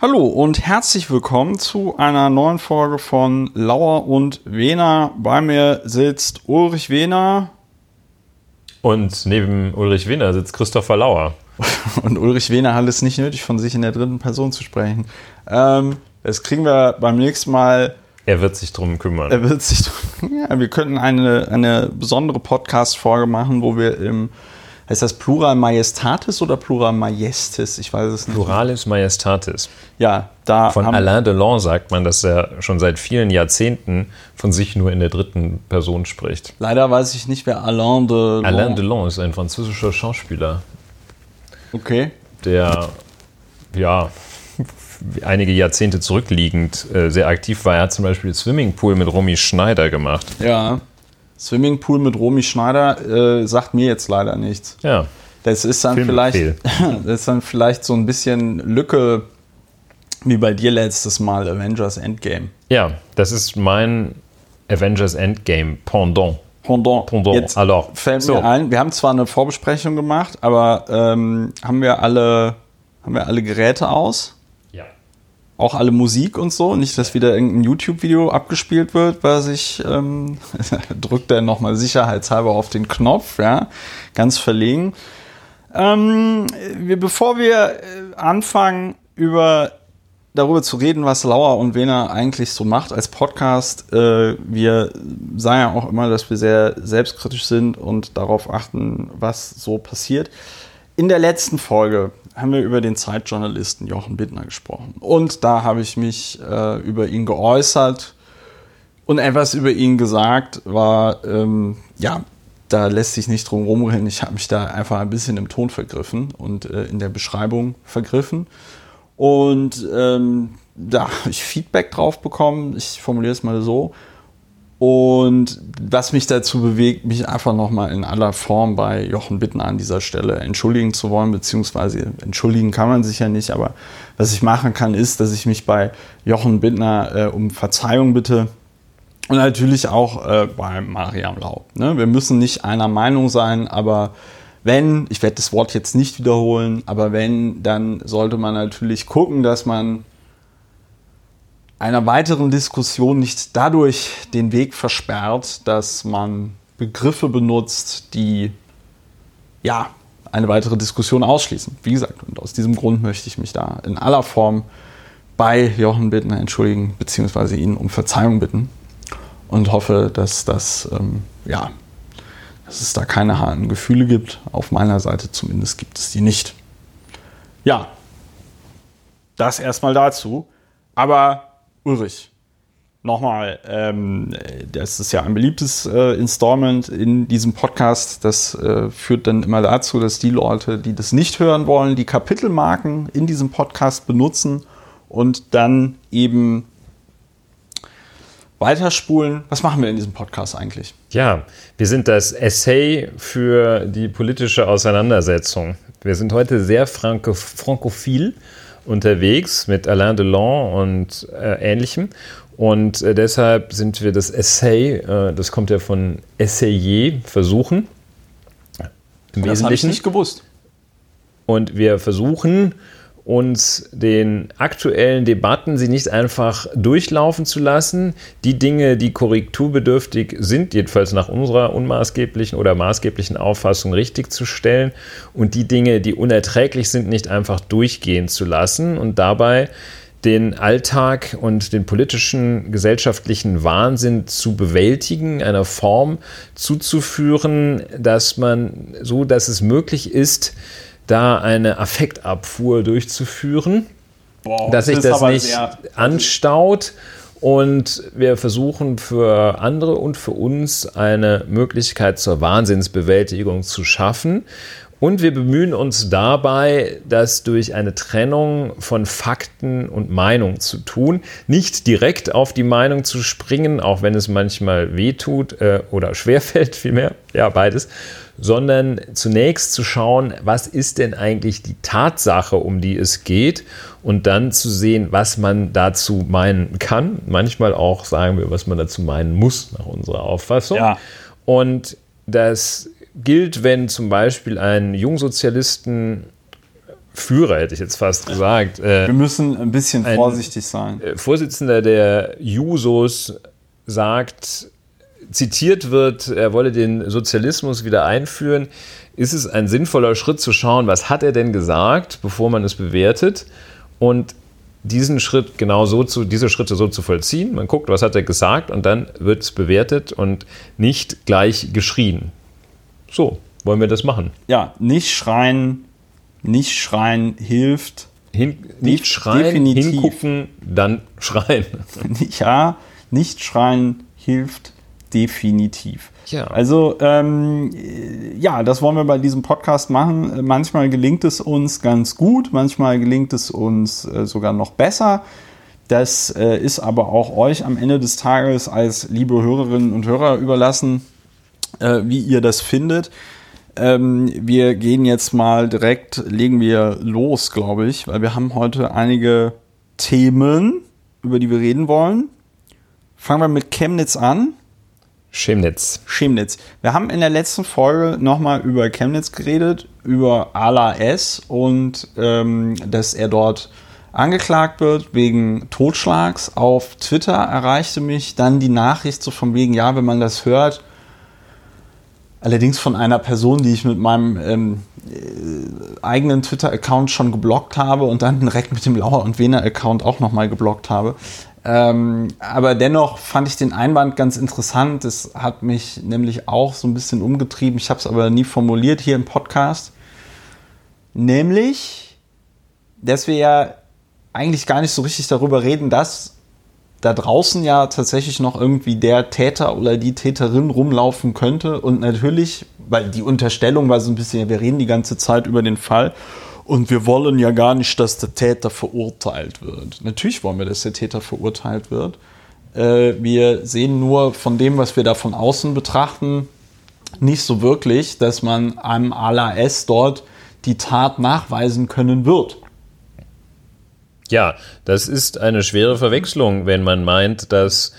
Hallo und herzlich willkommen zu einer neuen Folge von Lauer und Wehner. Bei mir sitzt Ulrich Wehner. Und neben Ulrich Wehner sitzt Christopher Lauer. Und Ulrich Wehner hat es nicht nötig, von sich in der dritten Person zu sprechen. Ähm, das kriegen wir beim nächsten Mal. Er wird sich drum kümmern. Er wird sich drum. Ja, wir könnten eine, eine besondere Podcast-Folge machen, wo wir im Heißt das Plural Majestatis oder Plural Majestis? Ich weiß es nicht. Pluralis Majestatis. Ja, da. Von Alain Delon sagt man, dass er schon seit vielen Jahrzehnten von sich nur in der dritten Person spricht. Leider weiß ich nicht, wer Alain Delon Alain Delon ist ein französischer Schauspieler. Okay. Der, ja, einige Jahrzehnte zurückliegend äh, sehr aktiv war. Er hat zum Beispiel Swimmingpool mit Romy Schneider gemacht. Ja. Swimmingpool mit Romy Schneider äh, sagt mir jetzt leider nichts. Ja. Das ist dann vielleicht, das ist dann vielleicht so ein bisschen Lücke wie bei dir letztes Mal Avengers Endgame. Ja, das ist mein Avengers Endgame Pendant. Pendant. Pendant. Jetzt Alors, fällt so. mir ein, wir haben zwar eine Vorbesprechung gemacht, aber ähm, haben wir alle haben wir alle Geräte aus? Auch alle Musik und so, nicht, dass wieder irgendein YouTube-Video abgespielt wird, was ich ähm, drückt er nochmal sicherheitshalber auf den Knopf, ja, ganz verlegen. Ähm, wir, bevor wir äh, anfangen, über darüber zu reden, was Lauer und Wena eigentlich so macht als Podcast. Äh, wir sagen ja auch immer, dass wir sehr selbstkritisch sind und darauf achten, was so passiert. In der letzten Folge haben wir über den Zeitjournalisten Jochen Bittner gesprochen. Und da habe ich mich äh, über ihn geäußert und etwas über ihn gesagt, war, ähm, ja, da lässt sich nicht drum rumrennen. Ich habe mich da einfach ein bisschen im Ton vergriffen und äh, in der Beschreibung vergriffen. Und ähm, da habe ich Feedback drauf bekommen. Ich formuliere es mal so. Und was mich dazu bewegt, mich einfach nochmal in aller Form bei Jochen Bittner an dieser Stelle entschuldigen zu wollen, beziehungsweise entschuldigen kann man sich ja nicht, aber was ich machen kann, ist, dass ich mich bei Jochen Bittner äh, um Verzeihung bitte. Und natürlich auch äh, bei Mariam Lau. Ne? Wir müssen nicht einer Meinung sein, aber wenn, ich werde das Wort jetzt nicht wiederholen, aber wenn, dann sollte man natürlich gucken, dass man einer weiteren Diskussion nicht dadurch den Weg versperrt, dass man Begriffe benutzt, die ja eine weitere Diskussion ausschließen. Wie gesagt, und aus diesem Grund möchte ich mich da in aller Form bei Jochen Bittner entschuldigen, beziehungsweise ihn um Verzeihung bitten und hoffe, dass das ähm, ja, dass es da keine harten Gefühle gibt. Auf meiner Seite zumindest gibt es die nicht. Ja, das erstmal dazu. Aber Ulrich, nochmal, ähm, das ist ja ein beliebtes äh, Installment in diesem Podcast. Das äh, führt dann immer dazu, dass die Leute, die das nicht hören wollen, die Kapitelmarken in diesem Podcast benutzen und dann eben weiterspulen. Was machen wir in diesem Podcast eigentlich? Ja, wir sind das Essay für die politische Auseinandersetzung. Wir sind heute sehr frankophil unterwegs mit Alain Delon und äh, Ähnlichem. Und äh, deshalb sind wir das Essay, äh, das kommt ja von Essayer, versuchen. Im das habe ich nicht gewusst. Und wir versuchen, uns den aktuellen Debatten sie nicht einfach durchlaufen zu lassen. Die Dinge, die korrekturbedürftig sind, jedenfalls nach unserer unmaßgeblichen oder maßgeblichen Auffassung richtig zu stellen und die Dinge, die unerträglich sind, nicht einfach durchgehen zu lassen und dabei den Alltag und den politischen, gesellschaftlichen Wahnsinn zu bewältigen, einer Form zuzuführen, dass man so, dass es möglich ist, da eine Affektabfuhr durchzuführen, Boah, dass sich das, das nicht anstaut und wir versuchen für andere und für uns eine Möglichkeit zur Wahnsinnsbewältigung zu schaffen. Und wir bemühen uns dabei, das durch eine Trennung von Fakten und Meinung zu tun. Nicht direkt auf die Meinung zu springen, auch wenn es manchmal wehtut äh, oder schwerfällt, vielmehr, ja, beides, sondern zunächst zu schauen, was ist denn eigentlich die Tatsache, um die es geht und dann zu sehen, was man dazu meinen kann. Manchmal auch sagen wir, was man dazu meinen muss, nach unserer Auffassung. Ja. Und das gilt, wenn zum Beispiel ein Jungsozialisten Führer, hätte ich jetzt fast gesagt. Äh, Wir müssen ein bisschen ein vorsichtig sein. Äh, Vorsitzender der Jusos sagt, zitiert wird, er wolle den Sozialismus wieder einführen. Ist es ein sinnvoller Schritt zu schauen, was hat er denn gesagt, bevor man es bewertet? Und diesen Schritt genau so zu, diese Schritte so zu vollziehen. Man guckt, was hat er gesagt und dann wird es bewertet und nicht gleich geschrien. So, wollen wir das machen? Ja, nicht schreien, nicht schreien hilft. Hin, nicht schreien, definitiv. hingucken, dann schreien. Ja, nicht schreien hilft definitiv. Ja. Also ähm, ja, das wollen wir bei diesem Podcast machen. Manchmal gelingt es uns ganz gut, manchmal gelingt es uns äh, sogar noch besser. Das äh, ist aber auch euch am Ende des Tages als liebe Hörerinnen und Hörer überlassen, äh, wie ihr das findet. Ähm, wir gehen jetzt mal direkt, legen wir los, glaube ich, weil wir haben heute einige Themen, über die wir reden wollen. Fangen wir mit Chemnitz an. Chemnitz. Chemnitz. Wir haben in der letzten Folge nochmal über Chemnitz geredet, über Ala S und ähm, dass er dort angeklagt wird wegen Totschlags. Auf Twitter erreichte mich dann die Nachricht so von wegen, ja, wenn man das hört, allerdings von einer Person, die ich mit meinem ähm, äh, eigenen Twitter-Account schon geblockt habe und dann direkt mit dem Lauer und Wiener-Account auch nochmal geblockt habe. Ähm, aber dennoch fand ich den Einwand ganz interessant. Das hat mich nämlich auch so ein bisschen umgetrieben. Ich habe es aber nie formuliert hier im Podcast. Nämlich, dass wir ja eigentlich gar nicht so richtig darüber reden, dass da draußen ja tatsächlich noch irgendwie der Täter oder die Täterin rumlaufen könnte. Und natürlich, weil die Unterstellung war so ein bisschen, wir reden die ganze Zeit über den Fall. Und wir wollen ja gar nicht, dass der Täter verurteilt wird. Natürlich wollen wir, dass der Täter verurteilt wird. Äh, wir sehen nur von dem, was wir da von außen betrachten, nicht so wirklich, dass man einem ALAS dort die Tat nachweisen können wird. Ja, das ist eine schwere Verwechslung, wenn man meint, dass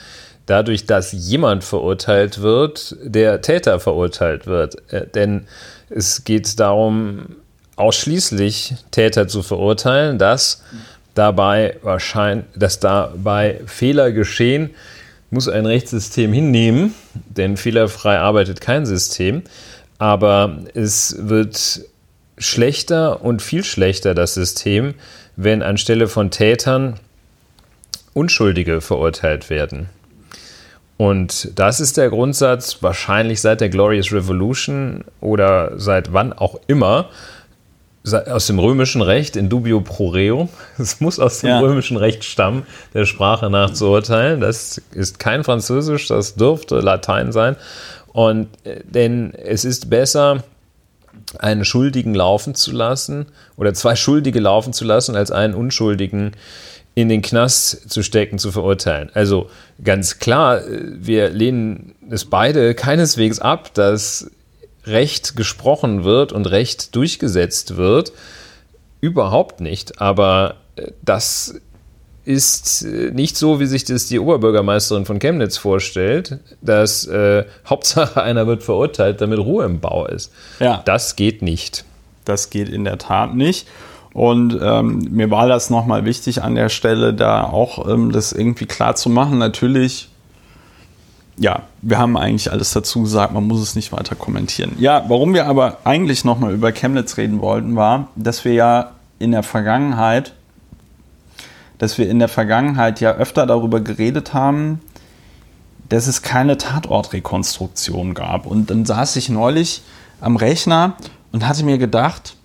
dadurch, dass jemand verurteilt wird, der Täter verurteilt wird. Äh, denn es geht darum, ausschließlich Täter zu verurteilen, dass dabei wahrscheinlich, dass dabei Fehler geschehen, muss ein Rechtssystem hinnehmen, denn fehlerfrei arbeitet kein System. Aber es wird schlechter und viel schlechter, das System, wenn anstelle von Tätern Unschuldige verurteilt werden. Und das ist der Grundsatz wahrscheinlich seit der Glorious Revolution oder seit wann auch immer, aus dem römischen Recht in dubio pro reo. Es muss aus dem ja. römischen Recht stammen, der Sprache nach zu urteilen. Das ist kein Französisch, das dürfte Latein sein. Und äh, denn es ist besser, einen Schuldigen laufen zu lassen oder zwei Schuldige laufen zu lassen, als einen Unschuldigen in den Knast zu stecken, zu verurteilen. Also ganz klar, äh, wir lehnen es beide keineswegs ab, dass Recht gesprochen wird und Recht durchgesetzt wird. Überhaupt nicht. Aber äh, das ist äh, nicht so, wie sich das die Oberbürgermeisterin von Chemnitz vorstellt, dass äh, Hauptsache einer wird verurteilt, damit Ruhe im Bau ist. Ja. Das geht nicht. Das geht in der Tat nicht. Und ähm, mir war das nochmal wichtig an der Stelle, da auch ähm, das irgendwie klar zu machen. Natürlich ja, wir haben eigentlich alles dazu gesagt, man muss es nicht weiter kommentieren. Ja, warum wir aber eigentlich nochmal über Chemnitz reden wollten, war, dass wir ja in der Vergangenheit, dass wir in der Vergangenheit ja öfter darüber geredet haben, dass es keine Tatortrekonstruktion gab. Und dann saß ich neulich am Rechner und hatte mir gedacht,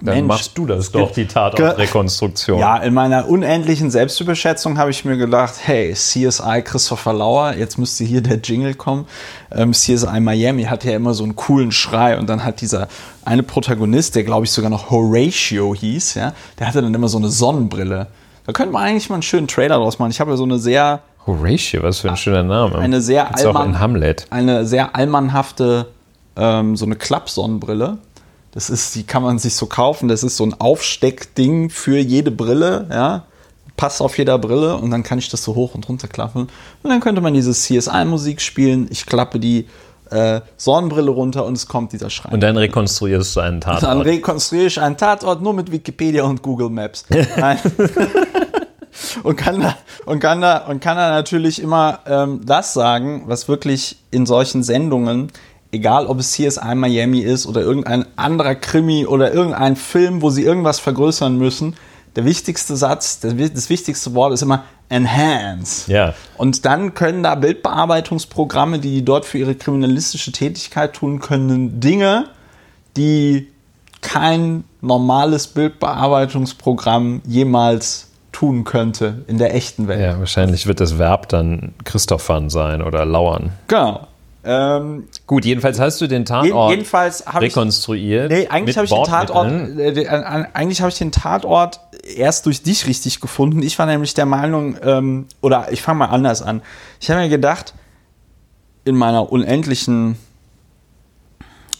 dann Mensch, machst du das doch, die Tatortrekonstruktion. Ja, in meiner unendlichen Selbstüberschätzung habe ich mir gedacht, hey, CSI Christopher Lauer, jetzt müsste hier der Jingle kommen. Ähm, CSI Miami hat ja immer so einen coolen Schrei und dann hat dieser eine Protagonist, der glaube ich sogar noch Horatio hieß, ja, der hatte dann immer so eine Sonnenbrille. Da könnte man eigentlich mal einen schönen Trailer draus machen. Ich habe ja so eine sehr Horatio, was für ein schöner Name. Eine sehr Allmann, Hamlet. Eine sehr allmannhafte ähm, so eine Klappsonnenbrille das ist, die kann man sich so kaufen. Das ist so ein Aufsteckding für jede Brille, ja. Passt auf jeder Brille und dann kann ich das so hoch und runter klappen. Und dann könnte man diese CSI-Musik spielen. Ich klappe die äh, Sonnenbrille runter und es kommt dieser Schrein. Und dann rekonstruierst du einen Tatort. Dann rekonstruiere ich einen Tatort nur mit Wikipedia und Google Maps. Und kann da und kann da und kann da natürlich immer ähm, das sagen, was wirklich in solchen Sendungen, egal ob es CSI Miami ist oder irgendein anderer Krimi oder irgendein Film, wo sie irgendwas vergrößern müssen, der wichtigste Satz, das, wichtigste Wort ist immer enhance. Ja. Und dann können da Bildbearbeitungsprogramme, die dort für ihre kriminalistische Tätigkeit tun können, Dinge, die kein normales Bildbearbeitungsprogramm jemals tun könnte in der echten Welt. Ja, wahrscheinlich wird das Verb dann Christophern sein oder lauern. Genau. Ähm, Gut, jedenfalls hast du den Tatort jedenfalls habe ich rekonstruiert. Nee, eigentlich habe ich den Tatort, äh, eigentlich habe ich den Tatort erst durch dich richtig gefunden. Ich war nämlich der Meinung, ähm, oder ich fange mal anders an. Ich habe mir gedacht, in meiner unendlichen,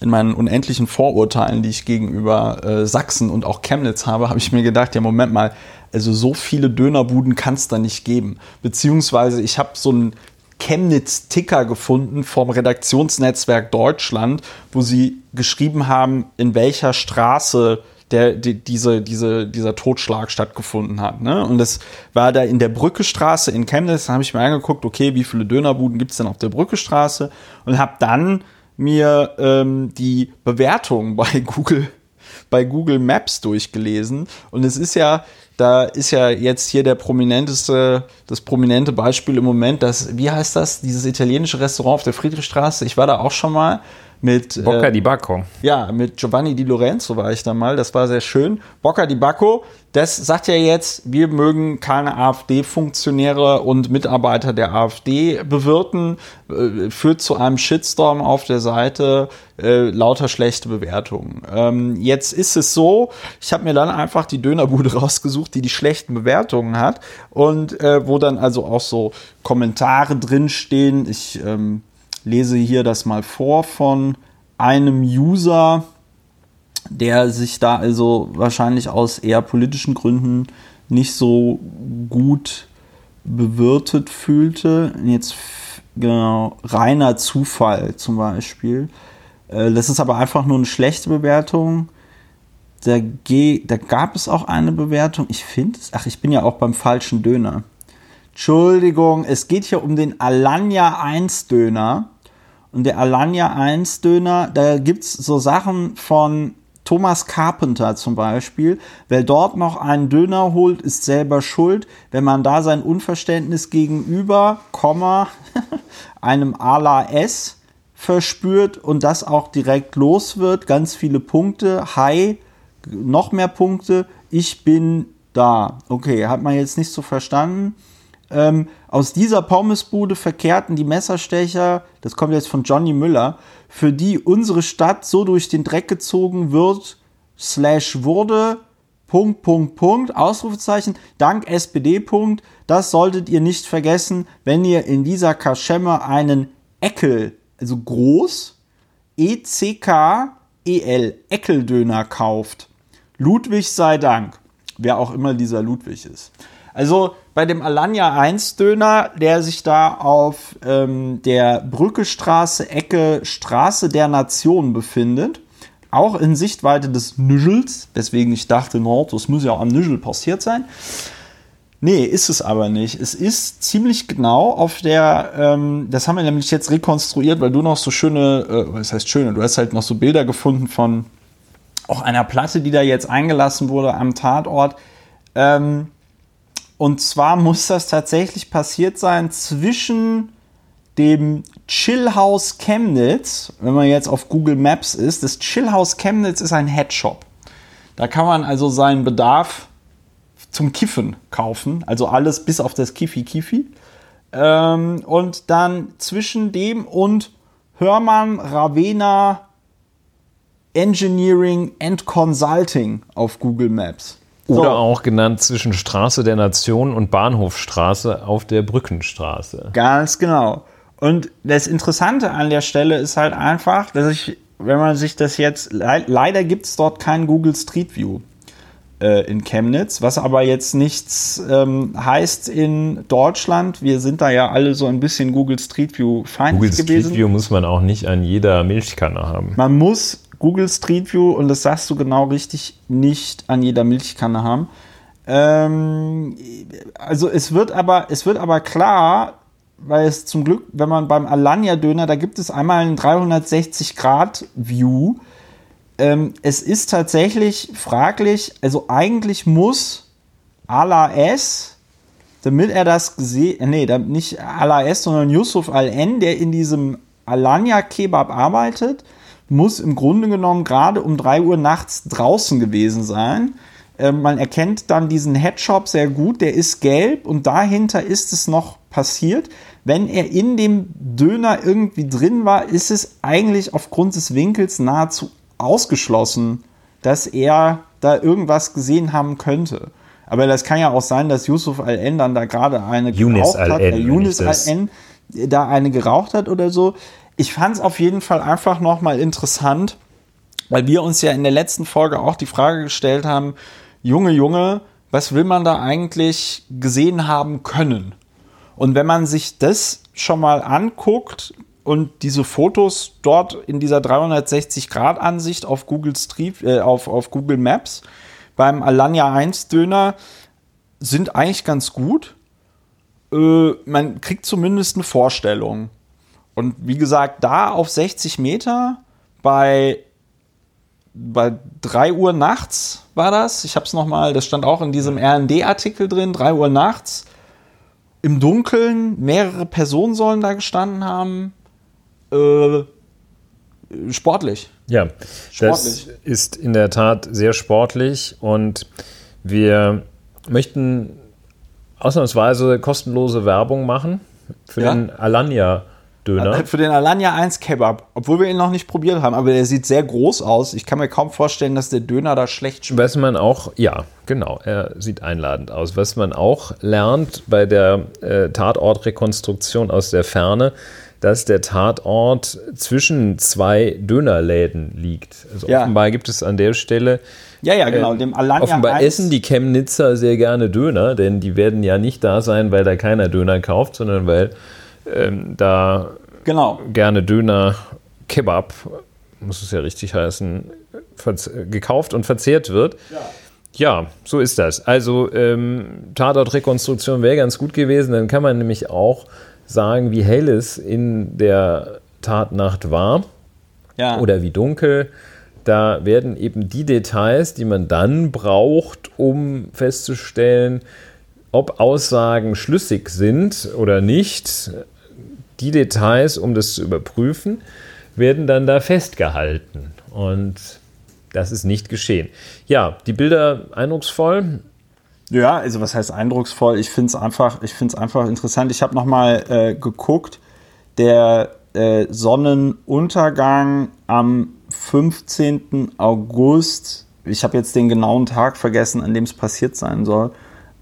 in meinen unendlichen Vorurteilen, die ich gegenüber äh, Sachsen und auch Chemnitz habe, habe ich mir gedacht, ja Moment mal, also so viele Dönerbuden kann es da nicht geben. Beziehungsweise ich habe so einen Chemnitz-Ticker gefunden vom Redaktionsnetzwerk Deutschland, wo sie geschrieben haben, in welcher Straße der, die, diese, diese, dieser Totschlag stattgefunden hat. Ne? Und das war da in der Brückestraße in Chemnitz. Da habe ich mir angeguckt, okay, wie viele Dönerbuden gibt es denn auf der Brückestraße? Und habe dann mir ähm, die Bewertungen bei Google bei Google Maps durchgelesen und es ist ja, da ist ja jetzt hier der prominenteste, das prominente Beispiel im Moment, das, wie heißt das, dieses italienische Restaurant auf der Friedrichstraße, ich war da auch schon mal mit, Bocca äh, di Bacco. ja, mit Giovanni Di Lorenzo war ich da mal, das war sehr schön. Bocca di Bacco, das sagt ja jetzt, wir mögen keine AfD-Funktionäre und Mitarbeiter der AfD bewirten, äh, führt zu einem Shitstorm auf der Seite, äh, lauter schlechte Bewertungen. Ähm, jetzt ist es so, ich habe mir dann einfach die Dönerbude rausgesucht, die die schlechten Bewertungen hat und äh, wo dann also auch so Kommentare drinstehen. Ich ähm, lese hier das mal vor von einem User, der sich da also wahrscheinlich aus eher politischen Gründen nicht so gut bewirtet fühlte. Jetzt genau, reiner Zufall zum Beispiel. Äh, Das ist aber einfach nur eine schlechte Bewertung. Da, da gab es auch eine Bewertung. Ich finde es. Ach, ich bin ja auch beim falschen Döner. Entschuldigung, es geht hier um den Alanya 1 Döner. Und der Alanya 1 Döner, da gibt es so Sachen von Thomas Carpenter zum Beispiel. Wer dort noch einen Döner holt, ist selber schuld. Wenn man da sein Unverständnis gegenüber, Komma, einem Ala S verspürt und das auch direkt los wird, ganz viele Punkte, hi, noch mehr Punkte, ich bin da. Okay, hat man jetzt nicht so verstanden. Ähm, aus dieser Pommesbude verkehrten die Messerstecher, das kommt jetzt von Johnny Müller, für die unsere Stadt so durch den Dreck gezogen wird, slash wurde, Punkt, Punkt, Punkt, Ausrufezeichen, dank SPD, Punkt, das solltet ihr nicht vergessen, wenn ihr in dieser Kaschemme einen Eckel, also groß, E-C-K-E-L, Eckeldöner kauft. Ludwig sei Dank, wer auch immer dieser Ludwig ist. Also bei dem Alanya 1 Döner, der sich da auf ähm, der Brückestraße, Ecke Straße der Nation befindet, auch in Sichtweite des Nüschels, deswegen ich dachte, no, das muss ja auch am Nüschel passiert sein. Nee, ist es aber nicht. Es ist ziemlich genau auf der, ähm, das haben wir nämlich jetzt rekonstruiert, weil du noch so schöne, äh, was heißt schöne, du hast halt noch so Bilder gefunden von auch einer Platte, die da jetzt eingelassen wurde am Tatort. Ähm, und zwar muss das tatsächlich passiert sein zwischen dem Chillhouse Chemnitz, wenn man jetzt auf Google Maps ist. Das Chillhouse Chemnitz ist ein Headshop. Da kann man also seinen Bedarf zum Kiffen kaufen, also alles bis auf das Kiffi Kiffi. Ähm, und dann zwischen dem und Hörmann Ravenna Engineering and Consulting auf Google Maps. So. Oder auch genannt zwischen Straße der Nation und Bahnhofstraße auf der Brückenstraße. Ganz genau. Und das Interessante an der Stelle ist halt einfach, dass ich, wenn man sich das jetzt, le leider gibt es dort kein Google Street View. äh, in Chemnitz, was aber jetzt nichts ähm, heißt in Deutschland. Wir sind da ja alle so ein bisschen Google Street View feindlich Google gewesen. Street View muss man auch nicht an jeder Milchkanne haben. Man muss Google Street View, und das sagst du genau richtig, nicht an jeder Milchkanne haben. Ähm, also es wird aber, es wird aber klar, weil es zum Glück, wenn man beim Alanya Döner, da gibt es einmal einen 360 Grad View. Ähm, es ist tatsächlich fraglich, also eigentlich muss Ala S, damit er das gesehen, nee, nicht Ala S, sondern Yusuf Al-N, der in diesem Alanya Kebab arbeitet, muss im Grunde genommen gerade um 3 Uhr nachts draußen gewesen sein. Äh, man erkennt dann diesen Headshop sehr gut, der ist gelb und dahinter ist es noch passiert. Wenn er in dem Döner irgendwie drin war, ist es eigentlich aufgrund des Winkels nahezu ausgeschlossen, dass er da irgendwas gesehen haben könnte. Aber das kann ja auch sein, dass Yusuf Al-N dann da gerade eine Yunus geraucht hat, Al-N, äh, Yunus Al-N da eine geraucht hat oder so. Ich fand es auf jeden Fall einfach nochmal interessant, weil wir uns ja in der letzten Folge auch die Frage gestellt haben, Junge, Junge, was will man da eigentlich gesehen haben können? Und wenn man sich das schon mal anguckt und diese Fotos dort in dieser 360-Grad-Ansicht auf Google äh, auf, auf Google Maps beim Alanya 1 Döner sind eigentlich ganz gut. Äh, man kriegt zumindest eine Vorstellung. Und wie gesagt, da auf 60 Meter bei, bei 3 Uhr nachts war das. Ich habe es nochmal, das stand auch in diesem RD-Artikel drin, 3 Uhr nachts. Im Dunkeln, mehrere Personen sollen da gestanden haben. Äh, sportlich. Ja, das Sportlich. ist in der Tat sehr sportlich und wir möchten ausnahmsweise kostenlose Werbung machen für Ja? den Alanya-Döner. Für den Alanya 1 Kebab, obwohl wir ihn noch nicht probiert haben, aber der sieht sehr groß aus. Ich kann mir kaum vorstellen, dass der Döner da schlecht schmeckt. Was man auch, ja, genau, er sieht einladend aus. Was man auch lernt bei der äh, Tatortrekonstruktion aus der Ferne, dass der Tatort zwischen zwei Dönerläden liegt. Also Ja. offenbar gibt es an der Stelle Ja, ja, genau. Ähm, dem Alanya Offenbar 1. essen die Chemnitzer sehr gerne Döner, denn die werden ja nicht da sein, weil da keiner Döner kauft, sondern weil ähm, da Genau. gerne Döner Kebab, muss es ja richtig heißen, gekauft und verzehrt wird. Ja. so ist das. Also ähm, Tatortrekonstruktion wäre ganz gut gewesen, dann kann man nämlich auch sagen, wie hell es in der Tatnacht war Ja. oder wie dunkel. Da werden eben die Details, die man dann braucht, um festzustellen, ob Aussagen schlüssig sind oder nicht, die Details, um das zu überprüfen, werden dann da festgehalten. Und das ist nicht geschehen. Ja, die Bilder eindrucksvoll. Ja, also was heißt eindrucksvoll? Ich finde es einfach, einfach interessant. Ich habe nochmal äh, geguckt, der äh, Sonnenuntergang am 15. August, ich habe jetzt den genauen Tag vergessen, an dem es passiert sein soll.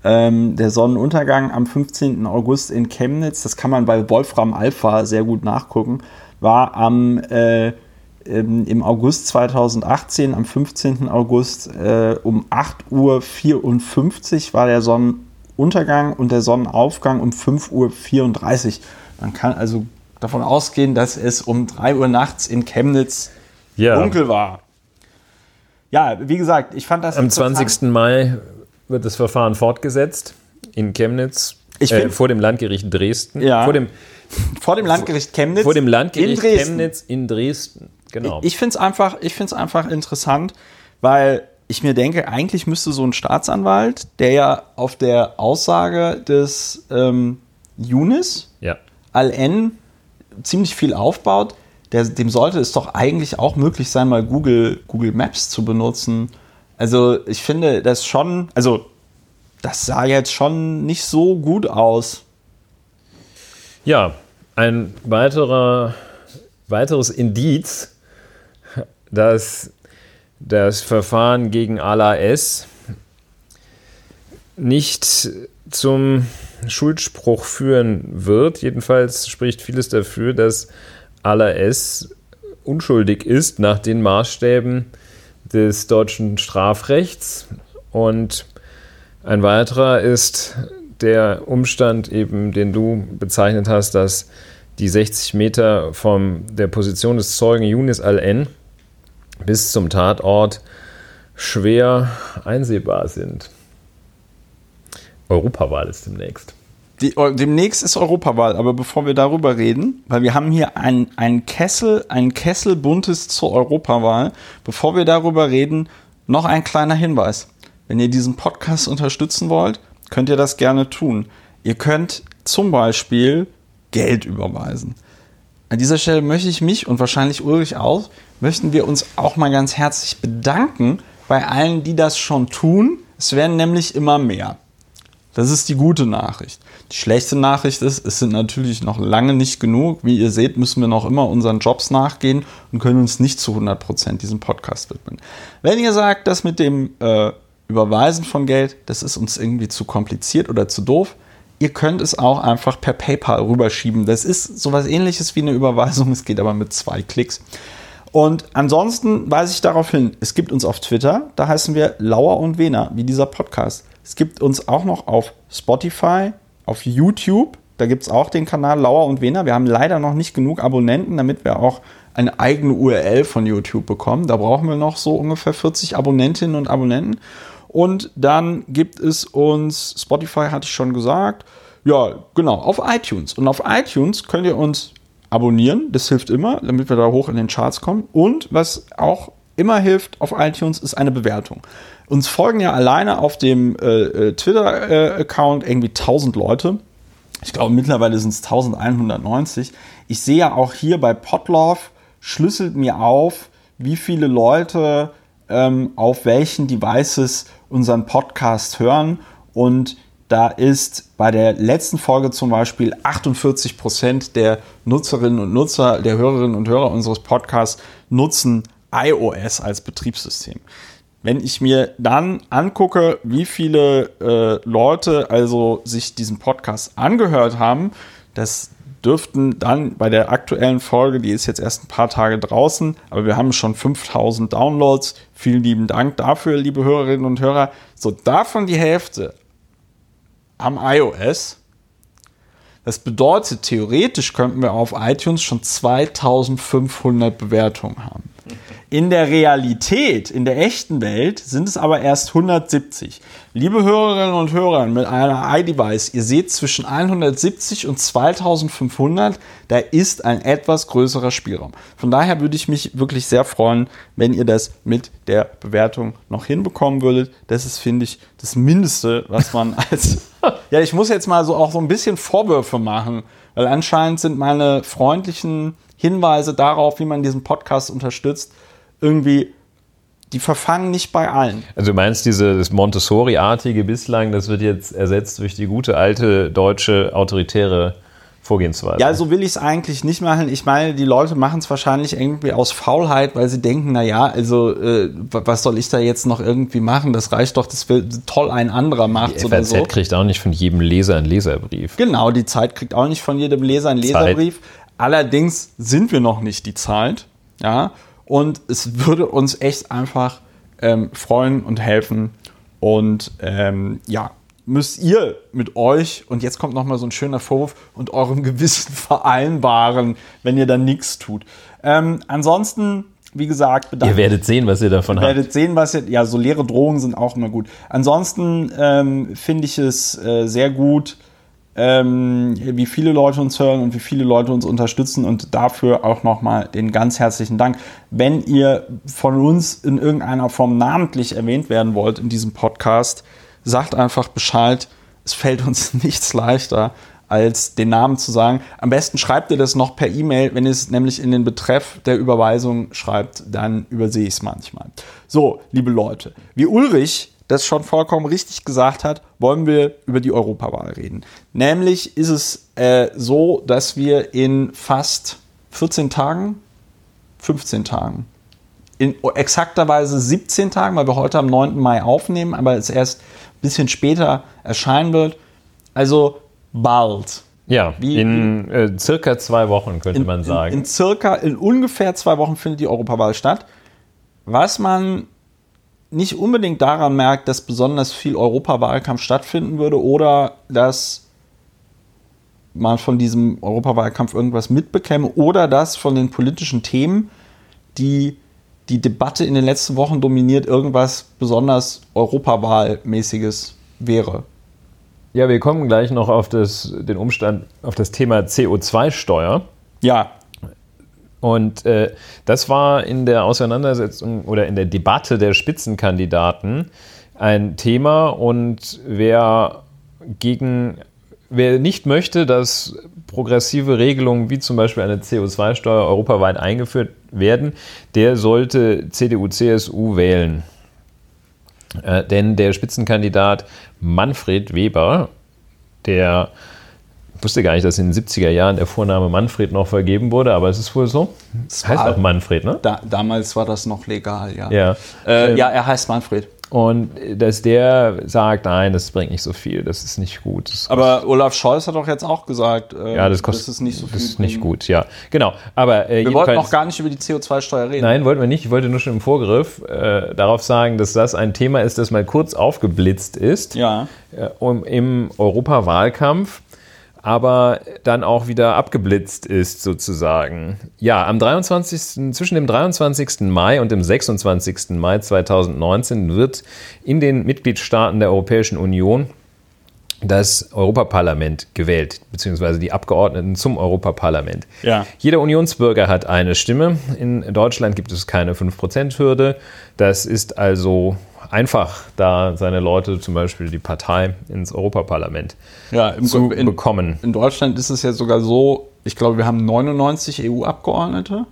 Ähm, der Sonnenuntergang am 15. August in Chemnitz, das kann man bei Wolfram Alpha sehr gut nachgucken, war am äh, im August 2018, am 15. August äh, um 8.54 Uhr war der Sonnenuntergang und der Sonnenaufgang um 5.34 Uhr. Man kann also davon ausgehen, dass es um 3 Uhr nachts in Chemnitz Ja, dunkel war. Ja, wie gesagt, ich fand das am interessant. 20. Mai wird das Verfahren fortgesetzt in Chemnitz. Ich äh, vor dem Landgericht Dresden. Ja. Vor dem, vor dem Landgericht Chemnitz. vor dem Landgericht in Dresden. Chemnitz in Dresden. Genau. Ich finde es einfach, ich find's einfach interessant, weil ich mir denke, eigentlich müsste so ein Staatsanwalt, der ja auf der Aussage des ähm, Yunis ja. Al-N ziemlich viel aufbaut, der, dem sollte es doch eigentlich auch möglich sein, mal Google, Google Maps zu benutzen. Also ich finde das schon, also das sah jetzt schon nicht so gut aus. Ja, ein weiterer, weiteres Indiz, dass das Verfahren gegen Ala S nicht zum Schuldspruch führen wird. Jedenfalls spricht vieles dafür, dass Ala S unschuldig ist nach den Maßstäben des deutschen Strafrechts Und ein weiterer ist der Umstand, eben, den du bezeichnet hast, dass die 60 Meter von der Position des Zeugen Yunis al-N bis zum Tatort schwer einsehbar sind. Europawahl ist demnächst. Die, demnächst ist Europawahl, aber bevor wir darüber reden, weil wir haben hier einen Kessel, ein Kessel buntes zur Europawahl, bevor wir darüber reden, noch ein kleiner Hinweis. Wenn ihr diesen Podcast unterstützen wollt, könnt ihr das gerne tun. Ihr könnt zum Beispiel Geld überweisen. An dieser Stelle möchte ich mich und wahrscheinlich Ulrich auch, möchten wir uns auch mal ganz herzlich bedanken bei allen, die das schon tun. Es werden nämlich immer mehr. Das ist die gute Nachricht. Die schlechte Nachricht ist, es sind natürlich noch lange nicht genug. Wie ihr seht, müssen wir noch immer unseren Jobs nachgehen und können uns nicht zu 100% diesem Podcast widmen. Wenn ihr sagt, das mit dem äh, Überweisen von Geld, das ist uns irgendwie zu kompliziert oder zu doof, ihr könnt es auch einfach per PayPal rüberschieben. Das ist sowas ähnliches wie eine Überweisung, es geht aber mit zwei Klicks. Und ansonsten weise ich darauf hin, es gibt uns auf Twitter, da heißen wir Lauer und Wena, wie dieser Podcast. Es gibt uns auch noch auf Spotify, auf YouTube, da gibt es auch den Kanal Lauer und Wena. Wir haben leider noch nicht genug Abonnenten, damit wir auch eine eigene URL von YouTube bekommen. Da brauchen wir noch so ungefähr 40 Abonnentinnen und Abonnenten. Und dann gibt es uns, Spotify hatte ich schon gesagt, ja, genau, auf iTunes. Und auf iTunes könnt ihr uns abonnieren, das hilft immer, damit wir da hoch in den Charts kommen. Und was auch immer hilft auf iTunes, ist eine Bewertung. Uns folgen ja alleine auf dem äh, äh Twitter-Account äh, irgendwie 1000 Leute. Ich glaube, mittlerweile sind es 1190. Ich sehe ja auch hier bei Podlove, schlüsselt mir auf, wie viele Leute ähm, auf welchen Devices unseren Podcast hören. Und da ist bei der letzten Folge zum Beispiel 48 Prozent der Nutzerinnen und Nutzer, der Hörerinnen und Hörer unseres Podcasts nutzen iOS als Betriebssystem. Wenn ich mir dann angucke, wie viele äh, Leute also sich diesen Podcast angehört haben, das dürften dann bei der aktuellen Folge, die ist jetzt erst ein paar Tage draußen, aber wir haben schon 5000 Downloads. Vielen lieben Dank dafür, liebe Hörerinnen und Hörer. So, davon die Hälfte am iOS. Das bedeutet, theoretisch könnten wir auf iTunes schon 2500 Bewertungen haben. In der Realität, in der echten Welt, sind es aber erst 170. Liebe Hörerinnen und Hörer mit einer iDevice, ihr seht zwischen 170 und 2500, da ist ein etwas größerer Spielraum. Von daher würde ich mich wirklich sehr freuen, wenn ihr das mit der Bewertung noch hinbekommen würdet. Das ist, finde ich, das Mindeste, was man als. Ja, ich muss jetzt mal so auch so ein bisschen Vorwürfe machen, weil anscheinend sind meine freundlichen Hinweise darauf, wie man diesen Podcast unterstützt, irgendwie, die verfangen nicht bei allen. Also du meinst dieses Montessori-artige bislang, das wird jetzt ersetzt durch die gute alte deutsche autoritäre Vorgehensweise. Ja, so will ich es eigentlich nicht machen. Ich meine, die Leute machen es wahrscheinlich irgendwie aus Faulheit, weil sie denken, naja, also äh, was soll ich da jetzt noch irgendwie machen? Das reicht doch, das will toll ein anderer macht. Die FAZ so. kriegt auch nicht von jedem Leser einen Leserbrief. Genau, die Zeit kriegt auch nicht von jedem Leser einen Leserbrief. Zeit. Allerdings sind wir noch nicht die Zeit. Ja, und es würde uns echt einfach ähm, freuen und helfen. Und ähm, ja, müsst ihr mit euch, und jetzt kommt nochmal so ein schöner Vorwurf, und eurem Gewissen vereinbaren, wenn ihr dann nichts tut. Ähm, ansonsten, wie gesagt, Ihr werdet sehen, was ihr davon habt. Ihr werdet sehen, was ihr, ja, so leere Drohungen sind auch immer gut. Ansonsten ähm, finde ich es äh, sehr gut, ähm, wie viele Leute uns hören und wie viele Leute uns unterstützen und dafür auch nochmal den ganz herzlichen Dank. Wenn ihr von uns in irgendeiner Form namentlich erwähnt werden wollt in diesem Podcast, sagt einfach Bescheid. Es fällt uns nichts leichter, als den Namen zu sagen. Am besten schreibt ihr das noch per E-Mail. Wenn ihr es nämlich in den Betreff der Überweisung schreibt, dann übersehe ich es manchmal. So, liebe Leute, wie Ulrich das schon vollkommen richtig gesagt hat, wollen wir über die Europawahl reden. Nämlich ist es äh, so, dass wir in fast 14 Tagen, 15 Tagen, in exakterweise 17 Tagen, weil wir heute am 9. Mai aufnehmen, aber es erst bisschen später erscheinen wird. Also bald. Ja, wie, in äh, circa zwei Wochen könnte in, man sagen. In, in circa, in ungefähr zwei Wochen findet die Europawahl statt. Was man nicht unbedingt daran merkt, dass besonders viel Europawahlkampf stattfinden würde oder dass man von diesem Europawahlkampf irgendwas mitbekäme oder dass von den politischen Themen, die die Debatte in den letzten Wochen dominiert, irgendwas besonders Europawahlmäßiges wäre. Ja, wir kommen gleich noch auf das, den Umstand, auf das Thema CO2-Steuer. Ja. Und äh, das war in der Auseinandersetzung oder in der Debatte der Spitzenkandidaten ein Thema. Und wer gegen, wer nicht möchte, dass progressive Regelungen wie zum Beispiel eine CO2-Steuer europaweit eingeführt werden, der sollte CDU, CSU wählen. Äh, denn der Spitzenkandidat Manfred Weber, der wusste gar nicht, dass in den 70er Jahren der Vorname Manfred noch vergeben wurde, aber es ist wohl so. Es heißt auch Manfred, ne? Da, damals war das noch legal, ja. Ja. Äh, Ähm, ja, er heißt Manfred. Und dass der sagt, nein, das bringt nicht so viel, das ist nicht gut. Das Aber Olaf Scholz hat doch jetzt auch gesagt, äh, ja, das kostet dass es nicht so viel Das ist nicht gut, ja. Genau. Aber äh, Wir wollten noch gar nicht über die CO2-Steuer reden. Nein, wollten wir nicht. Ich wollte nur schon im Vorgriff äh, darauf sagen, dass das ein Thema ist, das mal kurz aufgeblitzt ist Ja. äh, um, im Europawahlkampf, aber dann auch wieder abgeblitzt ist sozusagen. Ja, am 23. zwischen dem 23. Mai und dem 26. Mai 2019 wird in den Mitgliedstaaten der Europäischen Union das Europaparlament gewählt, beziehungsweise die Abgeordneten zum Europaparlament. Ja. Jeder Unionsbürger hat eine Stimme. In Deutschland gibt es keine 5%-Hürde. Das ist also einfach, da seine Leute, zum Beispiel die Partei, ins Europaparlament Ja, im, zu in, bekommen. in Deutschland ist es ja sogar so, ich glaube, wir haben 99 EU-Abgeordnete.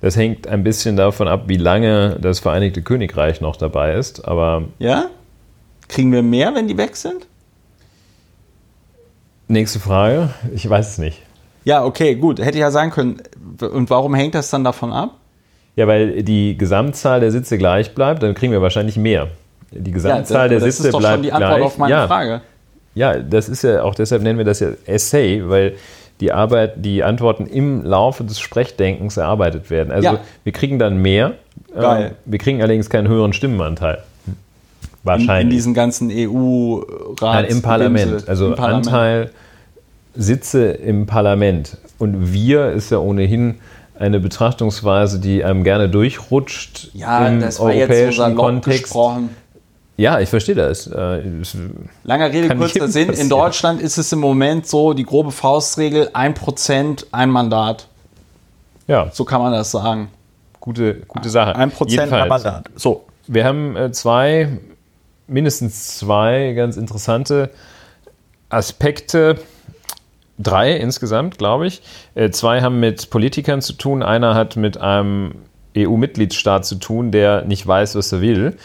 Das hängt ein bisschen davon ab, wie lange das Vereinigte Königreich noch dabei ist. Aber Ja? Kriegen wir mehr, wenn die weg sind? nächste Frage, ich weiß es nicht. Ja, okay, gut. Hätte ja sein können. Und warum hängt das dann davon ab? Ja, weil die Gesamtzahl der Sitze gleich bleibt, dann kriegen wir wahrscheinlich mehr. Die Gesamtzahl der das Sitze ist doch bleibt schon die Antwort gleich. auf meine ja, Frage. Ja, das ist ja auch deshalb nennen wir das ja Essay, weil die Arbeit, die Antworten im Laufe des Sprechdenkens erarbeitet werden. Also Ja. wir kriegen dann mehr. Geil. Ähm, wir kriegen allerdings keinen höheren Stimmenanteil. In, Wahrscheinlich. in diesen ganzen EU-Rats. Nein, im Parlament. Also Im Parlament. Anteil Sitze im Parlament. Und wir ist ja ohnehin eine Betrachtungsweise, die einem gerne durchrutscht Ja, im das war jetzt so europäischen salopp Kontext. gesprochen. Ja, ich verstehe das. Äh, Langer Rede, kurzer Sinn. In. Deutschland ist es im Moment so, die grobe Faustregel, 1% ein Mandat. Ja, So kann man das sagen. gute, gute Sache. 1% Jedenfalls. ein Mandat. So. Wir haben äh, zwei, mindestens zwei ganz interessante Aspekte. Drei insgesamt, glaube ich. Äh, Zwei haben mit Politikern zu tun. Einer hat mit einem EU-Mitgliedsstaat zu tun, der nicht weiß, was er will.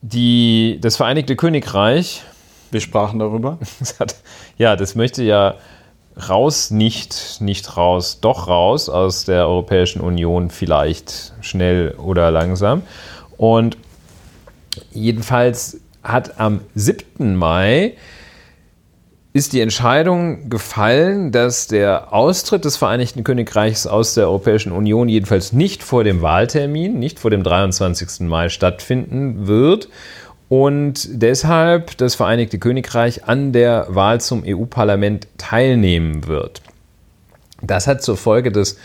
Die, das Vereinigte Königreich Wir sprachen darüber. hat, ja, das möchte ja raus, nicht, nicht raus, doch raus aus der Europäischen Union, vielleicht schnell oder langsam. Und jedenfalls hat am 7. Mai ist die Entscheidung gefallen, dass der Austritt des Vereinigten Königreichs aus der Europäischen Union jedenfalls nicht vor dem Wahltermin, nicht vor dem 23. Mai stattfinden wird und deshalb das Vereinigte Königreich an der Wahl zum EU-Parlament teilnehmen wird. Das hat zur Folge, dass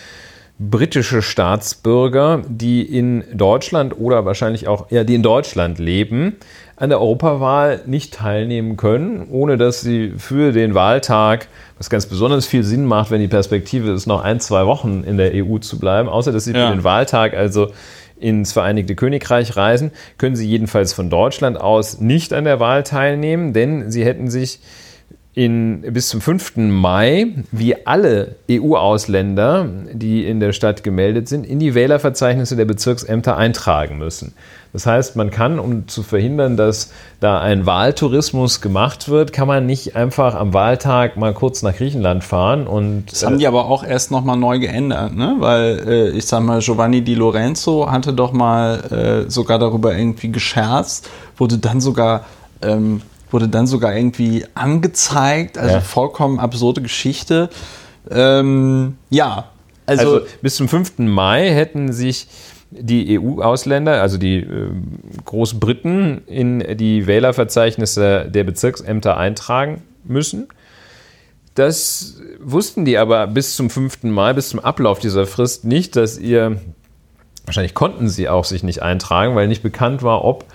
britische Staatsbürger, die in Deutschland oder wahrscheinlich auch, ja, die in Deutschland leben, an der Europawahl nicht teilnehmen können, ohne dass sie für den Wahltag, was ganz besonders viel Sinn macht, wenn die Perspektive ist, noch ein, zwei Wochen in der EU zu bleiben, außer dass sie Ja. für den Wahltag also ins Vereinigte Königreich reisen, können sie jedenfalls von Deutschland aus nicht an der Wahl teilnehmen, denn sie hätten sich in, bis zum 5. Mai, wie alle EU-Ausländer, die in der Stadt gemeldet sind, in die Wählerverzeichnisse der Bezirksämter eintragen müssen. Das heißt, man kann, um zu verhindern, dass da ein Wahltourismus gemacht wird, kann man nicht einfach am Wahltag mal kurz nach Griechenland fahren und Das haben die aber auch erst nochmal neu geändert, ne? Weil äh, ich sag mal, Giovanni Di Lorenzo hatte doch mal äh, sogar darüber irgendwie gescherzt, wurde dann sogar ähm, wurde dann sogar irgendwie angezeigt, also Ja. vollkommen absurde Geschichte. Ähm, ja, also, Also, bis zum 5. Mai hätten sich die EU-Ausländer, also die äh, Großbriten, in die Wählerverzeichnisse der Bezirksämter eintragen müssen. Das wussten die aber bis zum 5. Mai, bis zum Ablauf dieser Frist nicht, dass ihr, wahrscheinlich konnten sie auch sich nicht eintragen, weil nicht bekannt war, ob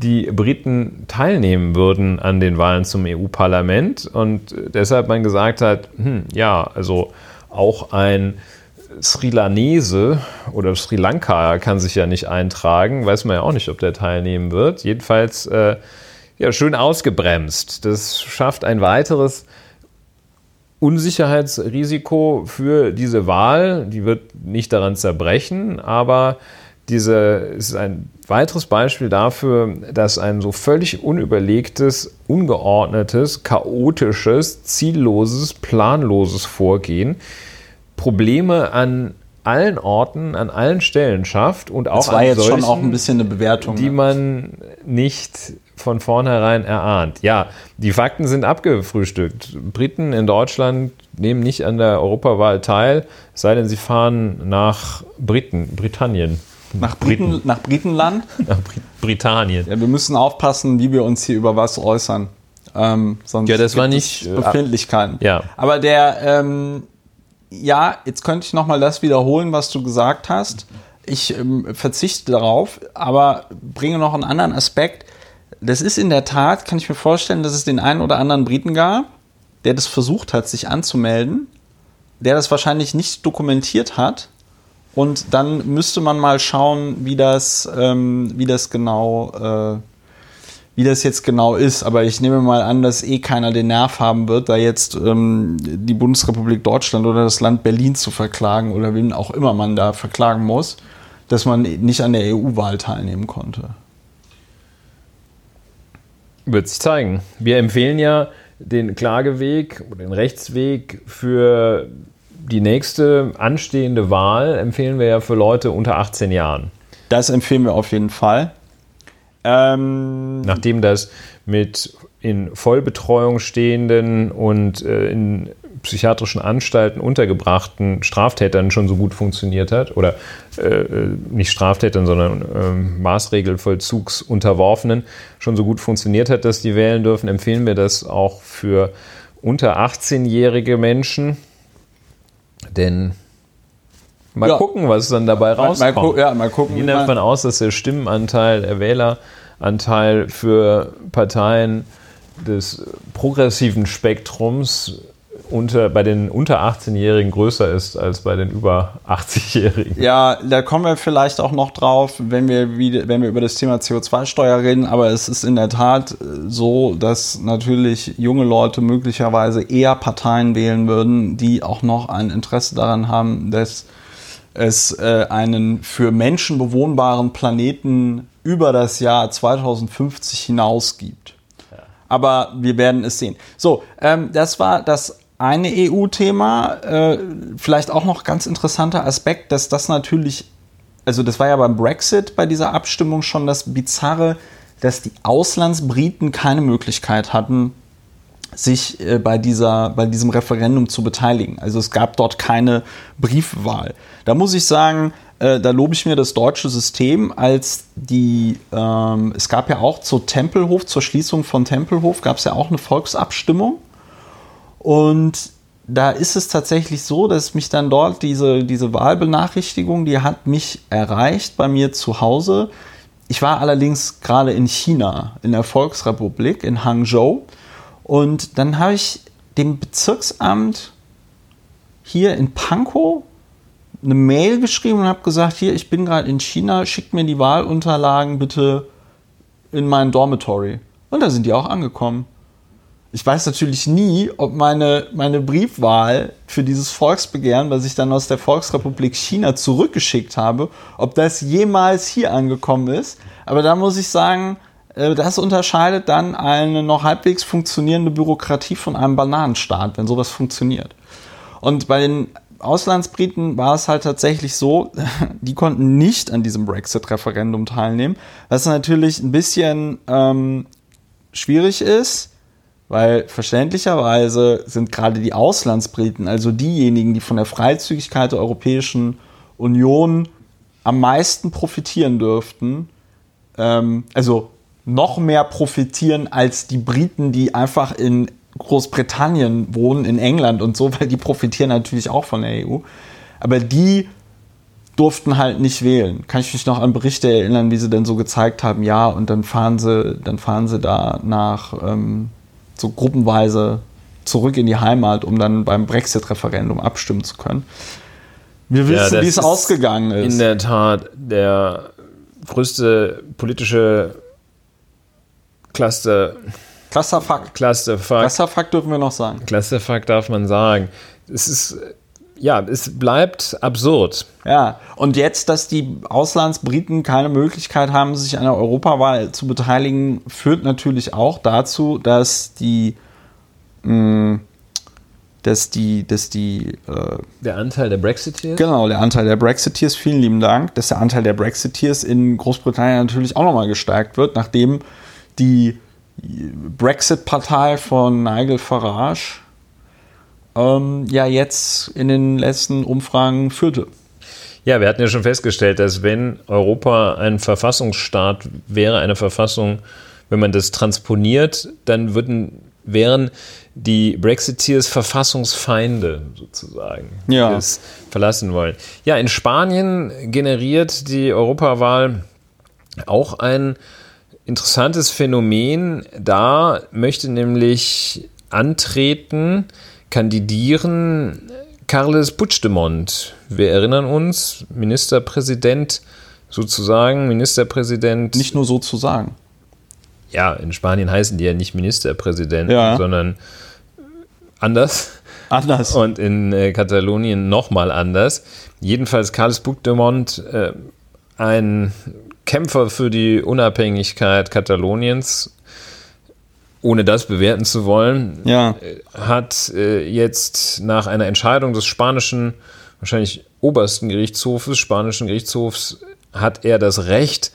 die Briten teilnehmen würden an den Wahlen zum EU-Parlament und deshalb man gesagt hat, hm, ja, also auch ein Sri Lanese oder Sri Lanka kann sich ja nicht eintragen, weiß man ja auch nicht, ob der teilnehmen wird. Jedenfalls äh, ja, schön ausgebremst. Das schafft ein weiteres Unsicherheitsrisiko für diese Wahl. Die wird nicht daran zerbrechen, aber diese ist ein weiteres Beispiel dafür, dass ein so völlig unüberlegtes, ungeordnetes, chaotisches, zielloses, planloses Vorgehen Probleme an allen Orten, an allen Stellen schafft und auch das war jetzt solchen, schon auch ein bisschen eine Bewertung, die man nicht von vornherein erahnt. Ja, die Fakten sind abgefrühstückt. Briten in Deutschland nehmen nicht an der Europawahl teil, es sei denn, sie fahren nach Briten, Britannien. Nach, Briten, Briten. nach Britenland? Nach Britannien. Ja, wir müssen aufpassen, wie wir uns hier über was äußern. Ähm, sonst ja, das war nicht äh, Befindlichkeiten. Ja. Aber der, ähm, ja, jetzt könnte ich nochmal das wiederholen, was du gesagt hast. Ich ähm, verzichte darauf, aber bringe noch einen anderen Aspekt. Das ist in der Tat, kann ich mir vorstellen, dass es den einen oder anderen Briten gab, der das versucht hat, sich anzumelden, der das wahrscheinlich nicht dokumentiert hat. Und dann müsste man mal schauen, wie das, ähm, wie das genau äh, wie das jetzt genau ist, aber ich nehme mal an, dass eh keiner den Nerv haben wird, da jetzt ähm, die Bundesrepublik Deutschland oder das Land Berlin zu verklagen oder wen auch immer man da verklagen muss, dass man nicht an der EU-Wahl teilnehmen konnte. Wird sich zeigen. Wir empfehlen ja den Klageweg oder den Rechtsweg für die nächste anstehende Wahl, empfehlen wir ja für Leute unter 18 Jahren. Das empfehlen wir auf jeden Fall. Ähm, Nachdem das mit in Vollbetreuung stehenden und äh, in psychiatrischen Anstalten untergebrachten Straftätern schon so gut funktioniert hat, oder äh, äh nicht Straftätern, sondern äh, Maßregelvollzugsunterworfenen schon so gut funktioniert hat, dass die wählen dürfen, empfehlen wir das auch für unter 18-jährige Menschen. Denn Mal ja. gucken, was dann dabei rauskommt. Mal, mal, ja, mal gucken. Gehen davon aus, dass der Stimmenanteil, der Wähleranteil für Parteien des progressiven Spektrums unter, bei den unter 18-Jährigen größer ist als bei den über 80-Jährigen. Ja, da kommen wir vielleicht auch noch drauf, wenn wir, wieder, wenn wir über das Thema CO2-Steuer reden. Aber es ist in der Tat so, dass natürlich junge Leute möglicherweise eher Parteien wählen würden, die auch noch ein Interesse daran haben, dass es äh, einen für Menschen bewohnbaren Planeten über das Jahr 2050 hinaus gibt. Aber wir werden es sehen. So, ähm, das war das eine EU-Thema. Äh, vielleicht auch noch ganz interessanter Aspekt, dass das natürlich, also das war ja beim Brexit bei dieser Abstimmung schon das Bizarre, dass die Auslandsbriten keine Möglichkeit hatten, sich äh, bei, dieser, bei diesem Referendum zu beteiligen. Also es gab dort keine Briefwahl. Da muss ich sagen, äh, da lobe ich mir das deutsche System, als die, ähm, es gab ja auch zur Tempelhof, zur Schließung von Tempelhof, gab es ja auch eine Volksabstimmung. Und da ist es tatsächlich so, dass mich dann dort diese, diese Wahlbenachrichtigung, die hat mich erreicht bei mir zu Hause. Ich war allerdings gerade in China, in der Volksrepublik, in Hangzhou. Und dann habe ich dem Bezirksamt hier in Pankow eine Mail geschrieben und habe gesagt, hier, ich bin gerade in China, schickt mir die Wahlunterlagen bitte in mein Dormitory. Und da sind die auch angekommen. Ich weiß natürlich nie, ob meine, meine Briefwahl für dieses Volksbegehren, was ich dann aus der Volksrepublik China zurückgeschickt habe, ob das jemals hier angekommen ist. Aber da muss ich sagen, äh, das unterscheidet dann eine noch halbwegs funktionierende Bürokratie von einem Bananenstaat, wenn sowas funktioniert. Und bei den Auslandsbriten war es halt tatsächlich so, die konnten nicht an diesem Brexit-Referendum teilnehmen, was natürlich ein bisschen ähm, schwierig ist, weil verständlicherweise sind gerade die Auslandsbriten, also diejenigen, die von der Freizügigkeit der Europäischen Union am meisten profitieren dürften, ähm, also noch mehr profitieren als die Briten, die einfach in Großbritannien wohnen, in England und so, weil die profitieren natürlich auch von der EU. Aber die durften halt nicht wählen. Kann ich mich noch an Berichte erinnern, wie sie dann so gezeigt haben, ja, und dann fahren sie, dann fahren sie da nach ähm, so gruppenweise zurück in die Heimat, um dann beim Brexit-Referendum abstimmen zu können. Wir wissen, ja, wie es ausgegangen ist. In der Tat der größte politische Cluster. Clusterfuck. Clusterfuck. Clusterfuck dürfen wir noch sagen. Clusterfuck darf man sagen. Es ist ja, es bleibt absurd. Ja, und jetzt, dass die Auslandsbriten keine Möglichkeit haben, sich an der Europawahl zu beteiligen, führt natürlich auch dazu, dass die, mh, mm, dass die, dass die äh, der Anteil der Brexiteers? Genau, der Anteil der Brexiteers, vielen lieben Dank, dass der Anteil der Brexiteers in Großbritannien natürlich auch nochmal gestärkt wird, nachdem die Brexit-Partei von Nigel Farage ähm, ja jetzt in den letzten Umfragen führte. Ja, wir hatten ja schon festgestellt, dass wenn Europa ein Verfassungsstaat wäre, eine Verfassung, wenn man das transponiert, dann würden, wären die Brexiteers Verfassungsfeinde sozusagen, ja. die es verlassen wollen. Ja, in Spanien generiert die Europawahl auch ein interessantes Phänomen. Da möchte nämlich antreten, kandidieren Carles Puigdemont. Wir erinnern uns, Ministerpräsident sozusagen, Ministerpräsident. Nicht nur sozusagen. Ja, in Spanien heißen die ja nicht Ministerpräsidenten, ja. sondern anders. Anders. Und in äh, Katalonien nochmal anders. Jedenfalls Carles Puigdemont, äh, ein Kämpfer für die Unabhängigkeit Kataloniens, ohne das bewerten zu wollen, ja. hat äh, jetzt nach einer Entscheidung des spanischen, wahrscheinlich obersten Gerichtshofes, spanischen Gerichtshofs, hat er das Recht,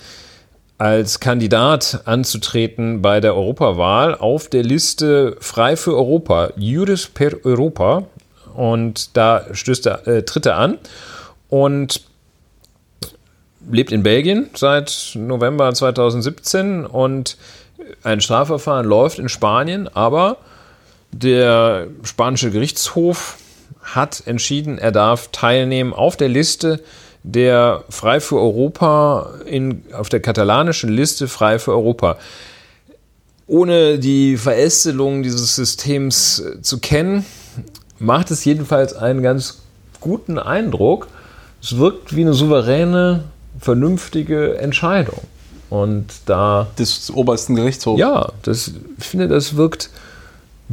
als Kandidat anzutreten bei der Europawahl auf der Liste Frei für Europa, Juris per Europa. Und da stößt er, äh, tritt er an und lebt in Belgien seit November 2017 und ein Strafverfahren läuft in Spanien, aber der spanische Gerichtshof hat entschieden, er darf teilnehmen auf der Liste der Frei für Europa, in, auf der katalanischen Liste Frei für Europa. Ohne die Verästelung dieses Systems zu kennen, macht es jedenfalls einen ganz guten Eindruck. Es wirkt wie eine souveräne, vernünftige Entscheidung. Und da. Des obersten Gerichtshofs. Ja, das, ich finde, das wirkt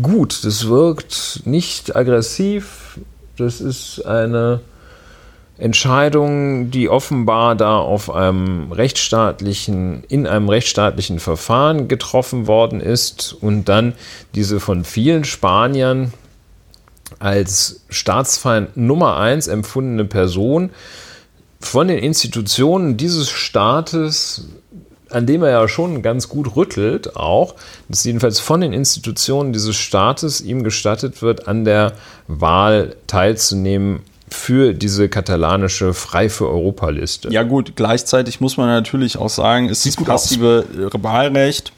gut. Das wirkt nicht aggressiv. Das ist eine Entscheidung, die offenbar da auf einem rechtsstaatlichen, in einem rechtsstaatlichen Verfahren getroffen worden ist und dann diese von vielen Spaniern als Staatsfeind Nummer eins empfundene Person von den Institutionen dieses Staates an dem er ja schon ganz gut rüttelt, auch, dass jedenfalls von den Institutionen dieses Staates ihm gestattet wird, an der Wahl teilzunehmen für diese katalanische Frei für Europa-Liste. Ja, gut, gleichzeitig muss man natürlich auch sagen, ist das passive aus. Wahlrecht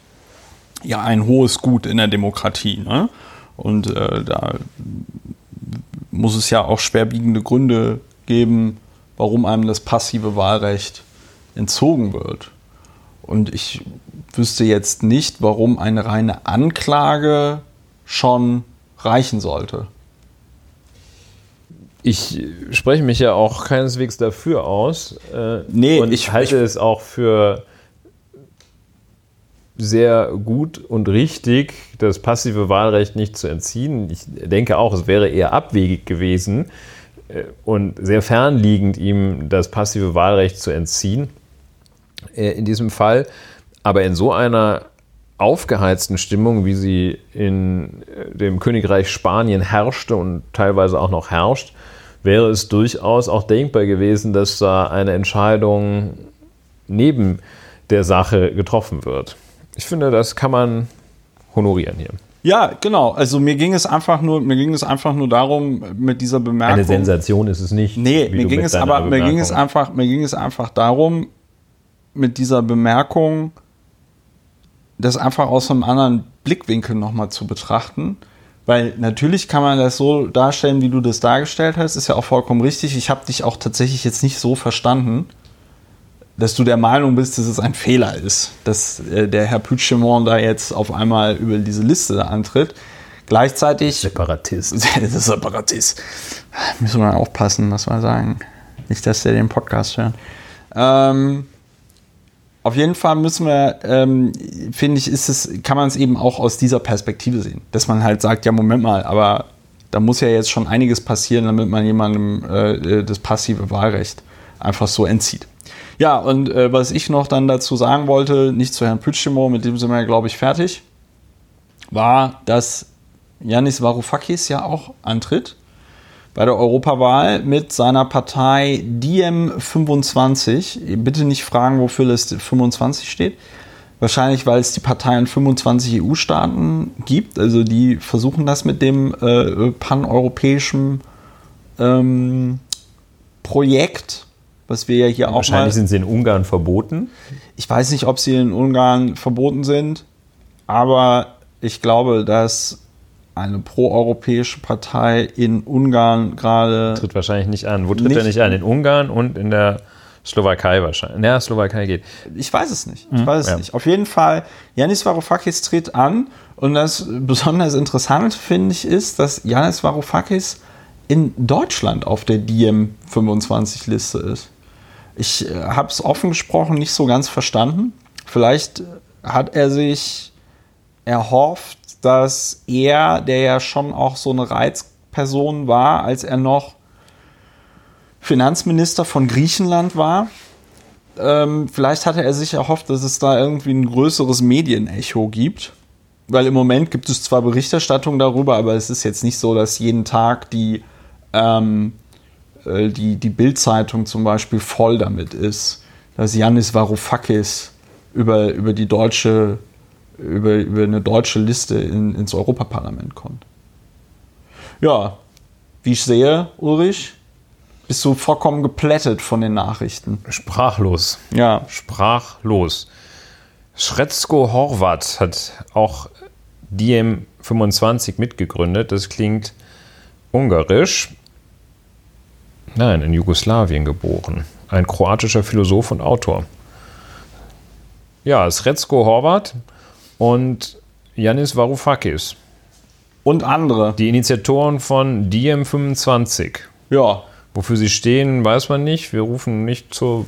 ja ein hohes Gut in der Demokratie. Ne? Und äh, da muss es ja auch schwerwiegende Gründe geben, warum einem das passive Wahlrecht entzogen wird. Und ich wüsste jetzt nicht, warum eine reine Anklage schon reichen sollte. Ich spreche mich ja auch keineswegs dafür aus. Äh, nee, und ich halte ich, es auch für sehr gut und richtig, das passive Wahlrecht nicht zu entziehen. Ich denke auch, es wäre eher abwegig gewesen äh, und sehr fernliegend, ihm das passive Wahlrecht zu entziehen. Äh, in diesem Fall. Aber in so einer aufgeheizten Stimmung, wie sie in äh, dem Königreich Spanien herrschte und teilweise auch noch herrscht, wäre es durchaus auch denkbar gewesen, dass da eine Entscheidung neben der Sache getroffen wird. Ich finde, das kann man honorieren hier. Ja, genau. Also mir ging es einfach nur, mir ging es einfach nur darum, mit dieser Bemerkung. Eine Sensation ist es nicht. Nee, mir ging es aber, mir ging es Bemerkung- einfach, mir ging es einfach darum, mit dieser Bemerkung das einfach aus einem anderen Blickwinkel nochmal zu betrachten. Weil natürlich kann man das so darstellen, wie du das dargestellt hast, ist ja auch vollkommen richtig. Ich habe dich auch tatsächlich jetzt nicht so verstanden, dass du der Meinung bist, dass es ein Fehler ist, dass äh, der Herr Puigdemont da jetzt auf einmal über diese Liste antritt. Gleichzeitig Separatist. Separatist. Müssen wir aufpassen, was wir sagen. Nicht, dass der den Podcast hört. Ähm, auf jeden Fall müssen wir, ähm, finde ich, ist es, kann man es eben auch aus dieser Perspektive sehen. Dass man halt sagt, ja, Moment mal, aber da muss ja jetzt schon einiges passieren, damit man jemandem äh, das passive Wahlrecht einfach so entzieht. Ja, und äh, was ich noch dann dazu sagen wollte, nicht zu Herrn Puigdemont, mit dem sind wir, glaube ich, fertig, war, dass Yanis Varoufakis ja auch antritt bei der Europawahl mit seiner Partei Diem25. Bitte nicht fragen, wofür das 25 steht. Wahrscheinlich, weil es die Partei in 25 EU-Staaten gibt. Also die versuchen das mit dem äh, paneuropäischen ähm, Projekt, was wir ja hier auch mal Wahrscheinlich sind sie in Ungarn verboten. ich weiß nicht, ob sie in Ungarn verboten sind, aber ich glaube, dass eine proeuropäische Partei in Ungarn gerade. Tritt wahrscheinlich nicht an. Wo tritt Nicht- er nicht an? In Ungarn und in der Slowakei wahrscheinlich. Ja, Slowakei geht. Ich weiß es nicht. Ich weiß es ja. nicht. Auf jeden Fall, Yanis Varoufakis tritt an und das besonders Interessante finde ich ist, dass Yanis Varoufakis in Deutschland auf der Diem 25 Liste ist. Ich äh, habe es offen gesprochen nicht so ganz verstanden. Vielleicht hat er sich erhofft, dass er, der ja schon auch so eine Reizperson war, als er noch Finanzminister von Griechenland war, ähm, vielleicht hatte er sich erhofft, dass es da irgendwie ein größeres Medienecho gibt. Weil im Moment gibt es zwar Berichterstattung darüber, aber es ist jetzt nicht so, dass jeden Tag die, ähm, äh, die, die Bild-Zeitung zum Beispiel voll damit ist, dass Yannis Varoufakis über, über die deutsche, über, über eine deutsche Liste in, ins Europaparlament kommt. Ja, wie ich sehe, Ulrich, bist du vollkommen geplättet von den Nachrichten. Sprachlos. Ja, Sprachlos. Schretzko Horvat hat auch Diem 25 mitgegründet. Das klingt ungarisch. Nein, in Jugoslawien geboren. Ein kroatischer Philosoph und Autor. Ja, Sretzko Horvat und Yanis Varoufakis. und andere. Die Initiatoren von Diem 25. Ja. Wofür sie stehen, weiß man nicht. Wir rufen nicht zur.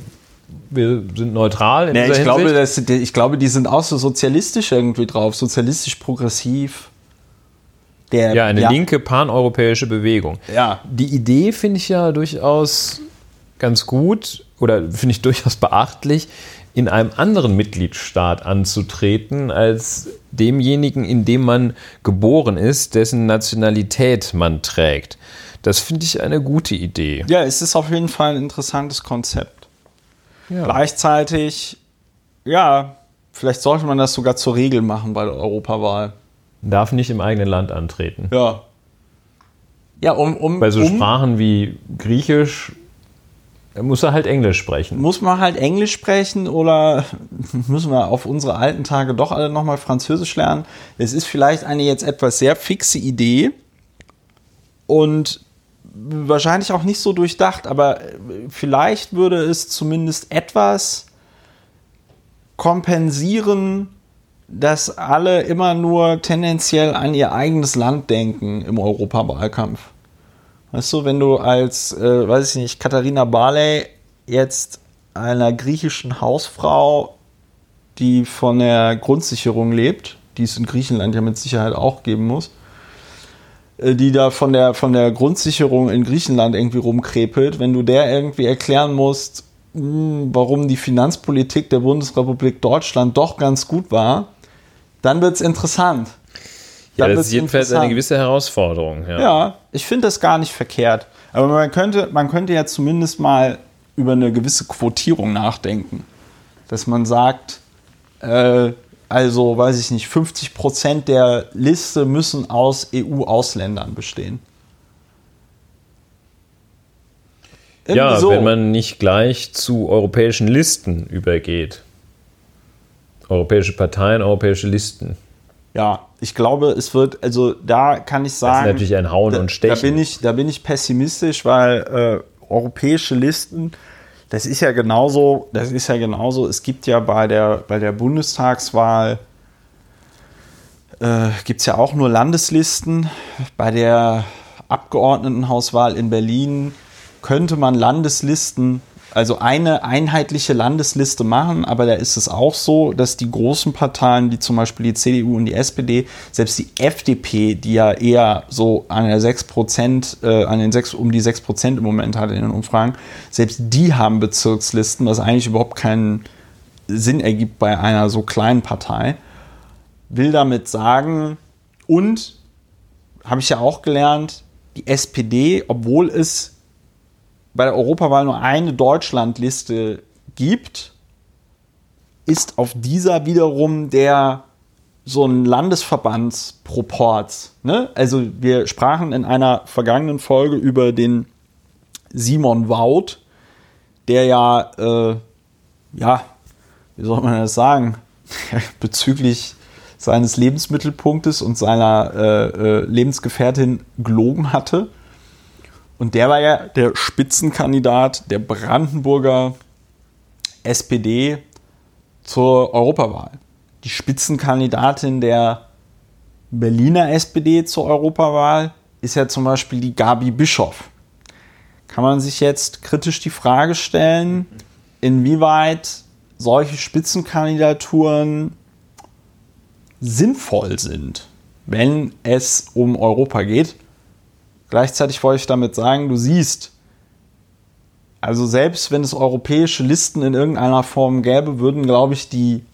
Wir sind neutral in Nee, dieser ich, glaube, das, ich glaube, die sind auch so sozialistisch irgendwie drauf, sozialistisch progressiv. Der, Ja, eine linke paneuropäische Bewegung. Ja. Die Idee finde ich ja durchaus ganz gut oder finde ich durchaus beachtlich, in einem anderen Mitgliedstaat anzutreten als demjenigen, in dem man geboren ist, dessen Nationalität man trägt. Das finde ich eine gute Idee. Ja, es ist auf jeden Fall ein interessantes Konzept. Ja. Gleichzeitig, ja, vielleicht sollte man das sogar zur Regel machen bei der Europawahl. Darf nicht im eigenen Land antreten. Ja. Ja, um, um, Bei so um Sprachen wie Griechisch muss er halt Englisch sprechen. muss man halt Englisch sprechen oder müssen wir auf unsere alten Tage doch alle nochmal Französisch lernen? Es ist vielleicht eine jetzt etwas sehr fixe Idee und wahrscheinlich auch nicht so durchdacht, aber vielleicht würde es zumindest etwas kompensieren, dass alle immer nur tendenziell an ihr eigenes Land denken im Europawahlkampf. Weißt du, wenn du als, äh, weiß ich nicht, Katharina Barley jetzt einer griechischen Hausfrau, die von der Grundsicherung lebt, die es in Griechenland ja mit Sicherheit auch geben muss, äh, die da von der, von der Grundsicherung in Griechenland irgendwie rumkrepelt, wenn du der irgendwie erklären musst, mh, warum die Finanzpolitik der Bundesrepublik Deutschland doch ganz gut war, dann wird es interessant. Ja, das ist jedenfalls eine gewisse Herausforderung. Ja. Ja, ich finde das gar nicht verkehrt. Aber man könnte, man könnte ja zumindest mal über eine gewisse Quotierung nachdenken. Dass man sagt, äh, Also, weiß ich nicht, 50 Prozent der Liste müssen aus EU-Ausländern bestehen. Irgendwie ja, so. wenn man nicht gleich zu europäischen Listen übergeht. Europäische Parteien, europäische Listen. Ja, ich glaube, es wird, also da kann ich sagen. Das ist natürlich ein Hauen da, und Stechen. Da bin ich, da bin ich pessimistisch, weil äh, europäische Listen, das ist ja genauso, das ist ja genauso, es gibt ja bei der, bei der Bundestagswahl äh, gibt es ja auch nur Landeslisten. Bei der Abgeordnetenhauswahl in Berlin könnte man Landeslisten, also eine einheitliche Landesliste machen, aber da ist es auch so, dass die großen Parteien, wie zum Beispiel die CDU und die SPD, selbst die FDP, die ja eher so an der 6 äh, an den 6, um die 6% im Moment hat in den Umfragen, selbst die haben Bezirkslisten, was eigentlich überhaupt keinen Sinn ergibt bei einer so kleinen Partei. Will damit sagen, und habe ich ja auch gelernt, die SPD, obwohl es bei der Europawahl nur eine Deutschlandliste gibt, ist auf dieser wiederum der so ein Landesverbandsproports. Ne? Also wir sprachen in einer vergangenen Folge über den Simon Wout, der ja, äh, ja, wie soll man das sagen, bezüglich seines Lebensmittelpunktes und seiner äh, äh, Lebensgefährtin gelogen hatte und der war ja der Spitzenkandidat der Brandenburger SPD zur Europawahl. Die Spitzenkandidatin der Berliner SPD zur Europawahl ist ja zum Beispiel die Gabi Bischoff. Kann man sich jetzt kritisch die Frage stellen, inwieweit solche Spitzenkandidaturen sinnvoll sind, wenn es um Europa geht? Gleichzeitig wollte ich damit sagen, du siehst, also selbst wenn es europäische Listen in irgendeiner Form gäbe, würden, glaube ich, die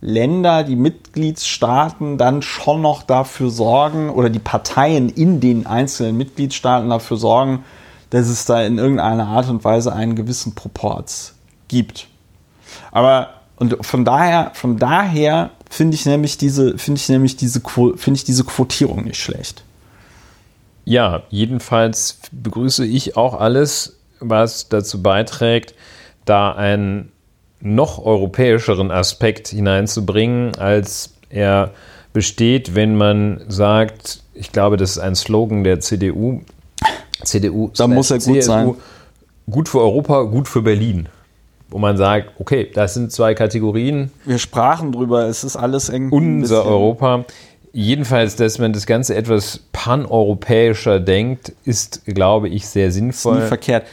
Länder, die Mitgliedstaaten dann schon noch dafür sorgen oder die Parteien in den einzelnen Mitgliedstaaten dafür sorgen, dass es da in irgendeiner Art und Weise einen gewissen Proports gibt. Aber und von daher, von daher finde ich nämlich diese, finde ich nämlich diese, finde ich diese Quotierung nicht schlecht. Ja, jedenfalls begrüße ich auch alles, was dazu beiträgt, da einen noch europäischeren Aspekt hineinzubringen, als er besteht, wenn man sagt, ich glaube, das ist ein Slogan der CDU. CDU, da muss er gut CSU, sein. Gut für Europa, gut für Berlin. Wo man sagt, okay, das sind zwei Kategorien. Wir sprachen drüber, es ist alles eng. Unser Europa. Jedenfalls, dass man das Ganze etwas paneuropäischer denkt, ist, glaube ich, sehr sinnvoll. Ist nie verkehrt.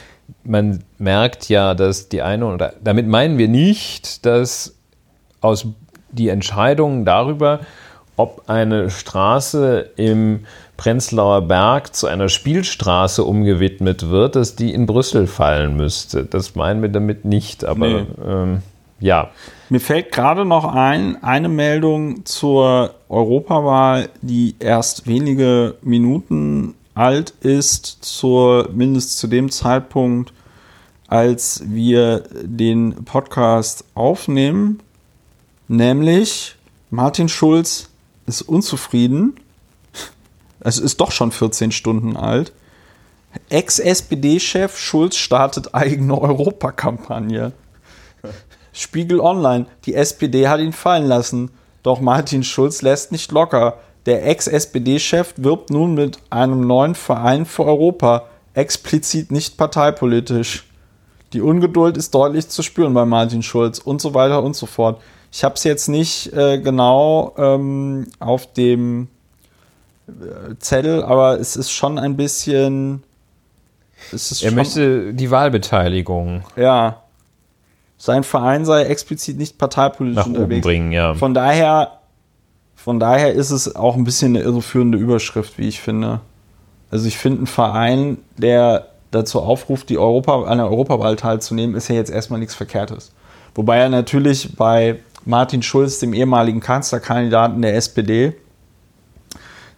Man merkt ja, dass die eine oder damit meinen wir nicht, dass aus die Entscheidung darüber, ob eine Straße im Prenzlauer Berg zu einer Spielstraße umgewidmet wird, dass die in Brüssel fallen müsste. Das meinen wir damit nicht, aber nee. ähm, ja. Mir fällt gerade noch ein, eine Meldung zur Europawahl, die erst wenige Minuten alt ist, zur, mindestens zu dem Zeitpunkt, als wir den Podcast aufnehmen. Nämlich Martin Schulz ist unzufrieden. Es ist doch schon 14 Stunden alt. Ex-SPD-Chef Schulz startet eigene Europakampagne. Spiegel Online. Die SPD hat ihn fallen lassen. Doch Martin Schulz lässt nicht locker. Der Ex-SPD-Chef wirbt nun mit einem neuen Verein für Europa, explizit nicht parteipolitisch. Die Ungeduld ist deutlich zu spüren bei Martin Schulz und so weiter und so fort. Ich habe es jetzt nicht äh, genau ähm, auf dem äh, Zettel, aber es ist schon ein bisschen. er möchte die Wahlbeteiligung. Ja sein Verein sei explizit nicht parteipolitisch Nach unterwegs. Oben bringen, ja. Von daher, von daher ist es auch ein bisschen eine irreführende Überschrift, wie ich finde. Also ich finde, ein Verein, der dazu aufruft, die Europa, an der Europawahl teilzunehmen, ist ja jetzt erstmal nichts Verkehrtes. Wobei er natürlich bei Martin Schulz, dem ehemaligen Kanzlerkandidaten der SPD,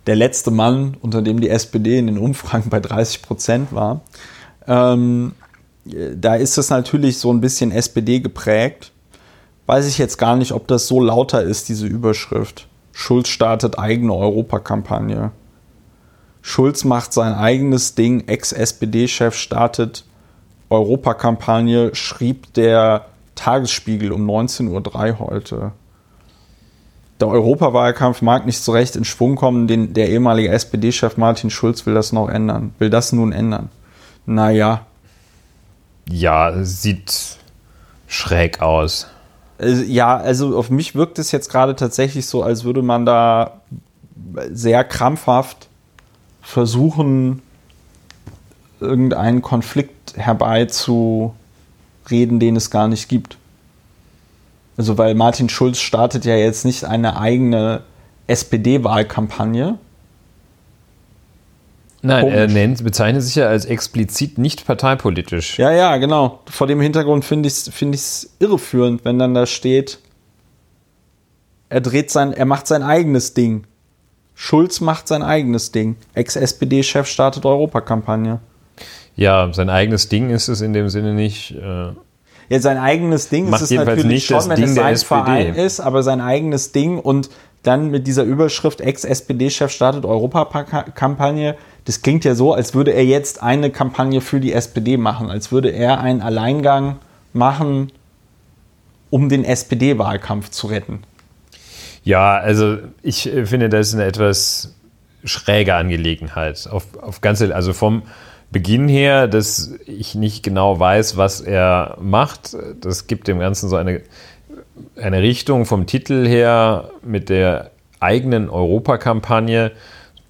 der letzte Mann, unter dem die SPD in den Umfragen bei 30 Prozent war, ähm, da ist es natürlich so ein bisschen SPD geprägt. weiß ich jetzt gar nicht, ob das so lauter ist, diese Überschrift. Schulz startet eigene Europakampagne. Schulz macht sein eigenes Ding, Ex-SPD-Chef startet Europakampagne, schrieb der Tagesspiegel um 19.03 Uhr heute. Der Europawahlkampf mag nicht so recht in Schwung kommen, den, der ehemalige SPD-Chef Martin Schulz will das noch ändern, will das nun ändern. Naja. Ja, sieht schräg aus. Ja, also auf mich wirkt es jetzt gerade tatsächlich so, als würde man da sehr krampfhaft versuchen, irgendeinen Konflikt herbeizureden, den es gar nicht gibt. Also weil Martin Schulz startet ja jetzt nicht eine eigene SPD-Wahlkampagne. Nein, Komisch. er nennt, bezeichnet sich ja als explizit nicht parteipolitisch. Ja, ja, genau. Vor dem Hintergrund finde ich es find irreführend, wenn dann da steht, er dreht sein, er macht sein eigenes Ding. Schulz macht sein eigenes Ding. Ex-SPD-Chef startet Europakampagne. Ja, sein eigenes Ding ist es in dem Sinne nicht. Äh ja, sein eigenes Ding ist es natürlich nicht schon, wenn Ding es sein Verein ist, aber sein eigenes Ding und dann mit dieser Überschrift Ex-SPD-Chef startet Europakampagne. Das klingt ja so, als würde er jetzt eine Kampagne für die SPD machen, als würde er einen Alleingang machen, um den SPD-Wahlkampf zu retten. Ja, also ich äh, finde, das ist eine etwas schräge Angelegenheit. Auf, auf ganze, also vom Beginn her, dass ich nicht genau weiß, was er macht. Das gibt dem Ganzen so eine, eine Richtung vom Titel her mit der eigenen Europakampagne,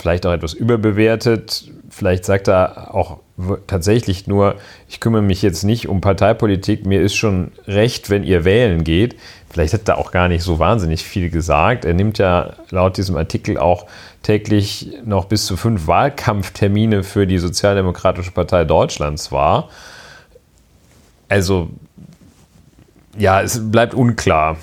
vielleicht auch etwas überbewertet. Vielleicht sagt er auch tatsächlich nur, ich kümmere mich jetzt nicht um Parteipolitik, mir ist schon recht, wenn ihr wählen geht. Vielleicht hat er auch gar nicht so wahnsinnig viel gesagt. Er nimmt ja laut diesem Artikel auch täglich noch bis zu fünf Wahlkampftermine für die Sozialdemokratische Partei Deutschlands wahr. Also, ja, es bleibt unklar,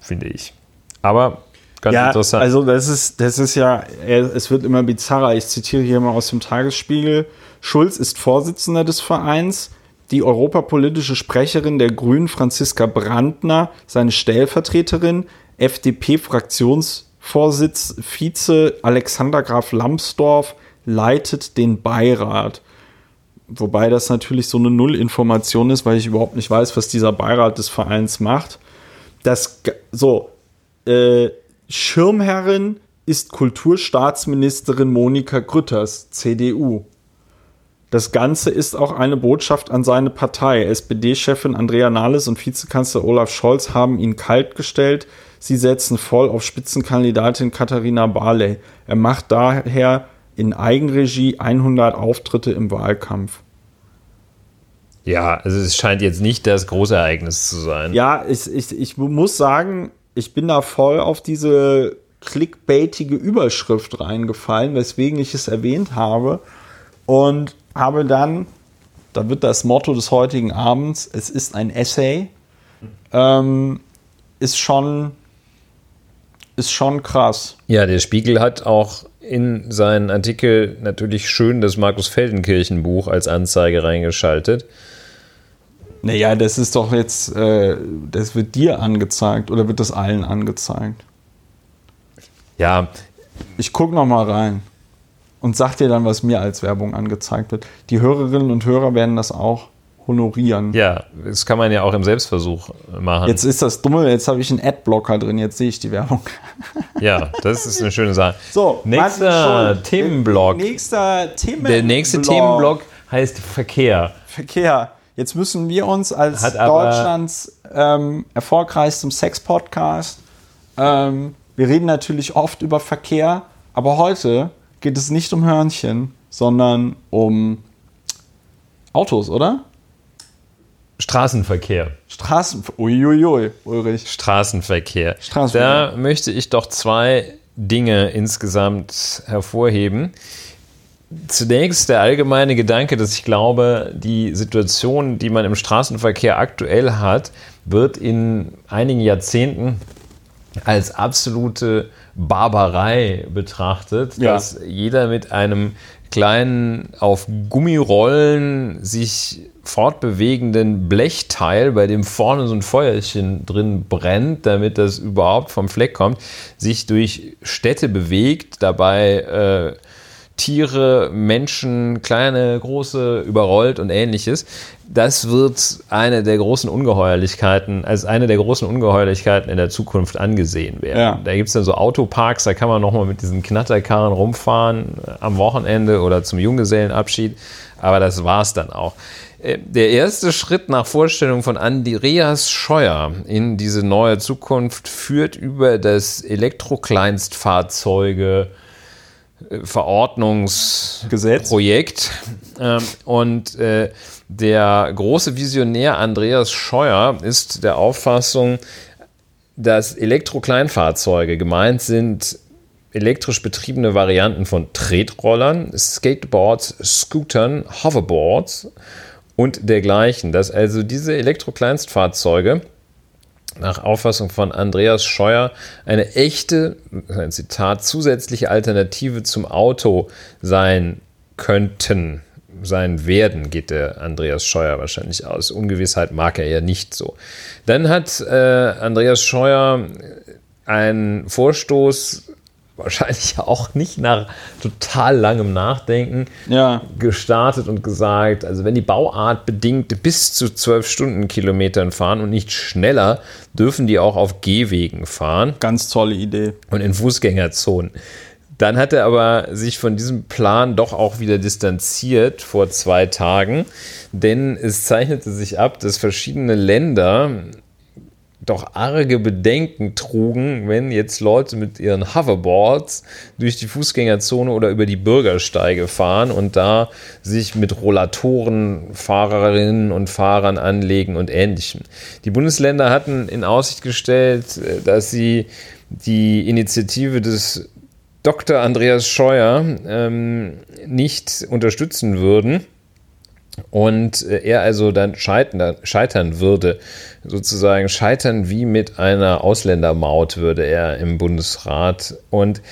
finde ich. Aber ganz ja, interessant. Also, das ist, das ist ja, es wird immer bizarrer. Ich zitiere hier mal aus dem Tagesspiegel. Schulz ist Vorsitzender des Vereins die europapolitische Sprecherin der Grünen, Franziska Brandner, seine Stellvertreterin, FDP-Fraktionsvorsitz, Vize Alexander Graf Lambsdorff leitet den Beirat. Wobei das natürlich so eine Nullinformation ist, weil ich überhaupt nicht weiß, was dieser Beirat des Vereins macht. Das, so, äh, Schirmherrin ist Kulturstaatsministerin Monika Grütters, CDU. Das Ganze ist auch eine Botschaft an seine Partei. SPD-Chefin Andrea Nahles und Vizekanzler Olaf Scholz haben ihn kaltgestellt. Sie setzen voll auf Spitzenkandidatin Katharina Barley. Er macht daher in Eigenregie 100 Auftritte im Wahlkampf. Ja, also es scheint jetzt nicht das große Ereignis zu sein. Ja, ich, ich, ich muss sagen, ich bin da voll auf diese clickbaitige Überschrift reingefallen, weswegen ich es erwähnt habe. Und habe dann, da wird das Motto des heutigen Abends, es ist ein Essay, ähm, ist schon ist schon krass. Ja, der Spiegel hat auch in seinen Artikel natürlich schön das Markus Feldenkirchen Buch als Anzeige reingeschaltet. Naja, das ist doch jetzt, äh, das wird dir angezeigt oder wird das allen angezeigt? Ja. Ich guck noch mal rein und sag dir dann, was mir als Werbung angezeigt wird. Die Hörerinnen und Hörer werden das auch honorieren. Ja, das kann man ja auch im Selbstversuch machen. Jetzt ist das Dumme, jetzt habe ich einen Adblocker drin, jetzt sehe ich die Werbung. Ja, das ist eine schöne Sache. So, nächster Themenblock. Nächster Themenblock. Der nächste Themenblock heißt Verkehr. Verkehr. Jetzt müssen wir uns als Deutschlands ähm, erfolgreichstem Sex-Podcast, ähm, wir reden natürlich oft über Verkehr, aber heute geht es nicht um Hörnchen, sondern um Autos, oder? Straßenverkehr. Straßen, uiuiui, Ulrich. Straßenverkehr. Straßenverkehr. Da möchte ich doch zwei Dinge insgesamt hervorheben. Zunächst der allgemeine Gedanke, dass ich glaube, die Situation, die man im Straßenverkehr aktuell hat, wird in einigen Jahrzehnten als absolute Barbarei betrachtet, ja. dass jeder mit einem kleinen auf Gummirollen sich fortbewegenden Blechteil, bei dem vorne so ein Feuerchen drin brennt, damit das überhaupt vom Fleck kommt, sich durch Städte bewegt, dabei äh, Tiere, Menschen, kleine, große, überrollt und ähnliches. Das wird eine der großen Ungeheuerlichkeiten, als eine der großen Ungeheuerlichkeiten in der Zukunft angesehen werden. Ja. Da gibt es dann so Autoparks, da kann man nochmal mit diesen Knatterkarren rumfahren äh, am Wochenende oder zum Junggesellenabschied. Aber das war es dann auch. Äh, Der erste Schritt nach Vorstellung von Andreas Scheuer in diese neue Zukunft führt über das Elektrokleinstfahrzeuge Verordnungsprojekt. Ähm, und äh, der große Visionär Andreas Scheuer ist der Auffassung, dass Elektrokleinfahrzeuge gemeint sind elektrisch betriebene Varianten von Tretrollern, Skateboards, Scootern, Hoverboards und dergleichen. Dass also diese Elektrokleinstfahrzeuge nach Auffassung von Andreas Scheuer eine echte, ein Zitat, zusätzliche Alternative zum Auto sein könnten, sein werden, geht der Andreas Scheuer wahrscheinlich aus. Ungewissheit mag er ja nicht so. Dann hat äh, Andreas Scheuer einen Vorstoß wahrscheinlich auch nicht nach total langem Nachdenken Ja. gestartet und gesagt, also wenn die Bauart bedingt bis zu 12 Stundenkilometern fahren und nicht schneller, dürfen die auch auf Gehwegen fahren Ganz tolle Idee. und in Fußgängerzonen. Dann hat er aber sich von diesem Plan doch auch wieder distanziert vor zwei Tagen, denn es zeichnete sich ab, dass verschiedene Länder doch arge Bedenken trugen, wenn jetzt Leute mit ihren Hoverboards durch die Fußgängerzone oder über die Bürgersteige fahren und da sich mit Rollatoren Fahrerinnen und Fahrern anlegen und ähnlichem. Die Bundesländer hatten in Aussicht gestellt, äh, dass sie die Initiative des Dr. Andreas Scheuer ähm, nicht unterstützen würden und äh, er also dann scheitern, scheitern würde, sozusagen scheitern wie mit einer Ausländermaut würde er im Bundesrat. Und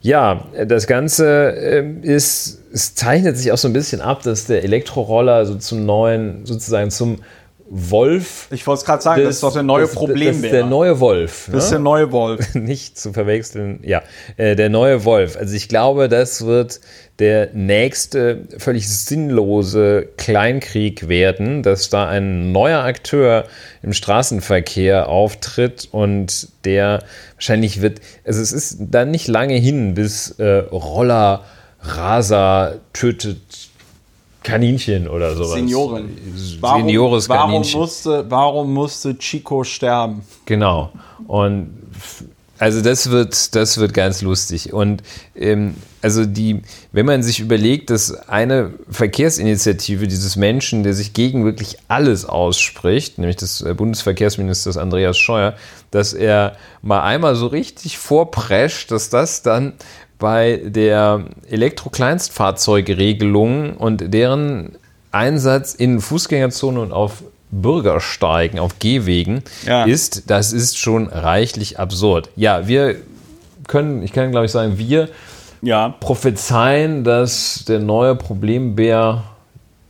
ja, das Ganze ähm, ist, es zeichnet sich auch so ein bisschen ab, dass der Elektroroller so zum neuen, sozusagen zum Wolf. Ich wollte es gerade sagen, das ist doch der neue das- Problembär. Das ist der neue Wolf. Das ist ne? der neue Wolf. nicht zu verwechseln. Ja, äh, der neue Wolf. Also ich glaube, das wird der nächste völlig sinnlose Kleinkrieg werden, dass da ein neuer Akteur im Straßenverkehr auftritt und der wahrscheinlich wird, also es ist dann nicht lange hin, bis äh, Roller, Raser tötet Kaninchen oder sowas. Senioren. Seniores warum, Kaninchen. musste, warum musste Chico sterben? Genau. Und also das wird, das wird ganz lustig. Und ähm, also die, wenn man sich überlegt, dass eine Verkehrsinitiative dieses Menschen, der sich gegen wirklich alles ausspricht, nämlich des äh, Bundesverkehrsministers Andreas Scheuer, dass er mal einmal so richtig vorprescht, dass das dann bei der Elektro-Kleinstfahrzeugeregelung und deren Einsatz in Fußgängerzonen und auf Bürgersteigen, auf Gehwegen Ja. ist, das ist schon reichlich absurd. Ja, wir können, ich kann glaube ich sagen, wir Ja. prophezeien, dass der neue Problembär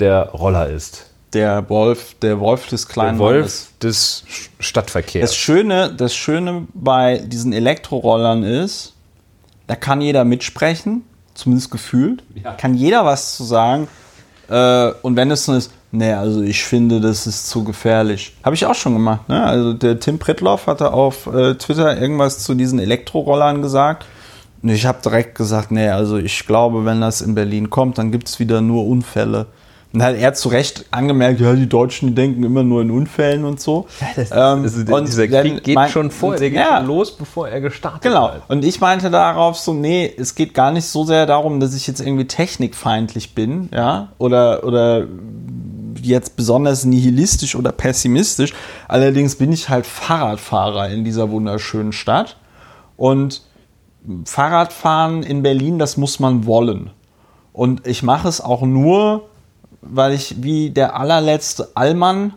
der Roller ist. Der Wolf, der Wolf des Der kleinen Wolf Mannes. des Stadtverkehrs. Das Schöne, das Schöne bei diesen Elektrorollern ist, da kann jeder mitsprechen, zumindest gefühlt. Ja. Kann jeder was zu sagen. Äh, und wenn es dann ist, nee, also ich finde, das ist zu gefährlich. Habe ich auch schon gemacht. Ne? Also der Tim Pritloff hatte auf äh, Twitter irgendwas zu diesen Elektrorollern gesagt. Und ich habe direkt gesagt, nee, also ich glaube, wenn das in Berlin kommt, dann gibt es wieder nur Unfälle. Und hat er zu Recht angemerkt, ja, die Deutschen, die denken immer nur in Unfällen und so. das, Ähm, also und dieser Krieg geht mein- schon vor, der geht ja. schon los, bevor er gestartet Genau. hat. Und ich meinte darauf so, nee, es geht gar nicht so sehr darum, dass ich jetzt irgendwie technikfeindlich bin, ja, oder, oder jetzt besonders nihilistisch oder pessimistisch. Allerdings bin ich halt Fahrradfahrer in dieser wunderschönen Stadt. Und Fahrradfahren in Berlin, das muss man wollen. Und ich mache es auch nur, weil ich wie der allerletzte Allmann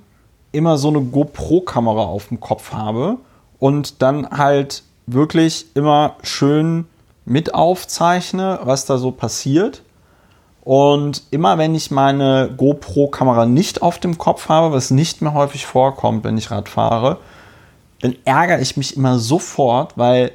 immer so eine GoPro-Kamera auf dem Kopf habe und dann halt wirklich immer schön mit aufzeichne, was da so passiert. Und immer wenn ich meine GoPro-Kamera nicht auf dem Kopf habe, was nicht mehr häufig vorkommt, wenn ich Rad fahre, dann ärgere ich mich immer sofort, weil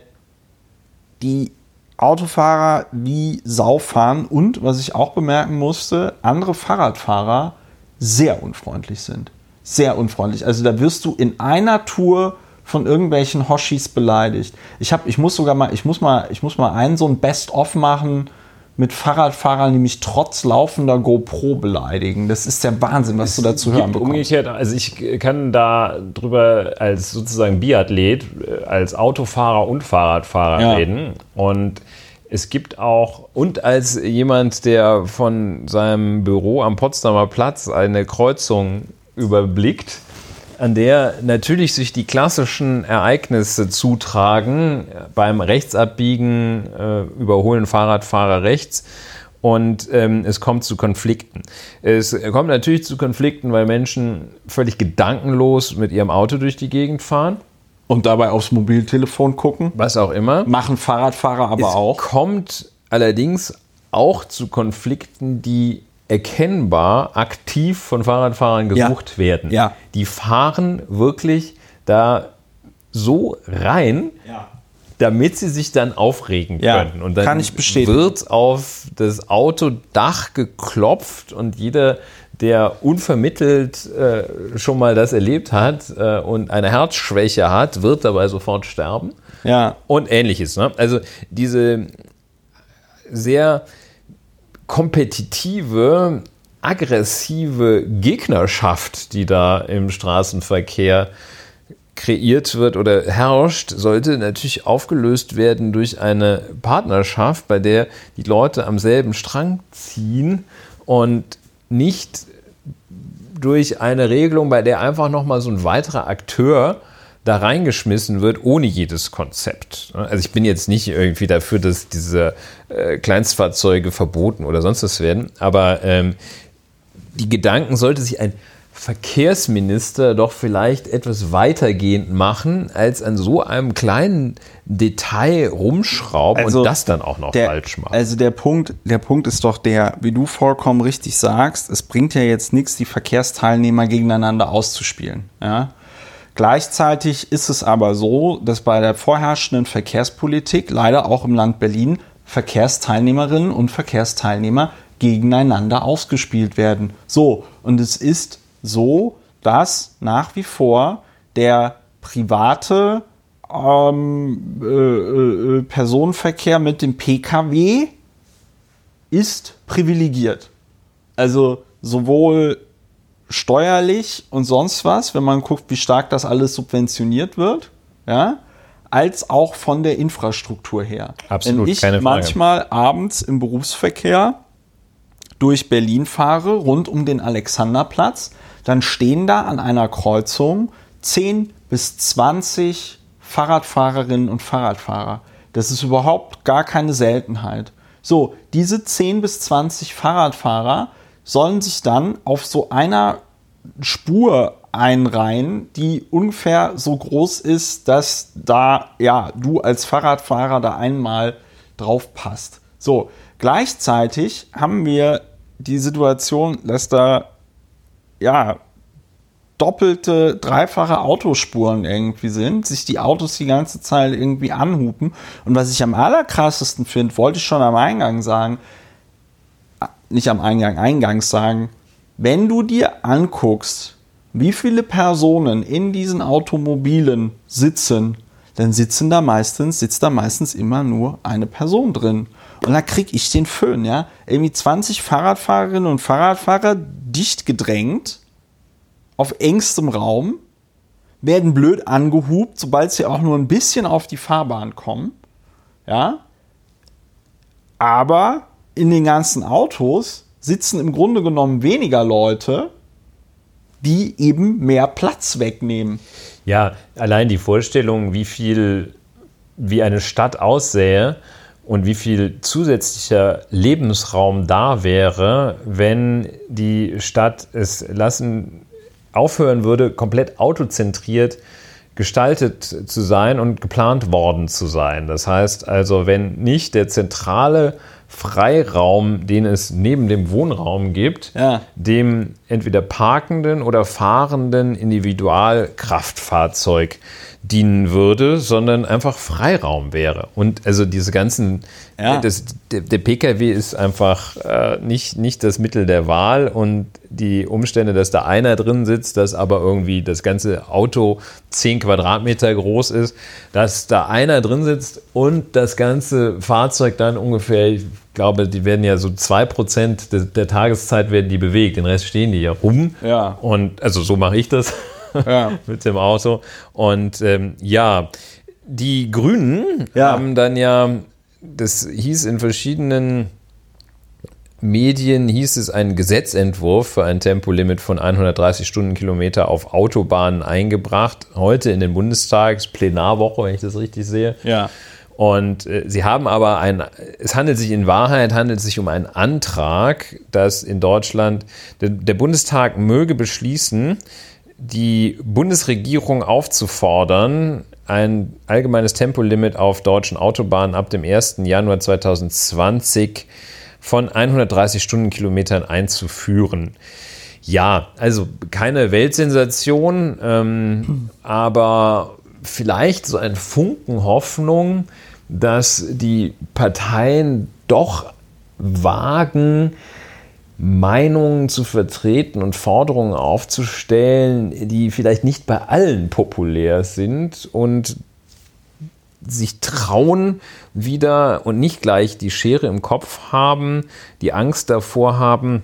die Autofahrer wie Sau fahren und, was ich auch bemerken musste, andere Fahrradfahrer sehr unfreundlich sind. Sehr unfreundlich. Also da wirst du in einer Tour von irgendwelchen Hoshis beleidigt. Ich, hab, ich muss sogar mal, ich muss mal, ich muss mal einen so ein Best-of machen mit Fahrradfahrern, die mich trotz laufender GoPro beleidigen. Das ist der Wahnsinn, was es du dazu hören bekommst. Umgekehrt, also ich kann da drüber als sozusagen Biathlet, äh, als Autofahrer und Fahrradfahrer ja. reden. Und es gibt auch, und als jemand, der von seinem Büro am Potsdamer Platz eine Kreuzung überblickt, an der natürlich sich die klassischen Ereignisse zutragen, beim Rechtsabbiegen äh, überholen Fahrradfahrer rechts und ähm, es kommt zu Konflikten. Es kommt natürlich zu Konflikten, weil Menschen völlig gedankenlos mit ihrem Auto durch die Gegend fahren. Und dabei aufs Mobiltelefon gucken. Was auch immer. Machen Fahrradfahrer aber es auch. kommt allerdings auch zu Konflikten, die erkennbar aktiv von Fahrradfahrern gesucht ja. werden. Ja. Die fahren wirklich da so rein, ja. damit sie sich dann aufregen können. Und dann wird auf das Autodach geklopft und jeder, der unvermittelt äh, schon mal das erlebt hat äh, und eine Herzschwäche hat, wird dabei sofort sterben. Ja. Und ähnliches. Ne? Also diese sehr kompetitive, aggressive Gegnerschaft, die da im Straßenverkehr kreiert wird oder herrscht, sollte natürlich aufgelöst werden durch eine Partnerschaft, bei der die Leute am selben Strang ziehen und nicht durch eine Regelung, bei der einfach nochmal so ein weiterer Akteur da reingeschmissen wird, ohne jedes Konzept. Also ich bin jetzt nicht irgendwie dafür, dass diese äh, Kleinstfahrzeuge verboten oder sonst was werden, aber ähm, die Gedanken sollte sich ein Verkehrsminister doch vielleicht etwas weitergehend machen, als an so einem kleinen Detail rumschrauben also und das dann auch noch der, falsch machen. Also der Punkt, der Punkt ist doch der, wie du vollkommen richtig sagst, es bringt ja jetzt nichts, die Verkehrsteilnehmer gegeneinander auszuspielen. Ja? Gleichzeitig ist es aber so, dass bei der vorherrschenden Verkehrspolitik leider auch im Land Berlin Verkehrsteilnehmerinnen und Verkehrsteilnehmer gegeneinander ausgespielt werden. So, und es ist so, dass nach wie vor der private ähm, äh, äh, Personenverkehr mit dem Pkw ist privilegiert. Also sowohl steuerlich und sonst was, wenn man guckt, wie stark das alles subventioniert wird, ja, als auch von der Infrastruktur her. Absolut, wenn ich keine Frage. manchmal abends im Berufsverkehr durch Berlin fahre, rund um den Alexanderplatz, dann stehen da an einer Kreuzung 10 bis 20 Fahrradfahrerinnen und Fahrradfahrer. Das ist überhaupt gar keine Seltenheit. So, diese 10 bis 20 Fahrradfahrer sollen sich dann auf so einer Spur einreihen, die ungefähr so groß ist, dass da ja du als Fahrradfahrer da einmal drauf passt. So, gleichzeitig haben wir die Situation, dass da ja doppelte, dreifache Autospuren irgendwie sind, sich die Autos die ganze Zeit irgendwie anhupen. Und was ich am allerkrassesten finde, wollte ich schon am Eingang sagen, nicht am Eingang, eingangs sagen, wenn du dir anguckst, wie viele Personen in diesen Automobilen sitzen, dann sitzen da meistens, sitzt da meistens immer nur eine Person drin. Und da krieg ich den Föhn, ja. Irgendwie 20 Fahrradfahrerinnen und Fahrradfahrer dicht gedrängt, auf engstem Raum, werden blöd angehupt, sobald sie auch nur ein bisschen auf die Fahrbahn kommen. Ja. Aber in den ganzen Autos sitzen im Grunde genommen weniger Leute, die eben mehr Platz wegnehmen. Ja, allein die Vorstellung, wie viel, wie eine Stadt aussähe und wie viel zusätzlicher Lebensraum da wäre, wenn die Stadt es lassen, aufhören würde, komplett autozentriert gestaltet zu sein und geplant worden zu sein. Das heißt also, wenn nicht der zentrale Freiraum, den es neben dem Wohnraum gibt, Ja. dem entweder parkenden oder fahrenden Individualkraftfahrzeug dienen würde, sondern einfach Freiraum wäre. Und also diese ganzen, Ja. das, der, der Pkw ist einfach äh, nicht, nicht das Mittel der Wahl und die Umstände, dass da einer drin sitzt, dass aber irgendwie das ganze Auto 10 Quadratmeter groß ist, dass da einer drin sitzt und das ganze Fahrzeug dann ungefähr, ich glaube, die werden ja so 2% der, der Tageszeit werden die bewegt, den Rest stehen die ja rum. Ja. Und also so mache ich das Ja. mit dem Auto. Und ähm, ja, die Grünen Ja. haben dann ja, das hieß in verschiedenen Medien, hieß es einen Gesetzentwurf für ein Tempolimit von 130 Stundenkilometer auf Autobahnen eingebracht. Heute in den Bundestagsplenarwoche, wenn ich das richtig sehe. Ja. Und äh, sie haben aber ein, es handelt sich in Wahrheit, handelt sich um einen Antrag, dass in Deutschland der, der Bundestag möge beschließen, die Bundesregierung aufzufordern, ein allgemeines Tempolimit auf deutschen Autobahnen ab dem 1. Januar 2020 von 130 Stundenkilometern einzuführen. Ja, also keine Weltsensation, ähm, aber vielleicht so ein Funken Hoffnung, dass die Parteien doch wagen, Meinungen zu vertreten und Forderungen aufzustellen, die vielleicht nicht bei allen populär sind und sich trauen wieder und nicht gleich die Schere im Kopf haben, die Angst davor haben,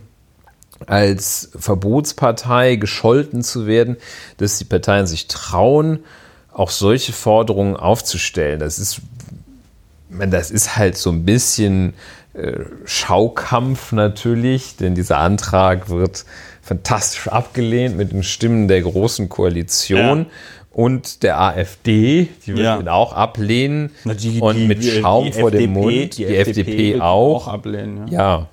als Verbotspartei gescholten zu werden, dass die Parteien sich trauen, auch solche Forderungen aufzustellen. Das ist, das ist halt so ein bisschen Schaukampf natürlich, denn dieser Antrag wird fantastisch abgelehnt mit den Stimmen der großen Koalition. Ja. Und der AfD, die wird Ja. ihn auch ablehnen. Na, die- und die- mit Schaum die vor dem FDP Mund. Die, FDP, wird auch. ablehnen. Ja. Ja.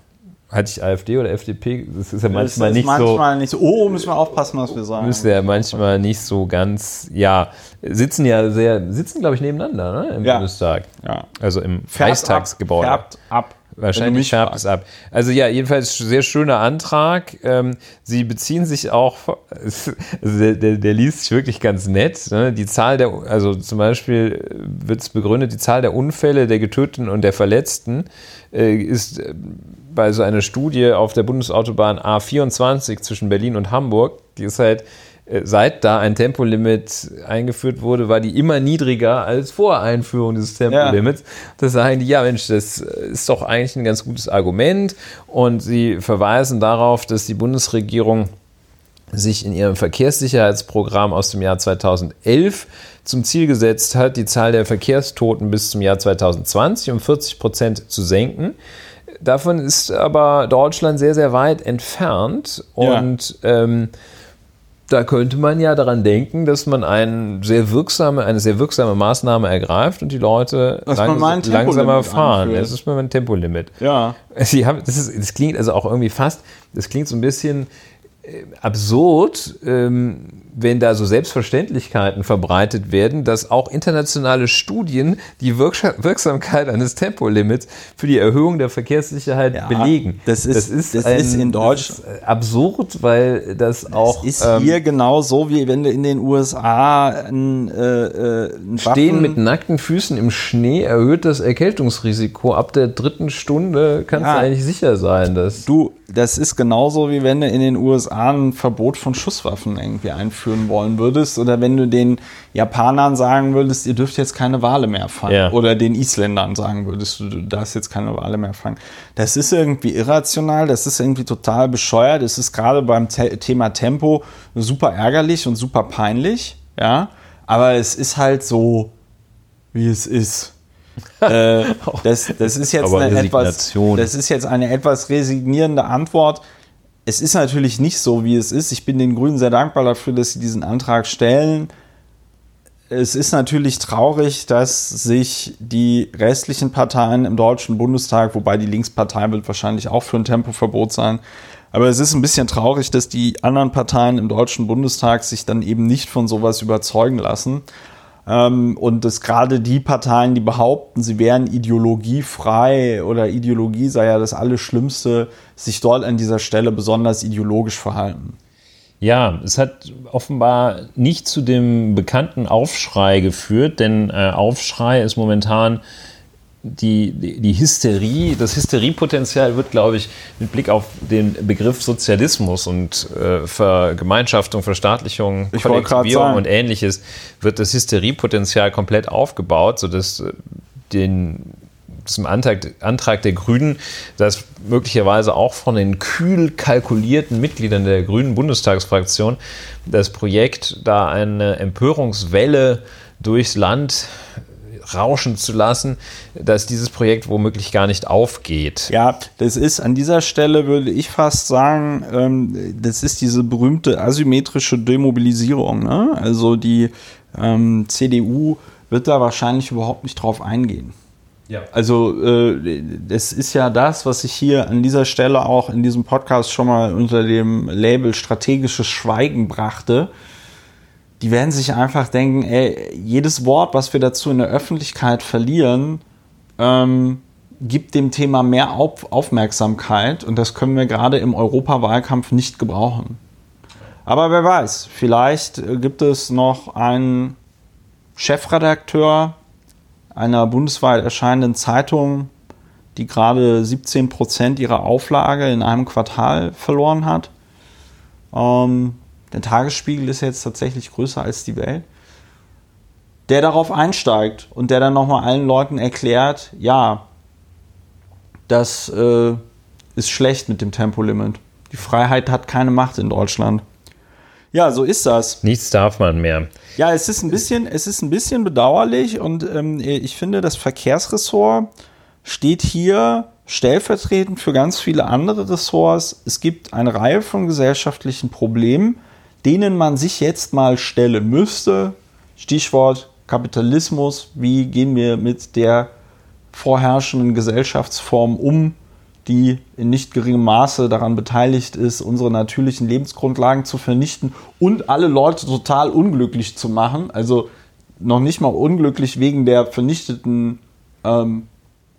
Hatte ich AfD oder FDP? Das ist ja manchmal ist nicht so. manchmal nicht so. Oh, müssen wir aufpassen, was wir sagen. Müsste ja manchmal nicht so ganz, ja, sitzen ja sehr, sitzen glaube ich nebeneinander, ne, im Ja. Bundestag. Ja. Also im Färbt Reichstagsgebäude. Ab, färbt ab. Wahrscheinlich mich färbt es ab. Also ja, jedenfalls sehr schöner Antrag. Ähm, sie beziehen sich auch, also der, der, der liest sich wirklich ganz nett. Ne? Die Zahl der, also zum Beispiel wird es begründet, die Zahl der Unfälle, der Getöteten und der Verletzten äh, ist äh, bei so einer Studie auf der Bundesautobahn A24 zwischen Berlin und Hamburg, die ist halt seit da ein Tempolimit eingeführt wurde, war die immer niedriger als vor Einführung dieses Tempolimits. Da sagen die, ja Mensch, das ist doch eigentlich ein ganz gutes Argument. Und sie verweisen darauf, dass die Bundesregierung sich in ihrem Verkehrssicherheitsprogramm aus dem Jahr 2011 zum Ziel gesetzt hat, die Zahl der Verkehrstoten bis zum Jahr 2020 um 40 Prozent zu senken. Davon ist aber Deutschland sehr, sehr weit entfernt. Ja. Und ähm, da könnte man ja daran denken, dass man ein sehr wirksame, eine sehr wirksame Maßnahme ergreift und die Leute ein langsamer fahren. einführt. Es ist mal ein Tempolimit. Ja. Sie haben, das, ist, das klingt also auch irgendwie fast, das klingt so ein bisschen äh, absurd, ähm, wenn da so Selbstverständlichkeiten verbreitet werden, dass auch internationale Studien die Wirksam Wirksamkeit eines Tempolimits für die Erhöhung der Verkehrssicherheit Ja, belegen. das ist- das ist in das ist, äh, absurd, weil das auch ist ähm, hier genau so, wie wenn du in den USA ein, äh, äh, ein Stehen mit nackten Füßen im Schnee erhöht das Erkältungsrisiko. Ab der dritten Stunde kannst Ja. du eigentlich sicher sein, dass Du, das ist genauso wie wenn du in den USA ein Verbot von Schusswaffen irgendwie einführen wollen würdest oder wenn du den Japanern sagen würdest, ihr dürft jetzt keine Wale mehr fangen Ja. oder den Isländern sagen würdest, du, darfst jetzt keine Wale mehr fangen. Das ist irgendwie irrational, das ist irgendwie total bescheuert, es ist gerade beim Te Thema Tempo super ärgerlich und super peinlich, ja, aber es ist halt so, wie es ist. äh, das, das ist jetzt Aber eine etwas, das ist jetzt eine etwas resignierende Antwort. Es ist natürlich nicht so, wie es ist. Ich bin den Grünen sehr dankbar dafür, dass sie diesen Antrag stellen. Es ist natürlich traurig, dass sich die restlichen Parteien im Deutschen Bundestag, wobei die Linkspartei wird wahrscheinlich auch für ein Tempoverbot sein, aber es ist ein bisschen traurig, dass die anderen Parteien im Deutschen Bundestag sich dann eben nicht von sowas überzeugen lassen. Ähm, und dass gerade die Parteien, die behaupten, sie wären ideologiefrei oder Ideologie sei ja das Allerschlimmste, sich dort an dieser Stelle besonders ideologisch verhalten. Ja, es hat offenbar nicht zu dem bekannten Aufschrei geführt, denn äh, Aufschrei ist momentan die, die, die, Hysterie, das Hysteriepotenzial wird, glaube ich, mit Blick auf den Begriff Sozialismus und äh, Vergemeinschaftung, Verstaatlichung, ich Kollektivierung und ähnliches, wird das Hysteriepotenzial komplett aufgebaut, sodass äh, den zum Antrag, Antrag der Grünen, dass möglicherweise auch von den kühl kalkulierten Mitgliedern der Grünen Bundestagsfraktion das Projekt da eine Empörungswelle durchs Land rauschen zu lassen, dass dieses Projekt womöglich gar nicht aufgeht. Ja, das ist an dieser Stelle, würde ich fast sagen, ähm, das ist diese berühmte asymmetrische Demobilisierung. Ne? Also die ähm, CDU wird da wahrscheinlich überhaupt nicht drauf eingehen. Ja. Also äh, das ist ja das, was ich hier an dieser Stelle auch in diesem Podcast schon mal unter dem Label strategisches Schweigen brachte. Die werden sich einfach denken, ey, jedes Wort, was wir dazu in der Öffentlichkeit verlieren, ähm, gibt dem Thema mehr Auf Aufmerksamkeit und das können wir gerade im Europawahlkampf nicht gebrauchen. Aber wer weiß, vielleicht gibt es noch einen Chefredakteur einer bundesweit erscheinenden Zeitung, die gerade 17 Prozent ihrer Auflage in einem Quartal verloren hat. Ähm, der Tagesspiegel ist jetzt tatsächlich größer als die Welt. Der darauf einsteigt und der dann nochmal allen Leuten erklärt, ja, das äh, ist schlecht mit dem Tempolimit. Die Freiheit hat keine Macht in Deutschland. Ja, so ist das. Nichts darf man mehr. Ja, es ist ein bisschen, es ist ein bisschen bedauerlich und ähm, ich finde, das Verkehrsressort steht hier stellvertretend für ganz viele andere Ressorts. Es gibt eine Reihe von gesellschaftlichen Problemen, denen man sich jetzt mal stellen müsste. Stichwort Kapitalismus. Wie gehen wir mit der vorherrschenden Gesellschaftsform um? die in nicht geringem Maße daran beteiligt ist, unsere natürlichen Lebensgrundlagen zu vernichten und alle Leute total unglücklich zu machen. Also noch nicht mal unglücklich wegen der vernichteten ähm,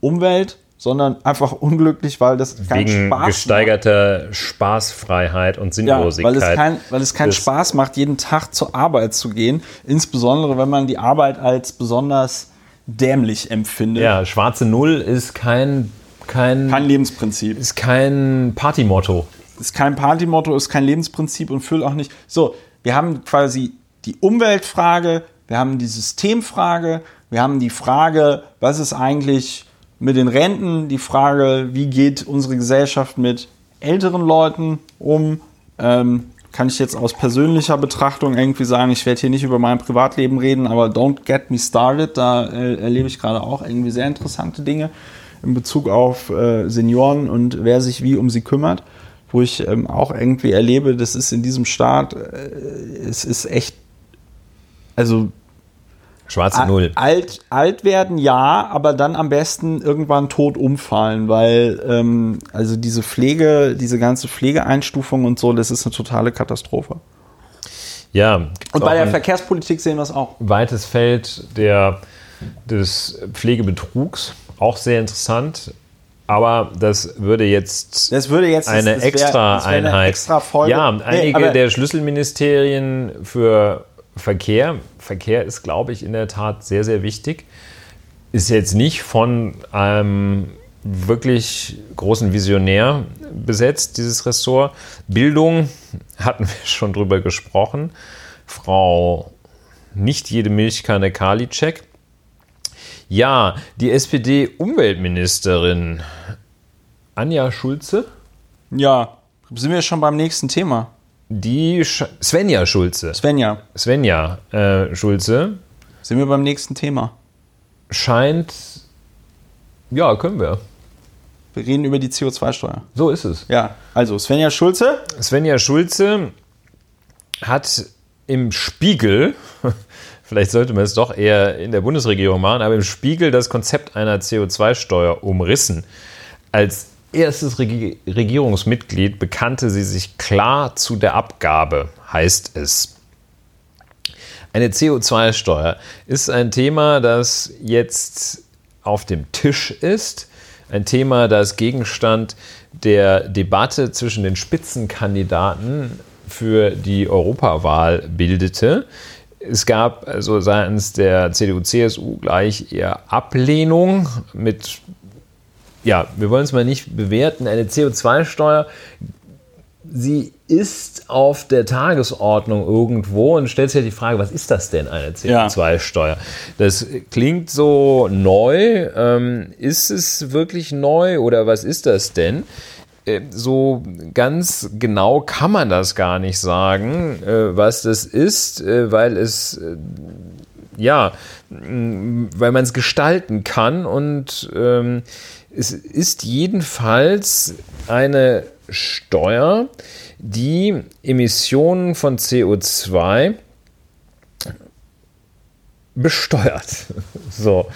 Umwelt, sondern einfach unglücklich, weil das keinen wegen Spaß gesteigerter macht. Spaßfreiheit und Sinnlosigkeit. Ja, weil es, kein, weil es keinen Spaß macht, jeden Tag zur Arbeit zu gehen, insbesondere wenn man die Arbeit als besonders dämlich empfindet. Ja, schwarze Null ist kein kein, kein Lebensprinzip. Ist kein Partymotto. Ist kein Partymotto, ist kein Lebensprinzip und füllt auch nicht. So, wir haben quasi die Umweltfrage, wir haben die Systemfrage, wir haben die Frage, was ist eigentlich mit den Renten, die Frage, wie geht unsere Gesellschaft mit älteren Leuten um. Ähm, kann ich jetzt aus persönlicher Betrachtung irgendwie sagen, ich werde hier nicht über mein Privatleben reden, aber don't get me started, da äh, erlebe ich gerade auch irgendwie sehr interessante Dinge in Bezug auf äh, Senioren und wer sich wie um sie kümmert, wo ich ähm, auch irgendwie erlebe, das ist in diesem Staat, äh, es ist echt, also Schwarze Null. Alt, alt werden ja, aber dann am besten irgendwann tot umfallen, weil ähm, also diese Pflege, diese ganze Pflegeeinstufung und so, das ist eine totale Katastrophe. Ja. Und bei der Verkehrspolitik sehen wir es auch. Weites Feld der, des Pflegebetrugs auch sehr interessant. Aber das würde jetzt, das würde jetzt eine das, das extra wär, Einheit. Extra Folge. Ja, einige nee, der Schlüsselministerien für Verkehr. Verkehr ist, glaube ich, in der Tat sehr, sehr wichtig. Ist jetzt nicht von einem wirklich großen Visionär besetzt, dieses Ressort. Bildung hatten wir schon drüber gesprochen. Frau nicht jede Milch keine Kali-Check. Ja, die SPD-Umweltministerin Anja Schulze. Ja, sind wir schon beim nächsten Thema. Die Sch Svenja Schulze. Svenja. Svenja äh, Schulze. Sind wir beim nächsten Thema. Scheint. Ja, können wir. Wir reden über die CO2-Steuer. So ist es. Ja, also Svenja Schulze. Svenja Schulze hat im Spiegel vielleicht sollte man es doch eher in der Bundesregierung machen, aber im Spiegel das Konzept einer CO2-Steuer umrissen. Als erstes Regierungsmitglied bekannte sie sich klar zu der Abgabe, heißt es. Eine CO2-Steuer ist ein Thema, das jetzt auf dem Tisch ist. Ein Thema, das Gegenstand der Debatte zwischen den Spitzenkandidaten für die Europawahl bildete. Es gab also seitens der CDU-CSU gleich eher Ablehnung mit, ja, wir wollen es mal nicht bewerten, eine CO2-Steuer. Sie ist auf der Tagesordnung irgendwo und stellt sich ja die Frage, was ist das denn, eine CO2-Steuer? Ja. Das klingt so neu. Ähm, ist es wirklich neu oder was ist das denn? Äh, so ganz genau kann man das gar nicht sagen, äh, was das ist, äh, weil es ja, weil man es gestalten kann und ähm, es ist jedenfalls eine Steuer, die Emissionen von CO2 besteuert. So.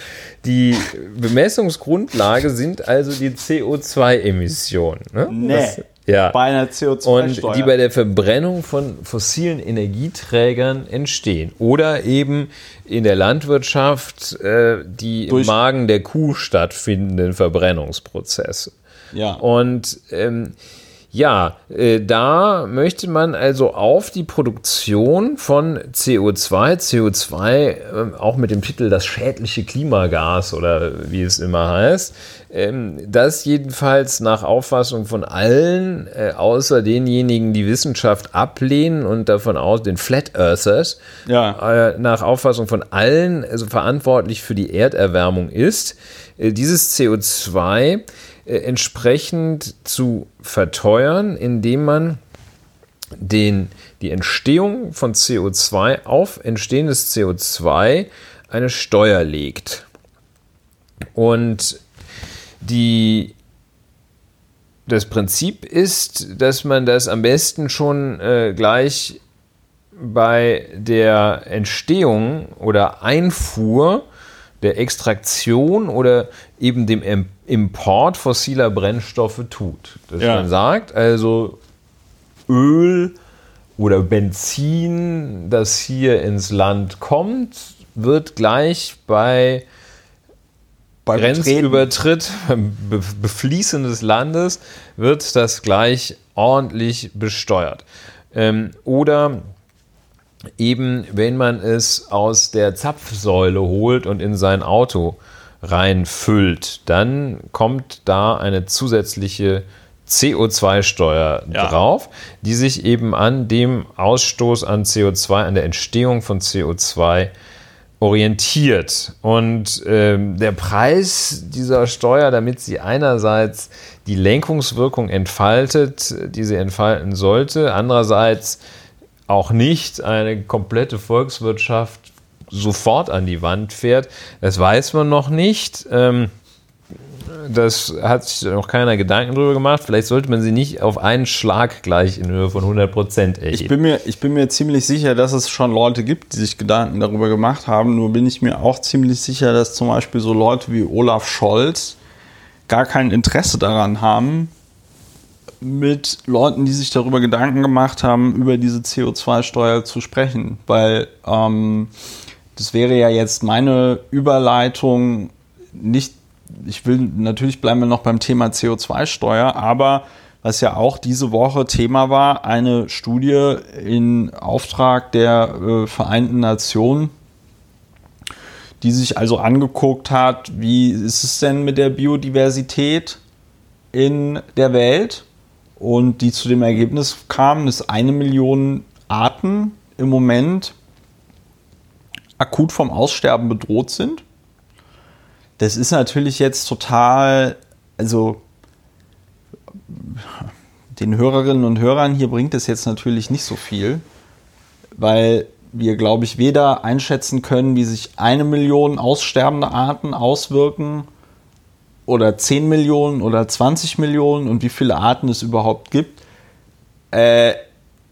Die Bemessungsgrundlage sind also die CO2-Emissionen. Ne? Nee. Das, ja. Bei einer CO2-Steuer. Und die bei der Verbrennung von fossilen Energieträgern entstehen. Oder eben in der Landwirtschaft äh, die Durch im Magen der Kuh stattfindenden Verbrennungsprozesse. Ja. Und ähm, ja, äh, da möchte man also auf die Produktion von CO2, CO2 äh, auch mit dem Titel das schädliche Klimagas oder wie es immer heißt, ähm, das jedenfalls nach Auffassung von allen, äh, außer denjenigen, die Wissenschaft ablehnen und davon aus, den Flat Earthers, ja. äh, nach Auffassung von allen also verantwortlich für die Erderwärmung ist. Äh, dieses CO2 äh, entsprechend zu verteuern, indem man den, die Entstehung von CO2 auf entstehendes CO2 eine Steuer legt. Und die, das Prinzip ist, dass man das am besten schon äh, gleich bei der Entstehung oder Einfuhr der Extraktion oder eben dem Import fossiler Brennstoffe tut. Dass ja. man sagt, also Öl oder Benzin, das hier ins Land kommt, wird gleich bei, bei Grenzübertritt, beim Befließen des Landes, wird das gleich ordentlich besteuert. Ähm, oder eben, wenn man es aus der Zapfsäule holt und in sein Auto reinfüllt, dann kommt da eine zusätzliche CO2-Steuer ja. drauf, die sich eben an dem Ausstoß an CO2, an der Entstehung von CO2 orientiert. Und ähm, der Preis dieser Steuer, damit sie einerseits die Lenkungswirkung entfaltet, die sie entfalten sollte, andererseits auch nicht eine komplette Volkswirtschaft sofort an die Wand fährt. Das weiß man noch nicht. Ähm, das hat sich noch keiner Gedanken darüber gemacht. Vielleicht sollte man sie nicht auf einen Schlag gleich in Höhe von 100 Prozent erheben. Ich bin, mir, ich bin mir ziemlich sicher, dass es schon Leute gibt, die sich Gedanken darüber gemacht haben. Nur bin ich mir auch ziemlich sicher, dass zum Beispiel so Leute wie Olaf Scholz gar kein Interesse daran haben, mit Leuten, die sich darüber Gedanken gemacht haben, über diese CO2-Steuer zu sprechen. Weil ähm, das wäre ja jetzt meine Überleitung nicht, ich will, natürlich bleiben wir noch beim Thema CO2-Steuer, aber was ja auch diese Woche Thema war, eine Studie in Auftrag der äh, Vereinten Nationen, die sich also angeguckt hat, wie ist es denn mit der Biodiversität in der Welt? und die zu dem Ergebnis kamen, dass eine Million Arten im Moment akut vom Aussterben bedroht sind. Das ist natürlich jetzt total, also den Hörerinnen und Hörern hier bringt es jetzt natürlich nicht so viel, weil wir, glaube ich, weder einschätzen können, wie sich eine Million aussterbende Arten auswirken oder 10 Millionen oder 20 Millionen und wie viele Arten es überhaupt gibt. Äh,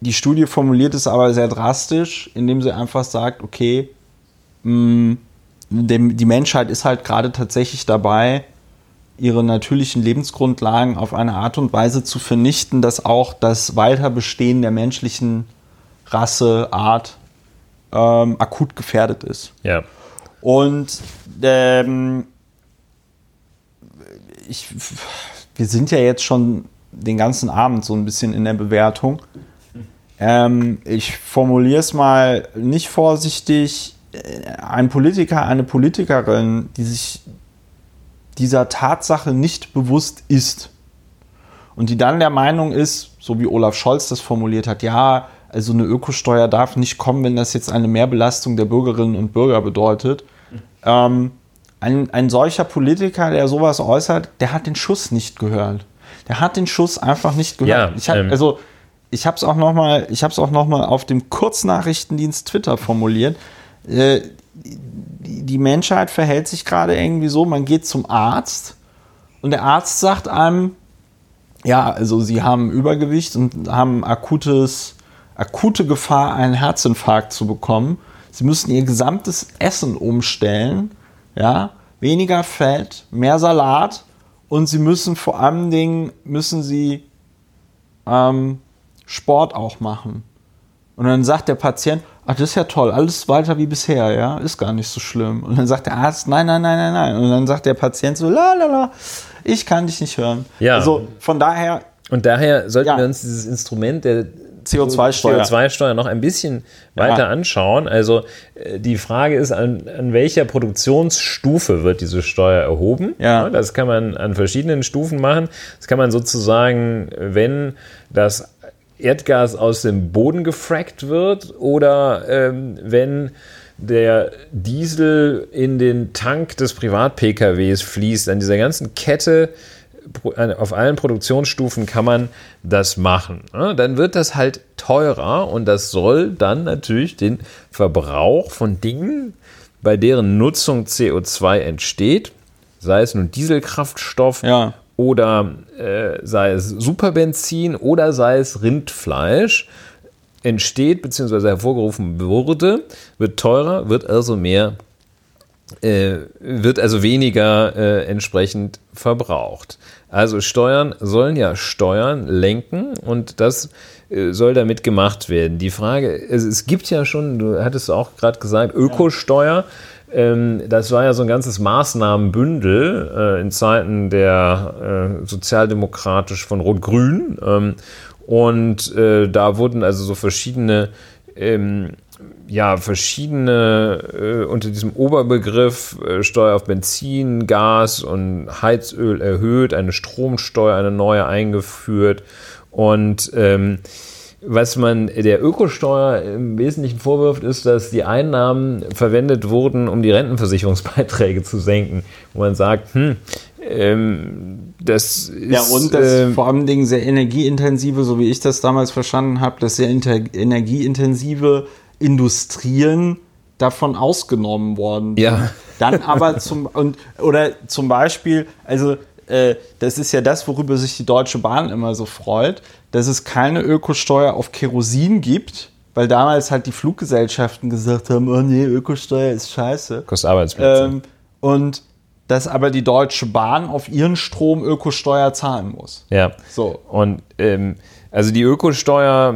die Studie formuliert es aber sehr drastisch, indem sie einfach sagt, okay, mh, mm, die Menschheit ist halt gerade tatsächlich dabei, ihre natürlichen Lebensgrundlagen auf eine Art und Weise zu vernichten, dass auch das Weiterbestehen der menschlichen Rasse, Art ähm, akut gefährdet ist. Ja. Und ähm, ich, wir sind ja jetzt schon den ganzen Abend so ein bisschen in der Bewertung. Ähm, ich formuliere es mal nicht vorsichtig. Ein Politiker, eine Politikerin, die sich dieser Tatsache nicht bewusst ist und die dann der Meinung ist, so wie Olaf Scholz das formuliert hat, ja, also eine Ökosteuer darf nicht kommen, wenn das jetzt eine Mehrbelastung der Bürgerinnen und Bürger bedeutet. Ähm, ein, ein solcher Politiker, der sowas äußert, der hat den Schuss nicht gehört. Der hat den Schuss einfach nicht gehört. Ja, ich hab, ähm, also ich habe es auch noch mal, ich habe es auch noch mal auf dem Kurznachrichtendienst Twitter formuliert. Äh, die, Menschheit verhält sich gerade irgendwie so: Man geht zum Arzt und der Arzt sagt einem, ja, also sie haben Übergewicht und haben akutes, akute Gefahr, einen Herzinfarkt zu bekommen. Sie müssen ihr gesamtes Essen umstellen, ja, weniger Fett, mehr Salat und sie müssen vor allen Dingen müssen sie ähm, Sport auch machen. Und dann sagt der Patient, ach, das ist ja toll, alles weiter wie bisher, ja, ist gar nicht so schlimm. Und dann sagt der Arzt, nein, nein, nein, nein, nein. Und dann sagt der Patient so, la, la, la, ich kann dich nicht hören. Ja. Also von daher, Und daher sollten Ja. wir uns dieses Instrument der CO2-Steuer. CO2-Steuer noch ein bisschen weiter Ja. anschauen. Also äh, die Frage ist, an, an welcher Produktionsstufe wird diese Steuer erhoben? Ja. Das kann man an verschiedenen Stufen machen. Das kann man sozusagen, wenn das Erdgas aus dem Boden gefrackt wird oder ähm, wenn der Diesel in den Tank des Privat-PKWs fließt, an dieser ganzen Kette auf allen Produktionsstufen kann man das machen. ne? Dann wird das halt teurer und das soll dann natürlich den Verbrauch von Dingen, bei deren Nutzung CO2 entsteht, sei es nun Dieselkraftstoff Ja. Oder äh, sei es Superbenzin oder sei es Rindfleisch, entsteht bzw. hervorgerufen wurde, wird teurer, wird also mehr äh, wird also weniger äh, entsprechend verbraucht. Also Steuern sollen ja Steuern lenken und das äh, soll damit gemacht werden. Die Frage, es, es gibt ja schon, du hattest auch gerade gesagt, Ökosteuer. Ähm, das war ja so ein ganzes Maßnahmenbündel äh, in Zeiten der äh, sozialdemokratisch von Rot-Grün. Ähm, und äh, da wurden also so verschiedene ähm, ja, verschiedene äh, unter diesem Oberbegriff äh, Steuer auf Benzin, Gas und Heizöl erhöht, eine Stromsteuer, eine neue eingeführt. Und ähm, was man der Ökosteuer im Wesentlichen vorwirft, ist, dass die Einnahmen verwendet wurden, um die Rentenversicherungsbeiträge zu senken. Wo man sagt, hm, ähm, das ist. Ja, und das ähm, vor allem Dingen sehr energieintensive, so wie ich das damals verstanden habe, dass sehr energieintensive Industrien davon ausgenommen worden. sind. Ja. Dann aber zum und oder zum Beispiel, also äh, das ist ja das, worüber sich die Deutsche Bahn immer so freut, dass es keine Ökosteuer auf Kerosin gibt, weil damals halt die Fluggesellschaften gesagt haben, oh nee, Ökosteuer ist scheiße. kostet Arbeitsplätze. Ähm, und dass aber die Deutsche Bahn auf ihren Strom Ökosteuer zahlen muss. Ja. So. Und ähm, also die Ökosteuer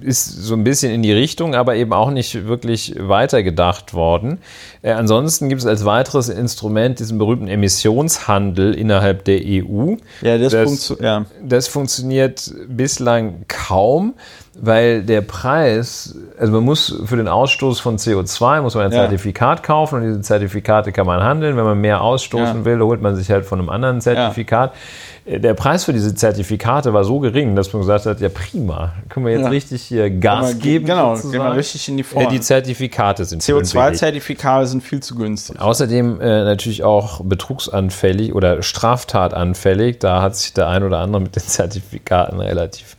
ist so ein bisschen in die Richtung, aber eben auch nicht wirklich weitergedacht worden. Äh, ansonsten gibt es als weiteres Instrument diesen berühmten Emissionshandel innerhalb der EU. Ja, das, Das- funktio- ja. Das funktioniert bislang kaum, weil der Preis, also man muss für den Ausstoß von CO2 muss man ein Ja. Zertifikat kaufen und diese Zertifikate kann man handeln. Wenn man mehr ausstoßen Ja. will, holt man sich halt von einem anderen Zertifikat. Äh, Der Preis für diese Zertifikate war so gering, dass man gesagt hat, ja prima, können wir jetzt Ja. richtig hier Gas man- geben. Genau, sozusagen. gehen wir richtig in die Äh, Form. Die Zertifikate sind schön billig. CO2-Zertifikate sind viel zu günstig. Außerdem äh, natürlich auch betrugsanfällig oder straftatanfällig. Da hat sich der ein oder andere mit den Zertifikaten relativ,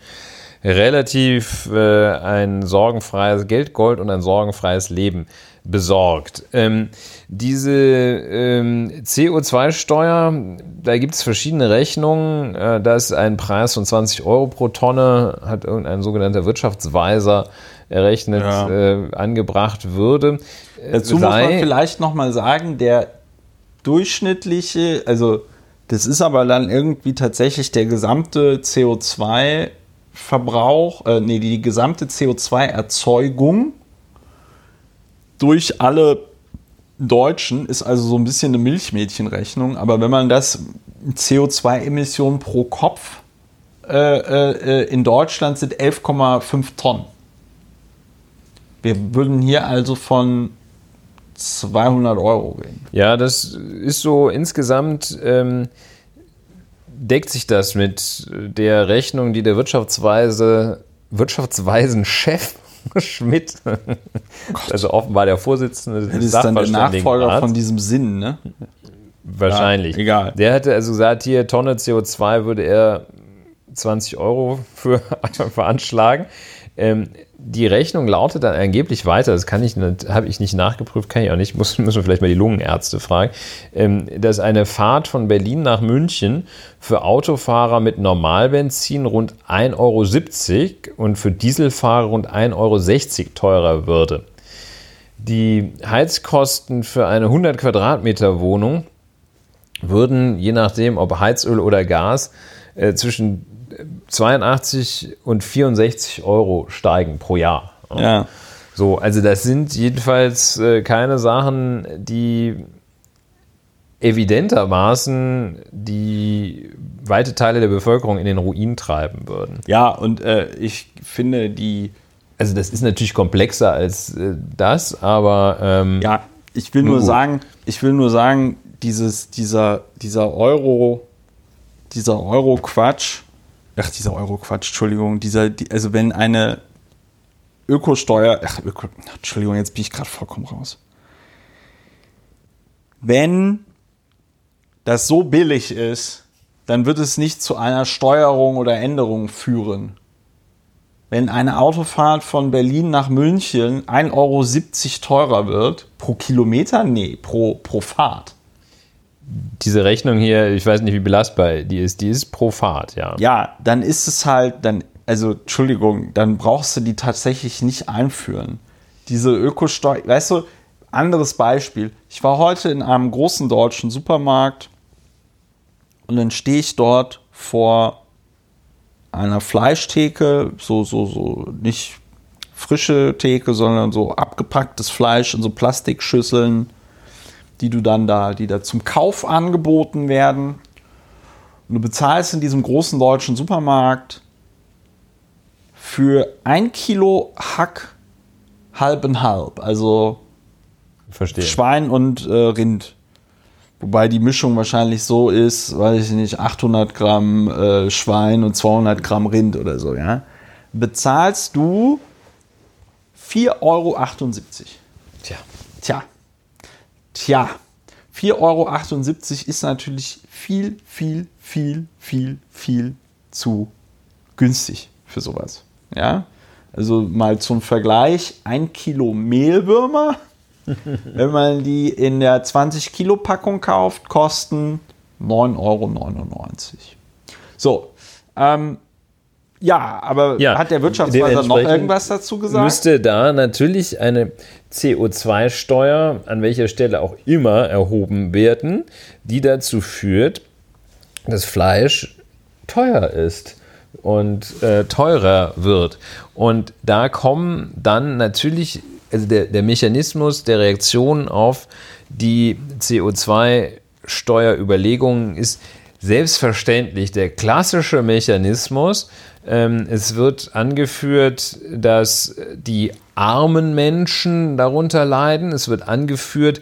relativ äh, ein sorgenfreies Geld, Gold und ein sorgenfreies Leben besorgt. Ähm, diese ähm, CO2-Steuer, da gibt es verschiedene Rechnungen. Äh, da ist ein Preis von 20 Euro pro Tonne, hat irgendein sogenannter Wirtschaftsweiser errechnet, Ja. äh, angebracht würde. Äh, Dazu muss man vielleicht nochmal sagen, der durchschnittliche, also das ist aber dann irgendwie tatsächlich der gesamte CO2-Verbrauch, äh, nee, die gesamte CO2-Erzeugung durch alle Deutschen, ist also so ein bisschen eine Milchmädchenrechnung. Aber wenn man das CO2-Emissionen pro Kopf äh, äh, in Deutschland sind 11,5 Tonnen. Wir würden hier also von 200 Euro reden. Ja, das ist so insgesamt. Ähm, deckt sich das mit der Rechnung, die der Wirtschaftsweise, Wirtschaftsweisen-Chef Schmidt, also offenbar der Vorsitzende des Das ist dann der Nachfolger von diesem Sinn, ne? Wahrscheinlich. Ja, egal. Der hätte also gesagt, hier Tonne CO2 würde er 20 Euro für veranschlagen. Ähm, die Rechnung lautet dann angeblich weiter, das kann ich habe ich nicht nachgeprüft, kann ich auch nicht, muss, müssen wir vielleicht mal die Lungenärzte fragen, ähm, dass eine Fahrt von Berlin nach München für Autofahrer mit Normalbenzin rund 1,70 Euro und für Dieselfahrer rund 1,60 Euro teurer würde. Die Heizkosten für eine 100 Quadratmeter Wohnung würden, je nachdem ob Heizöl oder Gas, äh, zwischen 82 und 64 Euro steigen pro Jahr. Ja. So, also das sind jedenfalls äh, keine Sachen, die evidentermaßen die weite Teile der Bevölkerung in den Ruin treiben würden. Ja, und äh, ich finde die. Also das ist natürlich komplexer als äh, das, aber ähm, ja, ich will nur, nur sagen, ich will nur sagen, dieses, dieser, dieser Euro, dieser Euro-Quatsch, ach, dieser Euro-Quatsch, Entschuldigung, dieser, die, also wenn eine Ökosteuer, ach, Öko, Entschuldigung, jetzt bin ich gerade vollkommen raus. Wenn das so billig ist, dann wird es nicht zu einer Steuerung oder Änderung führen. Wenn eine Autofahrt von Berlin nach München 1,70 Euro teurer wird, pro Kilometer? Nee, pro, pro Fahrt diese Rechnung hier, ich weiß nicht, wie belastbar die ist, die ist pro Fahrt, ja. Ja, dann ist es halt, dann, also Entschuldigung, dann brauchst du die tatsächlich nicht einführen. Diese Ökosteuer, weißt du, anderes Beispiel. Ich war heute in einem großen deutschen Supermarkt und dann stehe ich dort vor einer Fleischtheke, so, so, so, nicht frische Theke, sondern so abgepacktes Fleisch in so Plastikschüsseln die du dann da, die da zum Kauf angeboten werden. Und du bezahlst in diesem großen deutschen Supermarkt für ein Kilo Hack halb und halb, also Verstehe. Schwein und äh, Rind. Wobei die Mischung wahrscheinlich so ist, weiß ich nicht, 800 Gramm äh, Schwein und 200 Gramm Rind oder so, ja. Bezahlst du 4,78 Euro. Tja. Tja. Tja, 4,78 Euro ist natürlich viel, viel, viel, viel, viel zu günstig für sowas. Ja, also mal zum Vergleich, ein Kilo Mehlwürmer, wenn man die in der 20 Kilo Packung kauft, kosten 9,99 Euro. So, ähm, ja, aber ja, hat der Wirtschaftsweise noch irgendwas dazu gesagt? Müsste da natürlich eine CO2-Steuer an welcher Stelle auch immer erhoben werden, die dazu führt, dass Fleisch teuer ist und äh, teurer wird. Und da kommen dann natürlich, also der, der Mechanismus der Reaktion auf die CO2-Steuerüberlegungen ist selbstverständlich der klassische Mechanismus, ähm, es wird angeführt, dass die armen Menschen darunter leiden. Es wird angeführt,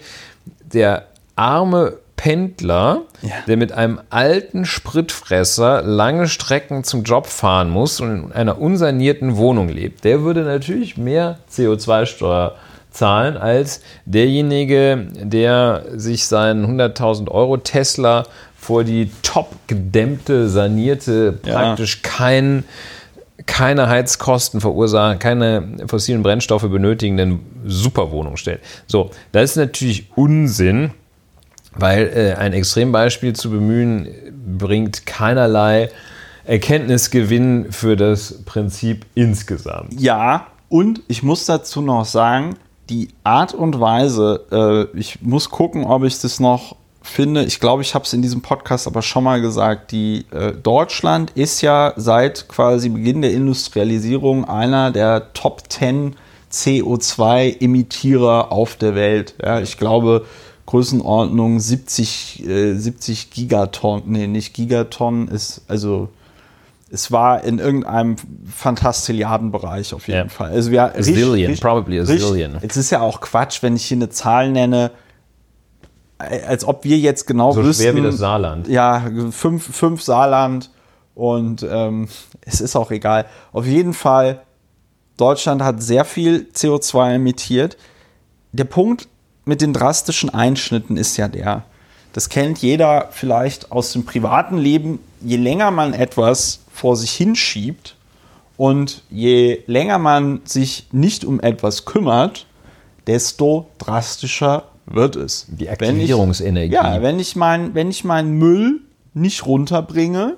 der arme Pendler, ja. der mit einem alten Spritfresser lange Strecken zum Job fahren muss und in einer unsanierten Wohnung lebt, der würde natürlich mehr CO2-Steuer zahlen als derjenige, der sich seinen 100.000 Euro Tesla vor die top gedämmte, sanierte, praktisch ja. kein, keine Heizkosten verursachen, keine fossilen Brennstoffe benötigenden Superwohnung stellt. So, das ist natürlich Unsinn, weil äh, ein Extrembeispiel zu bemühen bringt keinerlei Erkenntnisgewinn für das Prinzip insgesamt. Ja, und ich muss dazu noch sagen, die Art und Weise, äh, ich muss gucken, ob ich das noch finde, ich glaube, ich habe es in diesem Podcast aber schon mal gesagt, die äh, Deutschland ist ja seit quasi Beginn der Industrialisierung einer der Top 10 CO2-Emittierer auf der Welt. Ja, ich glaube, Größenordnung 70, äh, 70 Gigatonnen, nee, nicht Gigatonnen, ist also es war in irgendeinem Fantastilliardenbereich auf jeden Ja. Fall. Also wir, A zillion, probably a zillion. Es ist ja auch Quatsch, wenn ich hier eine Zahl nenne, als ob wir jetzt genau So wüssten. schwer wie das Saarland. Ja, fünf, fünf Saarland und ähm, es ist auch egal. Auf jeden Fall, Deutschland hat sehr viel CO2 emittiert. Der Punkt mit den drastischen Einschnitten ist ja der, das kennt jeder vielleicht aus dem privaten Leben, je länger man etwas vor sich hinschiebt und je länger man sich nicht um etwas kümmert, desto drastischer wird es. Die Wenn ich- Aktivierungsenergie. ja, wenn ich, mein, wenn ich meinen Müll nicht runterbringe,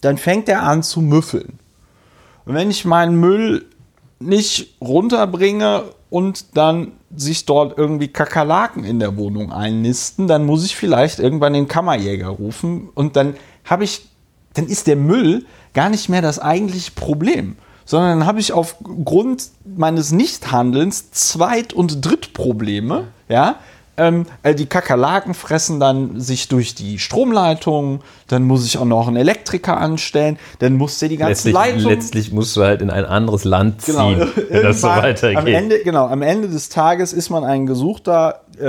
dann fängt er an zu müffeln. Und wenn ich meinen Müll nicht runterbringe und dann sich dort irgendwie Kakerlaken in der Wohnung einnisten, dann muss ich vielleicht irgendwann den Kammerjäger rufen und dann habe ich, dann ist der Müll gar nicht mehr das eigentliche Problem, sondern habe ich aufgrund meines Nichthandelns Zweit- und Drittprobleme, ja, ähm, äh, die Kakerlaken fressen dann sich durch die Stromleitung, dann muss ich auch noch einen Elektriker anstellen, dann muss der die ganze Letztlich, Leitung letztlich musst du halt in ein anderes Land ziehen, Genau, wenn das so weitergeht. Am Ende, genau, am Ende des Tages ist man ein gesuchter äh,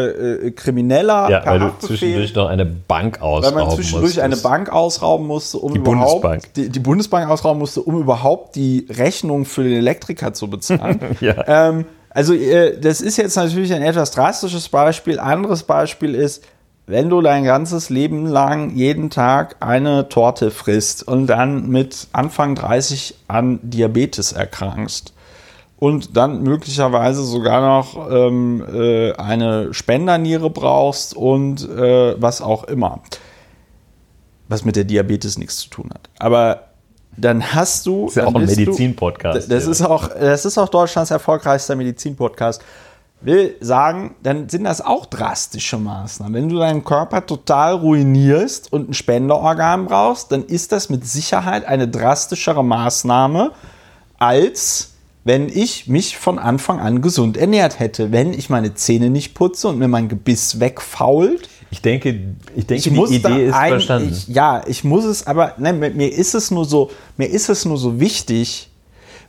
äh, Krimineller ja, weil du zwischendurch noch eine Bank weil ausrauben man zwischendurch eine musstest. Bank ausrauben musste, um Die überhaupt Bundesbank. Die, die Bundesbank ausrauben musste, um überhaupt die Rechnung für den Elektriker zu bezahlen. Ja. ähm, also äh, das ist jetzt natürlich ein etwas drastisches Beispiel. Anderes Beispiel ist, wenn du dein ganzes Leben lang jeden Tag eine Torte frisst und dann mit Anfang 30 an Diabetes erkrankst und dann möglicherweise sogar noch ähm, äh, eine Spenderniere brauchst und äh, was auch immer, was mit der Diabetes nichts zu tun hat. Aber dann hast du. ist ja auch ein Medizin-Podcast. das hier. ist auch, das ist auch Deutschlands erfolgreichster Medizin-Podcast. Will sagen, dann sind das auch drastische Maßnahmen. Wenn du deinen Körper total ruinierst und ein Spenderorgan brauchst, dann ist das mit Sicherheit eine drastischere Maßnahme, als wenn ich mich von Anfang an gesund ernährt hätte. Wenn ich meine Zähne nicht putze und mir mein Gebiss wegfault, ich denke, ich denke ich muss die Idee ist verstanden. Ich, ja, ich muss es, aber nein, mir mir ist es nur so, mir ist es nur so wichtig,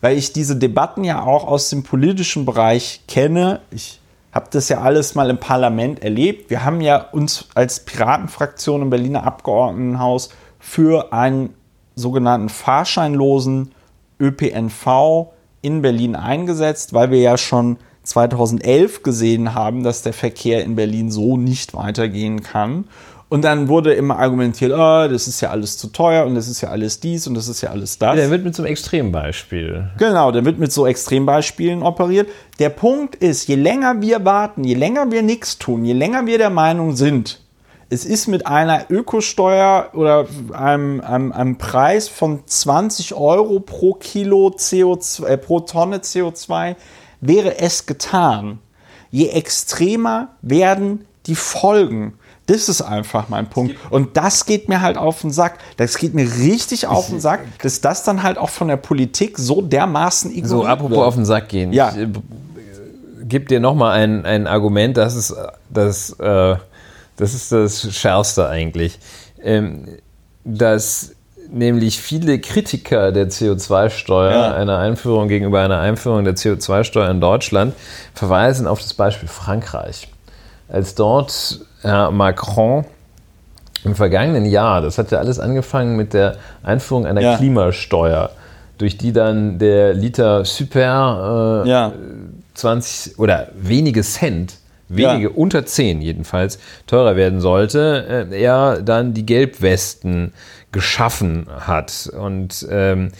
weil ich diese Debatten ja auch aus dem politischen Bereich kenne. Ich habe das ja alles mal im Parlament erlebt. Wir haben ja uns als Piratenfraktion im Berliner Abgeordnetenhaus für einen sogenannten fahrscheinlosen ÖPNV in Berlin eingesetzt, weil wir ja schon 2011 gesehen haben, dass der Verkehr in Berlin so nicht weitergehen kann. Und dann wurde immer argumentiert, oh, das ist ja alles zu teuer und das ist ja alles dies und das ist ja alles das. Der wird mit so einem Extrembeispiel. Genau, der wird mit so Extrembeispielen operiert. Der Punkt ist, je länger wir warten, je länger wir nichts tun, je länger wir der Meinung sind, es ist mit einer Ökosteuer oder einem, einem, einem Preis von 20 Euro pro Kilo CO2, äh, pro Tonne CO2, wäre es getan. Je extremer werden die Folgen. Das ist einfach mein Punkt. Und das geht mir halt auf den Sack. Das geht mir richtig auf den Sack, dass das dann halt auch von der Politik so dermaßen ignoriert So, apropos wird. auf den Sack gehen. Ja. Ich äh, gebe dir nochmal ein, ein Argument, das ist das, äh, das ist das Schärfste eigentlich. Ähm, dass nämlich viele Kritiker der CO2-Steuer, Ja. einer Einführung gegenüber einer Einführung der CO2-Steuer in Deutschland, verweisen auf das Beispiel Frankreich. Als dort Herr Macron im vergangenen Jahr, das hat ja alles angefangen mit der Einführung einer Ja. Klimasteuer, durch die dann der Liter Super äh, Ja. 20 oder wenige Cent, wenige Ja. unter 10 jedenfalls, teurer werden sollte, äh, er dann die Gelbwesten geschaffen hat. Und ähm,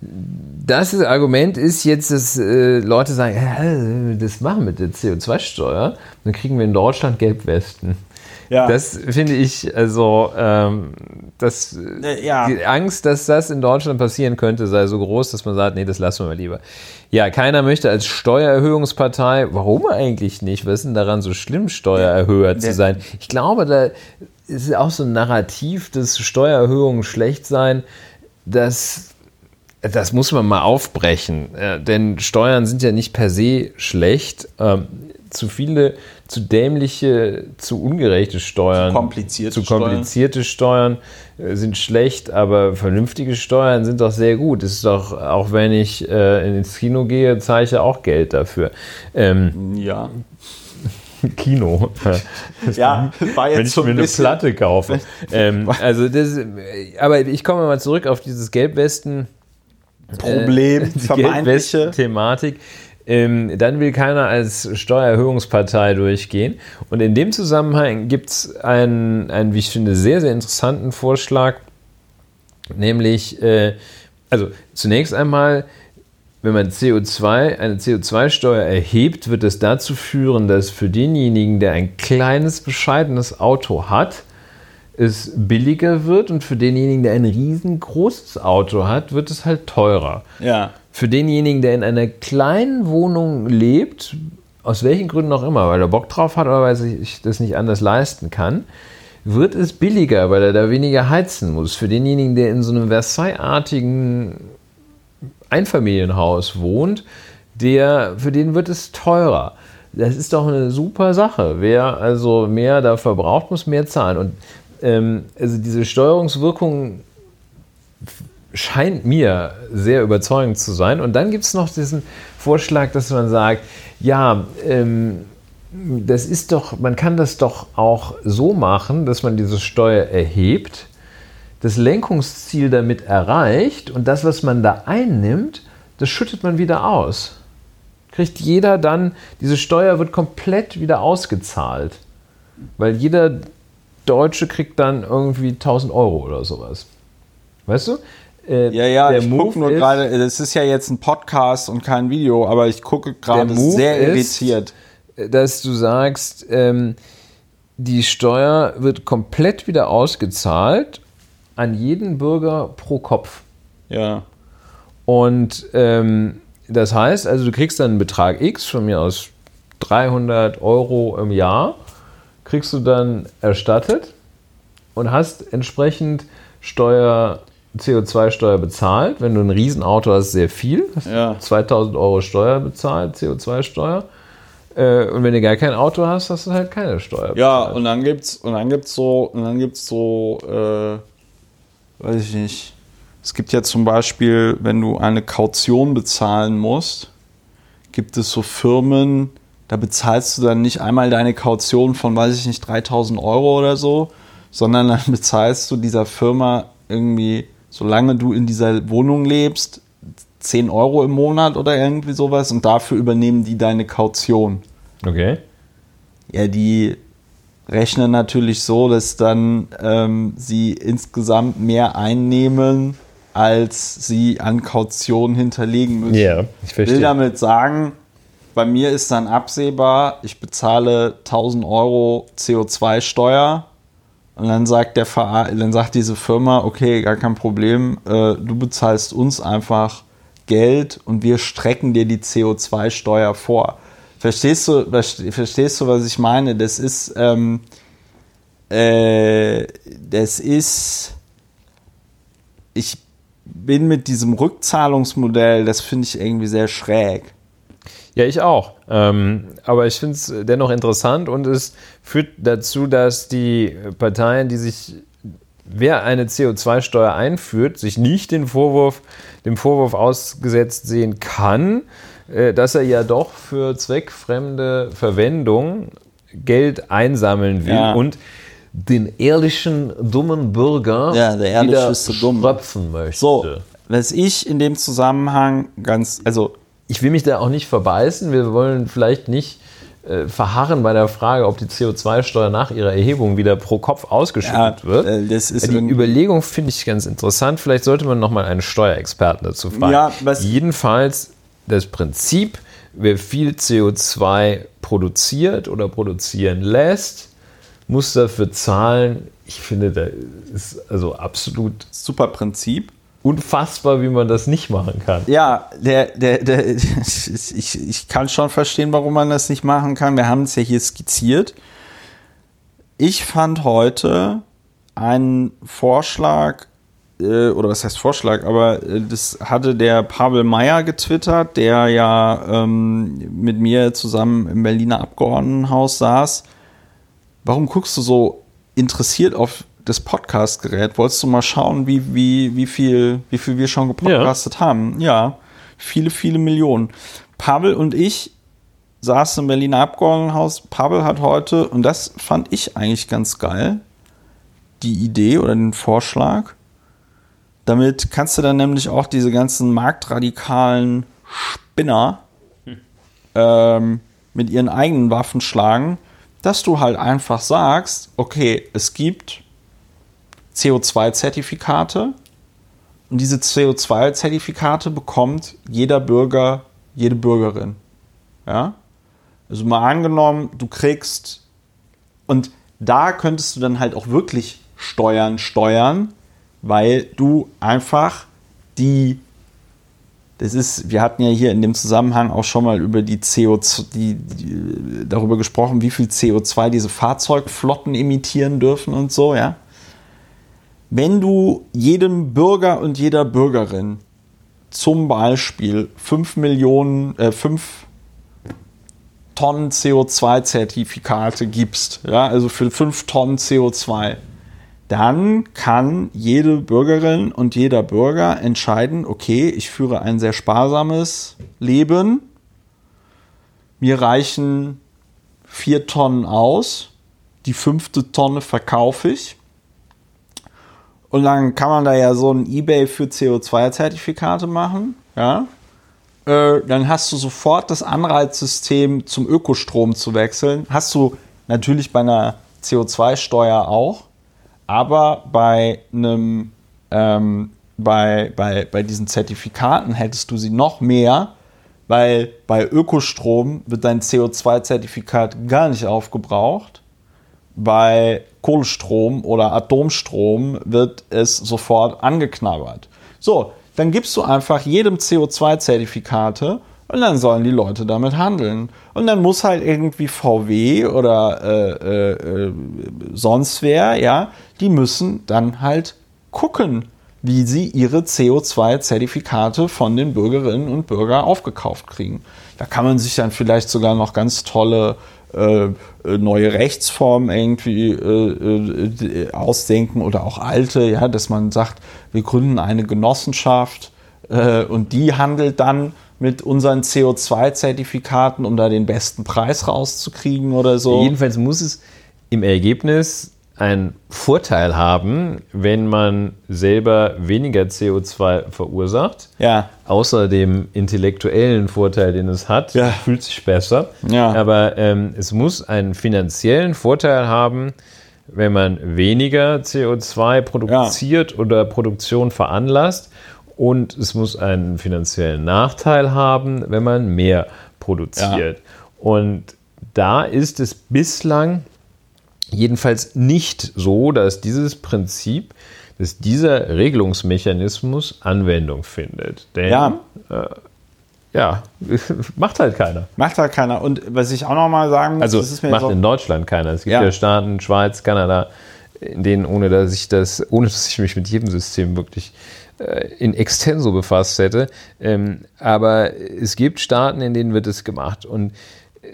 das Argument ist jetzt, dass äh, Leute sagen, ja, das machen mit der CO2-Steuer, dann kriegen wir in Deutschland Gelbwesten. Ja. Das finde ich, also, ähm, das, Äh, ja. die Angst, dass das in Deutschland passieren könnte, sei so groß, dass man sagt, nee, das lassen wir mal lieber. Ja, keiner möchte als Steuererhöhungspartei, warum eigentlich nicht? Was ist denn daran so schlimm, Steuererhöher zu sein? Ich glaube, da ist auch so ein Narrativ, dass Steuererhöhungen schlecht seien, das das muss man mal aufbrechen, äh, denn Steuern sind ja nicht per se schlecht. Ähm, zu viele, zu dämliche, zu ungerechte Steuern, Zu komplizierte zu komplizierte Steuern, äh, sind schlecht, aber vernünftige Steuern sind doch sehr gut. Das ist doch, auch wenn ich äh, ins Kino gehe, zahle ich ja auch Geld dafür. Ähm, Ja. Kino. Ja, war jetzt wenn ich so mir ein eine Platte kaufe. ähm, also das, aber ich komme mal zurück auf dieses Gelbwesten. Problem, die vermeintliche. Gelbwesten-Thematik. Ähm, dann will keiner als Steuererhöhungspartei durchgehen. Und in dem Zusammenhang gibt es einen, einen, wie ich finde, sehr, sehr interessanten Vorschlag, nämlich, äh, also zunächst einmal, wenn man CO2, eine CO2-Steuer erhebt, wird es dazu führen, dass für denjenigen, der ein kleines, bescheidenes Auto hat, es billiger wird und für denjenigen, der ein riesengroßes Auto hat, wird es halt teurer. Ja. Für denjenigen, der in einer kleinen Wohnung lebt, aus welchen Gründen auch immer, weil er Bock drauf hat oder weil er sich das nicht anders leisten kann, wird es billiger, weil er da weniger heizen muss. Für denjenigen, der in so einem Versailles-artigen Einfamilienhaus wohnt, der, für den wird es teurer. Das ist doch eine super Sache. Wer also mehr da verbraucht, muss mehr zahlen. Und ähm, also diese Steuerungswirkung scheint mir sehr überzeugend zu sein. Und dann gibt es noch diesen Vorschlag, dass man sagt, ja, ähm, das ist doch, man kann das doch auch so machen, dass man diese Steuer erhebt, das Lenkungsziel damit erreicht und das, was man da einnimmt, das schüttet man wieder aus. Kriegt jeder dann, diese Steuer wird komplett wieder ausgezahlt. Weil jeder Deutsche kriegt dann irgendwie 1000 Euro oder sowas. Weißt du? Äh, Ja, ja, der ich Move gucke nur gerade, das ist ja jetzt ein Podcast und kein Video, aber ich gucke gerade sehr ist- irritiert. dass du sagst, ähm, die Steuer wird komplett wieder ausgezahlt an jeden Bürger pro Kopf. Ja. Und ähm, das heißt, also du kriegst dann einen Betrag X, von mir aus 300 Euro im Jahr, kriegst du dann erstattet und hast entsprechend Steuer, CO2-Steuer bezahlt. Wenn du ein Riesenauto hast, sehr viel. Hast Ja. 2000 Euro Steuer bezahlt, CO2-Steuer. Äh, und wenn du gar kein Auto hast, hast du halt keine Steuer Ja, bezahlt. und dann gibt's und dann gibt's so und dann gibt's so äh, weiß ich nicht. Es gibt ja zum Beispiel, wenn du eine Kaution bezahlen musst, gibt es so Firmen, da bezahlst du dann nicht einmal deine Kaution von, weiß ich nicht, 3000 Euro oder so, sondern dann bezahlst du dieser Firma irgendwie, solange du in dieser Wohnung lebst, 10 Euro im Monat oder irgendwie sowas und dafür übernehmen die deine Kaution. Okay. Ja, die rechnen natürlich so, dass dann ähm, sie insgesamt mehr einnehmen, als sie an Kaution hinterlegen müssen. Ja, ich Ich will verstehe. damit sagen, bei mir ist dann absehbar, ich bezahle 1000 Euro CO2-Steuer und dann sagt, der Ver dann sagt diese Firma, okay, gar kein Problem, äh, du bezahlst uns einfach Geld und wir strecken dir die CO2-Steuer vor. Verstehst du, verste- verstehst du, was ich meine? Das ist, ähm, äh, das ist, ich bin mit diesem Rückzahlungsmodell, das finde ich irgendwie sehr schräg. Ja, ich auch. Ähm, aber ich finde es dennoch interessant und es führt dazu, dass die Parteien, die sich, wer eine CO2-Steuer einführt, sich nicht den Vorwurf, dem Vorwurf ausgesetzt sehen kann, äh, dass er ja doch für zweckfremde Verwendung Geld einsammeln will Ja. und den ehrlichen, dummen Bürger Ja, der ehrliche wieder ist schröpfen möchte. So, was ich in dem Zusammenhang ganz, also ich will mich da auch nicht verbeißen. Wir wollen vielleicht nicht äh, verharren bei der Frage, ob die CO2-Steuer nach ihrer Erhebung wieder pro Kopf ausgeschüttet Ja, wird. äh, das ist die Überlegung finde ich ganz interessant. Vielleicht sollte man nochmal einen Steuerexperten dazu fragen. Ja, Jedenfalls das Prinzip, wer viel CO2 produziert oder produzieren lässt, muss dafür zahlen. Ich finde, da ist also absolut super Prinzip. Unfassbar, wie man das nicht machen kann. Ja, der, der, der, ich, ich kann schon verstehen, warum man das nicht machen kann. Wir haben es ja hier skizziert. Ich fand heute einen Vorschlag äh, oder was heißt Vorschlag, aber äh, das hatte der Pavel Meyer getwittert, der ja ähm, mit mir zusammen im Berliner Abgeordnetenhaus saß. Warum guckst du so interessiert auf das Podcast-Gerät? Wolltest du mal schauen, wie, wie, wie, viel, wie viel wir schon gepodcastet ja. haben? Ja, viele, viele Millionen. Pavel und ich saßen im Berliner Abgeordnetenhaus. Pavel hat heute, und das fand ich eigentlich ganz geil, die Idee oder den Vorschlag. Damit kannst du dann nämlich auch diese ganzen marktradikalen Spinner hm. ähm, mit ihren eigenen Waffen schlagen, dass du halt einfach sagst, okay, es gibt CO2-Zertifikate und diese CO2-Zertifikate bekommt jeder Bürger, jede Bürgerin. Ja? Also mal angenommen, du kriegst und da könntest du dann halt auch wirklich Steuern steuern, weil du einfach die das ist, wir hatten ja hier in dem Zusammenhang auch schon mal über die CO2, die, die, darüber gesprochen, wie viel CO2 diese Fahrzeugflotten emittieren dürfen und so, ja. Wenn du jedem Bürger und jeder Bürgerin zum Beispiel 5 Millionen, äh, 5 Tonnen CO2-Zertifikate gibst, ja, also für 5 Tonnen CO2, dann kann jede Bürgerin und jeder Bürger entscheiden, okay, ich führe ein sehr sparsames Leben, mir reichen vier Tonnen aus, die fünfte Tonne verkaufe ich. Und dann kann man da ja so ein Ebay für CO2-Zertifikate machen, ja. Äh, dann hast du sofort das Anreizsystem zum Ökostrom zu wechseln. Hast du natürlich bei einer CO2-Steuer auch aber bei einem ähm, bei, bei, bei diesen Zertifikaten hättest du sie noch mehr, weil bei Ökostrom wird dein CO2-Zertifikat gar nicht aufgebraucht. Bei Kohlestrom oder Atomstrom wird es sofort angeknabbert. So, dann gibst du einfach jedem CO2-Zertifikate und dann sollen die Leute damit handeln. Und dann muss halt irgendwie VW oder äh, äh, äh, sonst wer, ja, die müssen dann halt gucken, wie sie ihre CO2-Zertifikate von den Bürgerinnen und Bürgern aufgekauft kriegen. Da kann man sich dann vielleicht sogar noch ganz tolle äh, äh neue Rechtsformen irgendwie äh, äh, ausdenken oder auch alte, ja, dass man sagt, wir gründen eine Genossenschaft und die handelt dann mit unseren CO2-Zertifikaten, um da den besten Preis rauszukriegen oder so. Jedenfalls muss es im Ergebnis einen Vorteil haben, wenn man selber weniger CO2 verursacht. Ja. Außer dem intellektuellen Vorteil, den es hat, ja. fühlt sich besser. Ja. Aber ähm, es muss einen finanziellen Vorteil haben, wenn man weniger CO2 produziert ja. oder Produktion veranlasst und es muss einen finanziellen Nachteil haben, wenn man mehr produziert. Und da ist es bislang jedenfalls nicht so, dass dieses Prinzip, dass dieser Regelungsmechanismus Anwendung findet. Denn ja. Äh, ja, macht halt keiner. Macht halt keiner. Und was ich auch noch mal sagen muss, also das ist mir macht in Deutschland keiner. Es gibt ja. ja Staaten, Schweiz, Kanada, in denen ohne dass ich das, ohne dass ich mich mit jedem System wirklich äh, in extenso befasst hätte. Ähm, aber es gibt Staaten, in denen wird es gemacht. Und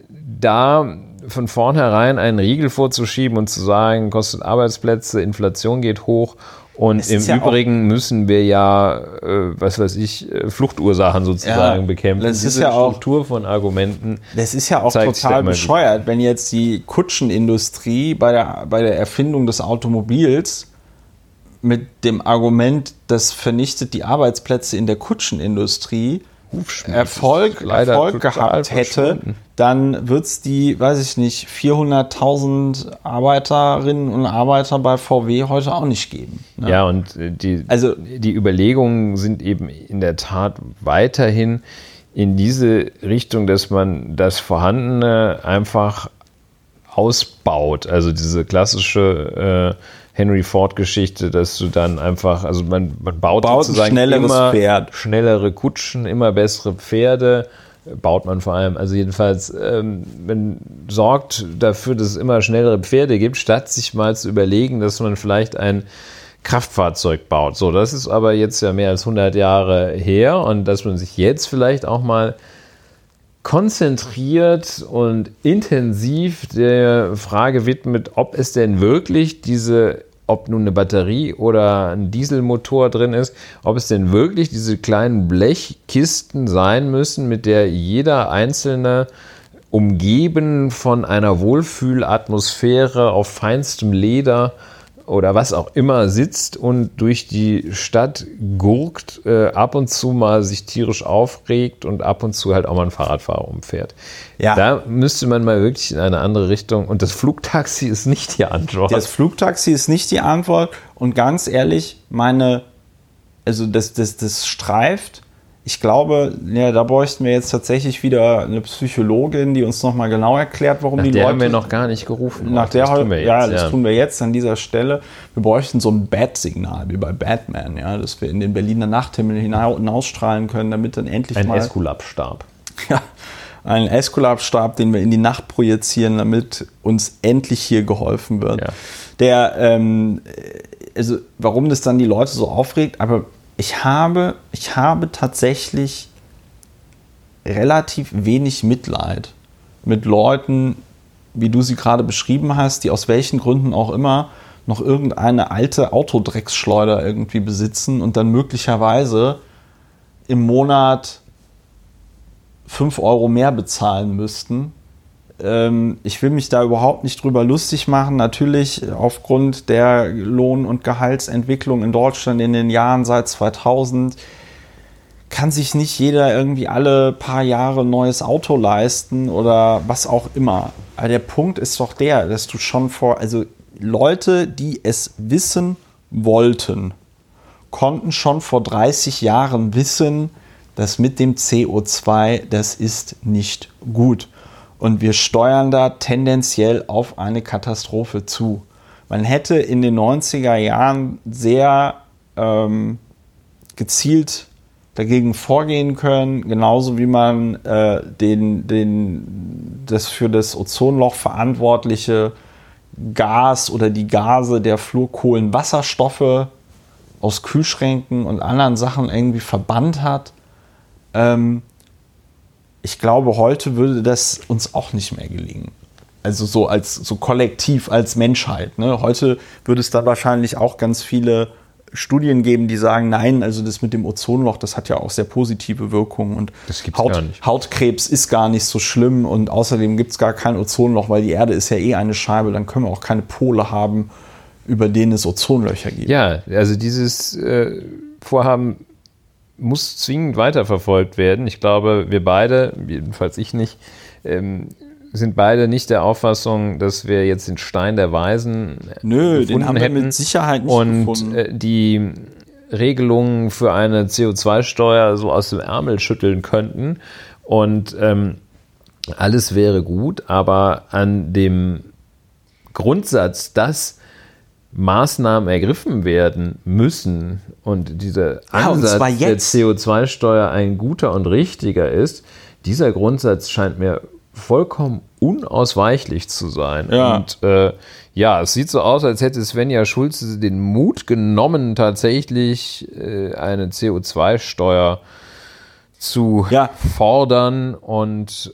da von vornherein einen Riegel vorzuschieben und zu sagen, kostet Arbeitsplätze, Inflation geht hoch und im ja Übrigen müssen wir ja, äh, was weiß ich, äh, Fluchtursachen sozusagen ja, bekämpfen. Das Diese ist ja Struktur von Argumenten. Das ist ja auch total bescheuert, wenn jetzt die Kutschenindustrie bei der, bei der Erfindung des Automobils mit dem Argument, das vernichtet die Arbeitsplätze in der Kutschenindustrie, Erfolg, Erfolg gehabt hätte, dann wird es die, weiß ich nicht, 400.000 Arbeiterinnen und Arbeiter bei VW heute auch nicht geben. Ne? Ja, und äh, die, also, die Überlegungen sind eben in der Tat weiterhin in diese Richtung, dass man das Vorhandene einfach ausbaut. Also diese klassische äh, Henry Ford-Geschichte, dass du dann einfach, also man, man baut, baut sozusagen immer Pferd. schnellere Kutschen, immer bessere Pferde, baut man vor allem. Also jedenfalls, ähm, man sorgt dafür, dass es immer schnellere Pferde gibt, statt sich mal zu überlegen, dass man vielleicht ein Kraftfahrzeug baut. So, das ist aber jetzt ja mehr als 100 Jahre her und dass man sich jetzt vielleicht auch mal konzentriert und intensiv der Frage widmet, ob es denn wirklich diese, ob nun eine Batterie oder ein Dieselmotor drin ist, ob es denn wirklich diese kleinen Blechkisten sein müssen, mit der jeder einzelne umgeben von einer Wohlfühlatmosphäre auf feinstem Leder oder was auch immer sitzt und durch die Stadt gurkt, äh, ab und zu mal sich tierisch aufregt und ab und zu halt auch mal ein Fahrradfahrer umfährt. Ja. Da müsste man mal wirklich in eine andere Richtung. Und das Flugtaxi ist nicht die Antwort. Das Flugtaxi ist nicht die Antwort. Und ganz ehrlich, meine, also das, das, das streift ich glaube, ja, da bräuchten wir jetzt tatsächlich wieder eine Psychologin, die uns nochmal genau erklärt, warum nach die der Leute. haben wir noch gar nicht gerufen. Nach der, das tun wir jetzt, ja, das ja. tun wir jetzt an dieser Stelle. Wir bräuchten so ein Bat-Signal wie bei Batman, ja, dass wir in den Berliner Nachthimmel hinausstrahlen können, damit dann endlich ein mal. Ein Eskulap-Stab. Ja, einen Eskulap-Stab, den wir in die Nacht projizieren, damit uns endlich hier geholfen wird. Ja. Der, ähm, also warum das dann die Leute so aufregt, aber ich habe, ich habe tatsächlich relativ wenig Mitleid mit Leuten, wie du sie gerade beschrieben hast, die aus welchen Gründen auch immer noch irgendeine alte Autodrecksschleuder irgendwie besitzen und dann möglicherweise im Monat 5 Euro mehr bezahlen müssten, ich will mich da überhaupt nicht drüber lustig machen. Natürlich aufgrund der Lohn- und Gehaltsentwicklung in Deutschland in den Jahren seit 2000 kann sich nicht jeder irgendwie alle paar Jahre ein neues Auto leisten oder was auch immer. Aber der Punkt ist doch der, dass du schon vor, also Leute, die es wissen wollten, konnten schon vor 30 Jahren wissen, dass mit dem CO2 das ist nicht gut. Und wir steuern da tendenziell auf eine Katastrophe zu. Man hätte in den 90er Jahren sehr ähm, gezielt dagegen vorgehen können, genauso wie man äh, den, den, das für das Ozonloch verantwortliche Gas oder die Gase der Fluorkohlenwasserstoffe aus Kühlschränken und anderen Sachen irgendwie verbannt hat. Ähm, ich glaube, heute würde das uns auch nicht mehr gelingen. Also so als so kollektiv als Menschheit. Ne? Heute würde es dann wahrscheinlich auch ganz viele Studien geben, die sagen, nein, also das mit dem Ozonloch, das hat ja auch sehr positive Wirkungen und Haut, Hautkrebs ist gar nicht so schlimm und außerdem gibt es gar kein Ozonloch, weil die Erde ist ja eh eine Scheibe, dann können wir auch keine Pole haben, über denen es Ozonlöcher gibt. Ja, also dieses äh, Vorhaben muss zwingend weiterverfolgt werden. Ich glaube, wir beide, jedenfalls ich nicht, ähm, sind beide nicht der Auffassung, dass wir jetzt den Stein der Weisen Nö, den haben wir mit Sicherheit nicht und gefunden. Äh, die Regelungen für eine CO2-Steuer so aus dem Ärmel schütteln könnten und ähm, alles wäre gut, aber an dem Grundsatz, dass Maßnahmen ergriffen werden müssen und dieser Ansatz ja, der CO2-Steuer ein guter und richtiger ist, dieser Grundsatz scheint mir vollkommen unausweichlich zu sein. Ja. Und äh, ja, es sieht so aus, als hätte Svenja Schulze den Mut genommen, tatsächlich äh, eine CO2-Steuer zu ja. fordern und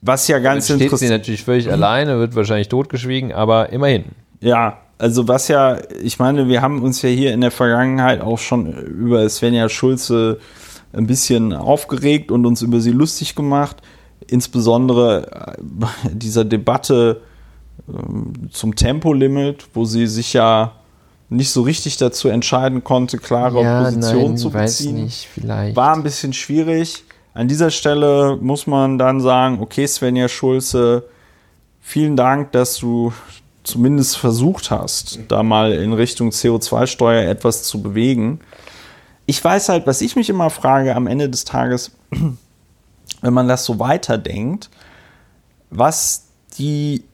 was ja ganz interessant steht sie natürlich völlig alleine, wird wahrscheinlich totgeschwiegen, aber immerhin. Ja, also was ja, ich meine, wir haben uns ja hier in der Vergangenheit auch schon über Svenja Schulze ein bisschen aufgeregt und uns über sie lustig gemacht. Insbesondere bei dieser Debatte ähm, zum Tempolimit, wo sie sich ja nicht so richtig dazu entscheiden konnte, klare ja, Position nein, zu beziehen. Nicht, vielleicht. War ein bisschen schwierig. An dieser Stelle muss man dann sagen, okay, Svenja Schulze, vielen Dank, dass du zumindest versucht hast, da mal in Richtung CO2-Steuer etwas zu bewegen. Ich weiß halt, was ich mich immer frage am Ende des Tages, wenn man das so weiterdenkt, was die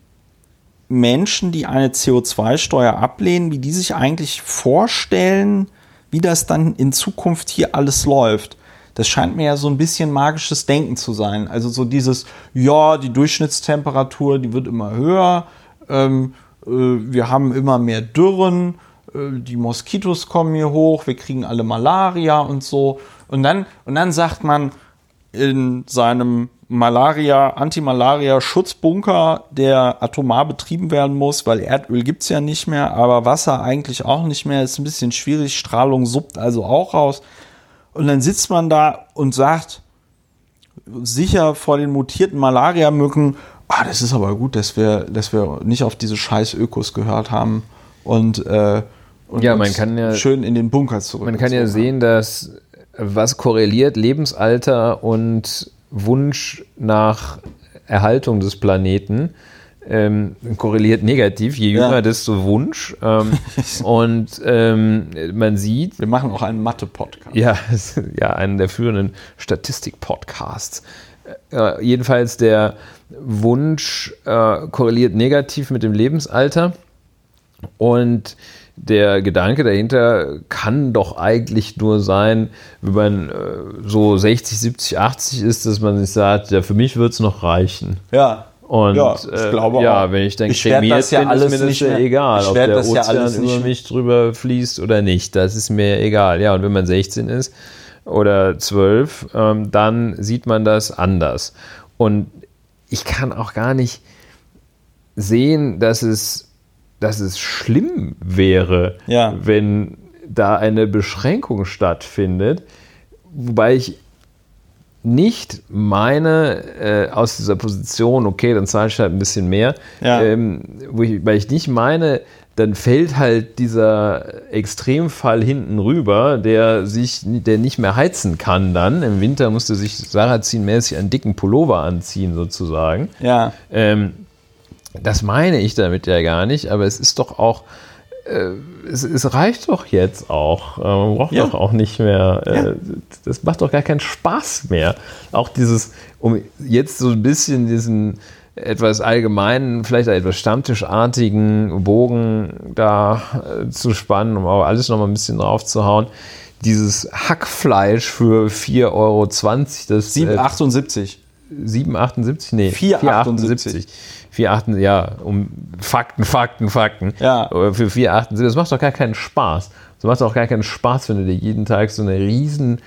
Menschen, die eine CO2-Steuer ablehnen, wie die sich eigentlich vorstellen, wie das dann in Zukunft hier alles läuft. Das scheint mir ja so ein bisschen magisches Denken zu sein. Also so dieses, ja, die Durchschnittstemperatur, die wird immer höher. Ähm, äh, wir haben immer mehr Dürren, äh, die Moskitos kommen hier hoch, wir kriegen alle Malaria und so. Und dann, und dann sagt man in seinem Malaria, Anti-Malaria-Schutzbunker, der atomar betrieben werden muss, weil Erdöl gibt es ja nicht mehr, aber Wasser eigentlich auch nicht mehr, ist ein bisschen schwierig, Strahlung suppt also auch raus. Und dann sitzt man da und sagt, sicher vor den mutierten Malaria-Mücken, ah, das ist aber gut, dass wir, dass wir nicht auf diese scheiß Ökos gehört haben und, äh, und Ja, man kann ja- schön in den Bunker zurück. Man kann ja sehen, dass was korreliert Lebensalter und Wunsch nach Erhaltung des Planeten ähm, korreliert negativ. Je Ja. jünger, desto Wunsch. Ähm, und ähm, man sieht, Wir machen auch einen Mathe-Podcast. ja, ja, einen der führenden Statistik-Podcasts. Äh, jedenfalls der Wunsch äh, korreliert negativ mit dem Lebensalter. Und der Gedanke dahinter kann doch eigentlich nur sein, wenn man äh, so 60, 70, 80 ist, dass man sich sagt, ja, für mich wird es noch reichen. Ja. Und Ja, ich äh, glaube ja, auch. wenn ich dann Ich cremiert das ja bin, ist alles mir das nicht ja mehr- egal, ich ob der das ja Ozean alles über mich drüber fließt oder nicht. Das ist mir egal. Ja, und wenn man 16 ist oder 12, ähm, dann sieht man das anders. Und ich kann auch gar nicht sehen, dass es, dass es schlimm wäre, Ja. wenn da eine Beschränkung stattfindet. Wobei ich nicht meine, äh, aus dieser Position, okay, dann zahle ich halt ein bisschen mehr, Ja. ähm, ich, weil ich nicht meine, dann fällt halt dieser Extremfall hinten rüber, der sich, der nicht mehr heizen kann dann. Im Winter musste sich Sarrazin-mäßig einen dicken Pullover anziehen, sozusagen. Ja. Ähm, das meine ich damit ja gar nicht, aber es ist doch auch, äh, es, es reicht doch jetzt auch. Äh, man braucht Ja. doch auch nicht mehr, äh, Ja. das macht doch gar keinen Spaß mehr. Auch dieses, um jetzt so ein bisschen diesen etwas allgemeinen, vielleicht etwas stammtischartigen Bogen da äh, zu spannen, um aber alles nochmal ein bisschen drauf zu hauen. Dieses Hackfleisch für 4,20 Euro, das 778. 778? Nee, 478. 478, ja, um Fakten, Fakten, Fakten. Ja. Aber Für 478, das macht doch gar keinen Spaß. Das macht doch gar keinen Spaß, wenn du dir jeden Tag so eine riesen,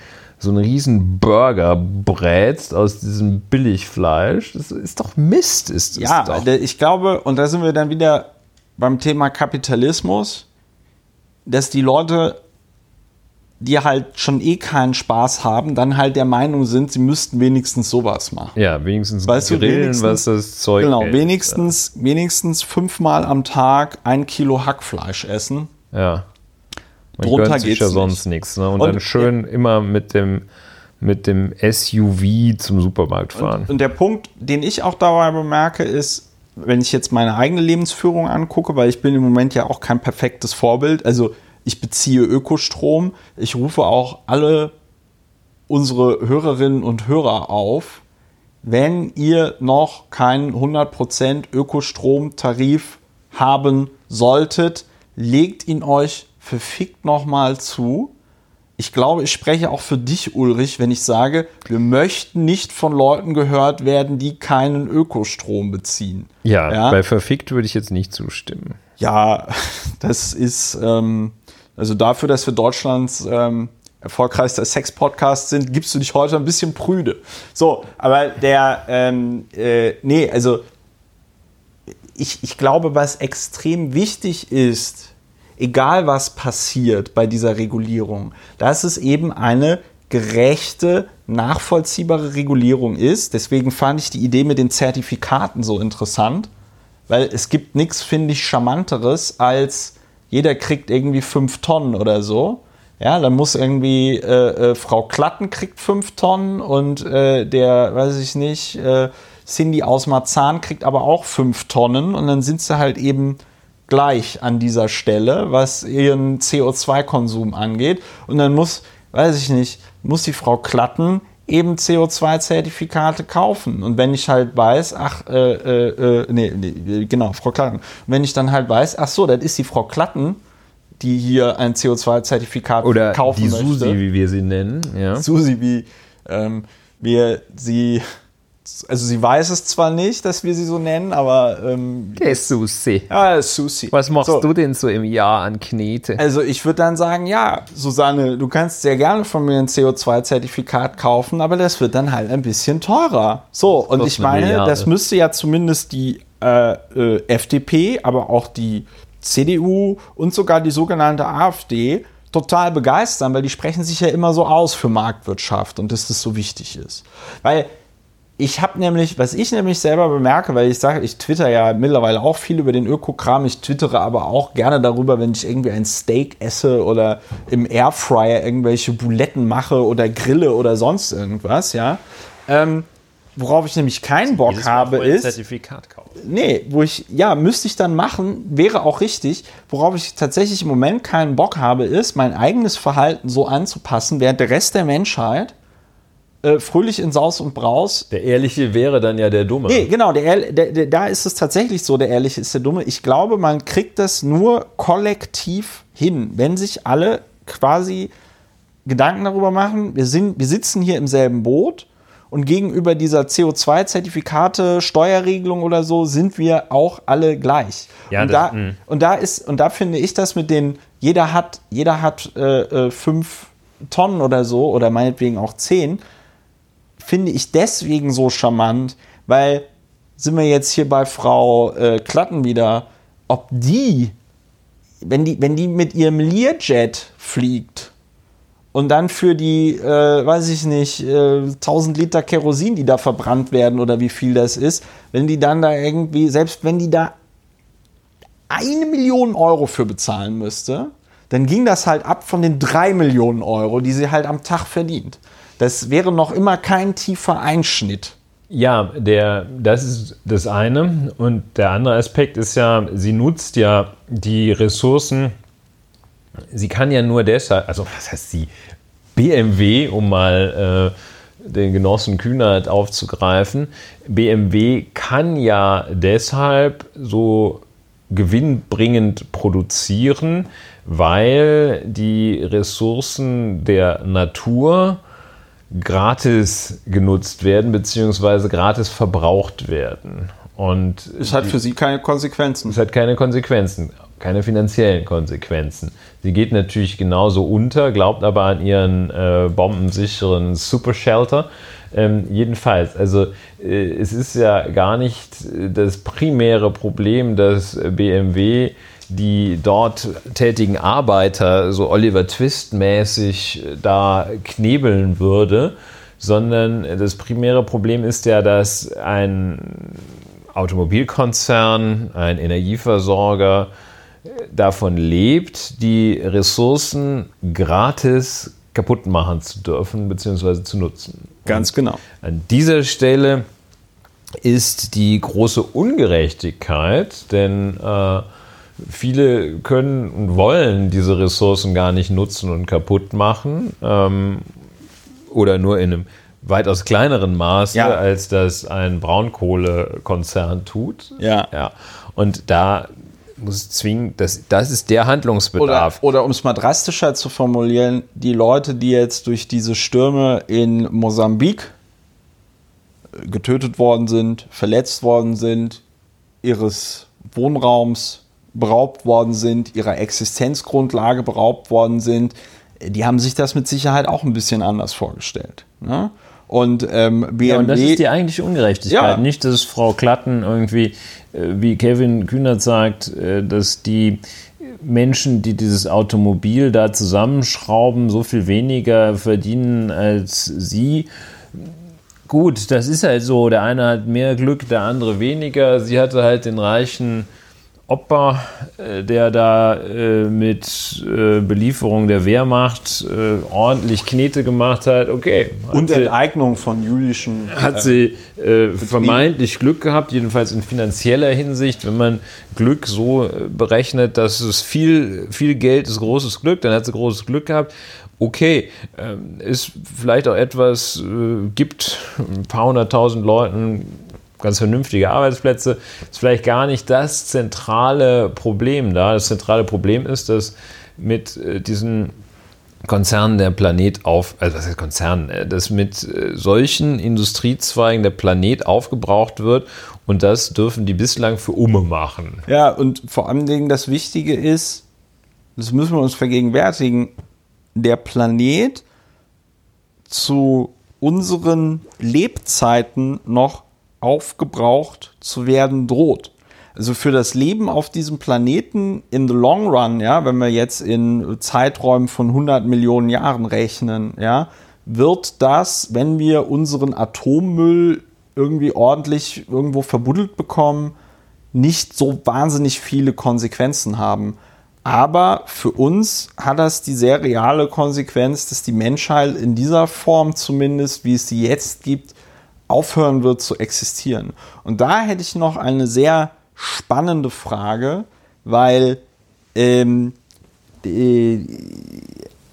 so einen riesen Burger brätst aus diesem Billigfleisch. Das ist doch Mist, ist das Ja, doch. ich glaube, und da sind wir dann wieder beim Thema Kapitalismus, dass die Leute, die halt schon eh keinen Spaß haben, dann halt der Meinung sind, sie müssten wenigstens sowas machen. Ja, wenigstens Weißt du, grillen, wenigstens- was das Zeug Genau, hält. wenigstens, wenigstens fünfmal am Tag ein Kilo Hackfleisch essen. Ja. Man Drunter gönnt sich ja sonst nichts. Ne? Und, Und- dann schön immer mit dem, mit dem SUV zum Supermarkt fahren. Und der Punkt, den ich auch dabei bemerke, ist, wenn ich jetzt meine eigene Lebensführung angucke, weil ich bin im Moment ja auch kein perfektes Vorbild. Also ich beziehe Ökostrom. Ich rufe auch alle unsere Hörerinnen und Hörer auf, wenn ihr noch keinen 100% Ökostromtarif haben solltet, legt ihn euch verfickt nochmal zu. Ich glaube, ich spreche auch für dich, Ulrich, wenn ich sage, wir möchten nicht von Leuten gehört werden, die keinen Ökostrom beziehen. Ja, Ja? bei verfickt würde ich jetzt nicht zustimmen. Ja, das ist ähm, also dafür, dass wir Deutschlands ähm, erfolgreichster Sex-Podcast sind, gibst du dich heute ein bisschen prüde. So, aber der, ähm, äh, nee, also ich, ich glaube, was extrem wichtig ist, egal was passiert bei dieser Regulierung, dass es eben eine gerechte, nachvollziehbare Regulierung ist. Deswegen fand ich die Idee mit den Zertifikaten so interessant, weil es gibt nichts, finde ich, charmanteres als jeder kriegt irgendwie fünf Tonnen oder so. Ja, dann muss irgendwie äh, äh, Frau Klatten kriegt fünf Tonnen und äh, der, weiß ich nicht, äh, Cindy aus Marzahn kriegt aber auch fünf Tonnen und dann sind sie halt eben gleich an dieser Stelle, was ihren CO2-Konsum angeht. Und dann muss, weiß ich nicht, muss die Frau Klatten eben CO2-Zertifikate kaufen. Und wenn ich halt weiß, ach, äh, äh, äh, nee, nee, genau, Frau Klatten. Und wenn ich dann halt weiß, ach so, das ist die Frau Klatten, die hier ein CO2-Zertifikat Oder kaufen die möchte. Susi, wie wir sie nennen. Ja. Susi, wie ähm, wir sie also sie weiß es zwar nicht, dass wir sie so nennen, aber ähm, Okay, Susi. ja, Susi. Was machst So. du denn so im Jahr an Knete? Also ich würde dann sagen, ja, Susanne, du kannst sehr gerne von mir ein CO2-Zertifikat kaufen, aber das wird dann halt ein bisschen teurer. So, und ich eine meine, Milliarde. das müsste ja zumindest die äh, äh, FDP, aber auch die CDU und sogar die sogenannte AfD total begeistern, weil die sprechen sich ja immer so aus für Marktwirtschaft und dass das so wichtig ist. Weil ich habe nämlich, was ich nämlich selber bemerke, weil ich sage, ich twitter ja mittlerweile auch viel über den Ökokram, ich twittere aber auch gerne darüber, wenn ich irgendwie ein Steak esse oder im Airfryer irgendwelche Buletten mache oder grille oder sonst irgendwas, ja. Ähm, worauf ich nämlich keinen Bock habe, ist, Zertifikat kaufen. nee, wo ich, ja, müsste ich dann machen, wäre auch richtig. Worauf ich tatsächlich im Moment keinen Bock habe, ist, mein eigenes Verhalten so anzupassen, während der Rest der Menschheit äh, fröhlich in Saus und Braus Der Ehrliche wäre dann ja der Dumme. Nee, genau, der, der, der, da ist es tatsächlich so, der Ehrliche ist der Dumme. Ich glaube, man kriegt das nur kollektiv hin, wenn sich alle quasi Gedanken darüber machen, wir, sind, wir sitzen hier im selben Boot und gegenüber dieser CO2-Zertifikate, Steuerregelung oder so, sind wir auch alle gleich. Ja, und, das- da, mh. und da ist, und da finde ich das mit den, jeder hat, jeder hat äh, äh, fünf Tonnen oder so, oder meinetwegen auch zehn, finde ich deswegen so charmant, weil sind wir jetzt hier bei Frau äh, Klatten wieder, ob die, wenn die, wenn die mit ihrem Learjet fliegt und dann für die, äh, weiß ich nicht, äh, 1000 Liter Kerosin, die da verbrannt werden oder wie viel das ist, wenn die dann da irgendwie, selbst wenn die da eine Million Euro für bezahlen müsste, dann ging das halt ab von den drei Millionen Euro, die sie halt am Tag verdient. Das wäre noch immer kein tiefer Einschnitt. Ja, der, das ist das eine. Und der andere Aspekt ist ja, sie nutzt ja die Ressourcen. Sie kann ja nur deshalb, also was heißt sie? BMW, um mal äh, den Genossen Kühnert aufzugreifen. BMW kann ja deshalb so gewinnbringend produzieren, weil die Ressourcen der Natur gratis genutzt werden, beziehungsweise gratis verbraucht werden. Und Es hat für sie keine Konsequenzen. es hat keine Konsequenzen, keine finanziellen Konsequenzen. Sie geht natürlich genauso unter, glaubt aber an ihren äh, bombensicheren Supershelter. Ähm, jedenfalls, also äh, es ist ja gar nicht äh, das primäre Problem, dass BMW die dort tätigen Arbeiter so Oliver Twist-mäßig äh, da knebeln würde, sondern das primäre Problem ist ja, dass ein Automobilkonzern, ein Energieversorger äh, davon lebt, die Ressourcen gratis kaputt machen zu dürfen bzw. zu nutzen. Ganz genau. An dieser Stelle ist die große Ungerechtigkeit, denn äh, viele können und wollen diese Ressourcen gar nicht nutzen und kaputt machen ähm, oder nur in einem weitaus kleineren Maße, Ja. als das ein Braunkohlekonzern tut. Ja. ja. Und da muss zwingend, das, das ist der Oder, Handlungsbedarf. oder um es mal drastischer zu formulieren, die Leute, die jetzt durch diese Stürme in Mosambik äh, getötet worden sind, verletzt worden sind, ihres Wohnraums beraubt worden sind, ihrer Existenzgrundlage beraubt worden sind, die haben sich das mit Sicherheit auch ein bisschen anders vorgestellt. Ne? Und ähm, BMW, Ja, und das ist die eigentliche Ungerechtigkeit. Ja. Nicht, dass Frau Klatten irgendwie, äh, wie Kevin Kühnert sagt, äh, dass die Menschen, die dieses Automobil da zusammenschrauben, so viel weniger verdienen als sie. Gut, das ist halt so. Der eine hat mehr Glück, der andere weniger. Sie hatte halt den reichen Opa, äh, der da äh, mit äh, Belieferung der Wehrmacht äh, ordentlich Knete gemacht hat. Okay. hat und Enteignung von jüdischen hat sie äh, vermeintlich Glück gehabt, jedenfalls in finanzieller Hinsicht. Wenn man Glück so äh, berechnet, dass es viel, viel Geld ist großes Glück, dann hat sie großes Glück gehabt. Okay, ähm, ist vielleicht auch etwas, äh, gibt ein paar hunderttausend Leuten ganz vernünftige Arbeitsplätze, ist vielleicht gar nicht das zentrale Problem da. Das zentrale Problem ist, dass mit äh, diesen Konzernen der Planet auf, also was heißt Konzernen, äh, dass mit solchen Industriezweigen der Planet aufgebraucht wird und das dürfen die bislang für Umme machen. Ja, und vor allen Dingen das Wichtige ist, das müssen wir uns vergegenwärtigen, der Planet zu unseren Lebzeiten noch aufgebraucht zu werden droht. Also für das Leben auf diesem Planeten in the long run, ja, wenn wir jetzt in Zeiträumen von 100 Millionen Jahren rechnen, ja, wird das, wenn wir unseren Atommüll irgendwie ordentlich irgendwo verbuddelt bekommen, nicht so wahnsinnig viele Konsequenzen haben. Aber für uns hat das die sehr reale Konsequenz, dass die Menschheit in dieser Form zumindest, wie es sie jetzt gibt, aufhören wird zu existieren. Und da hätte ich noch eine sehr spannende Frage, weil ähm,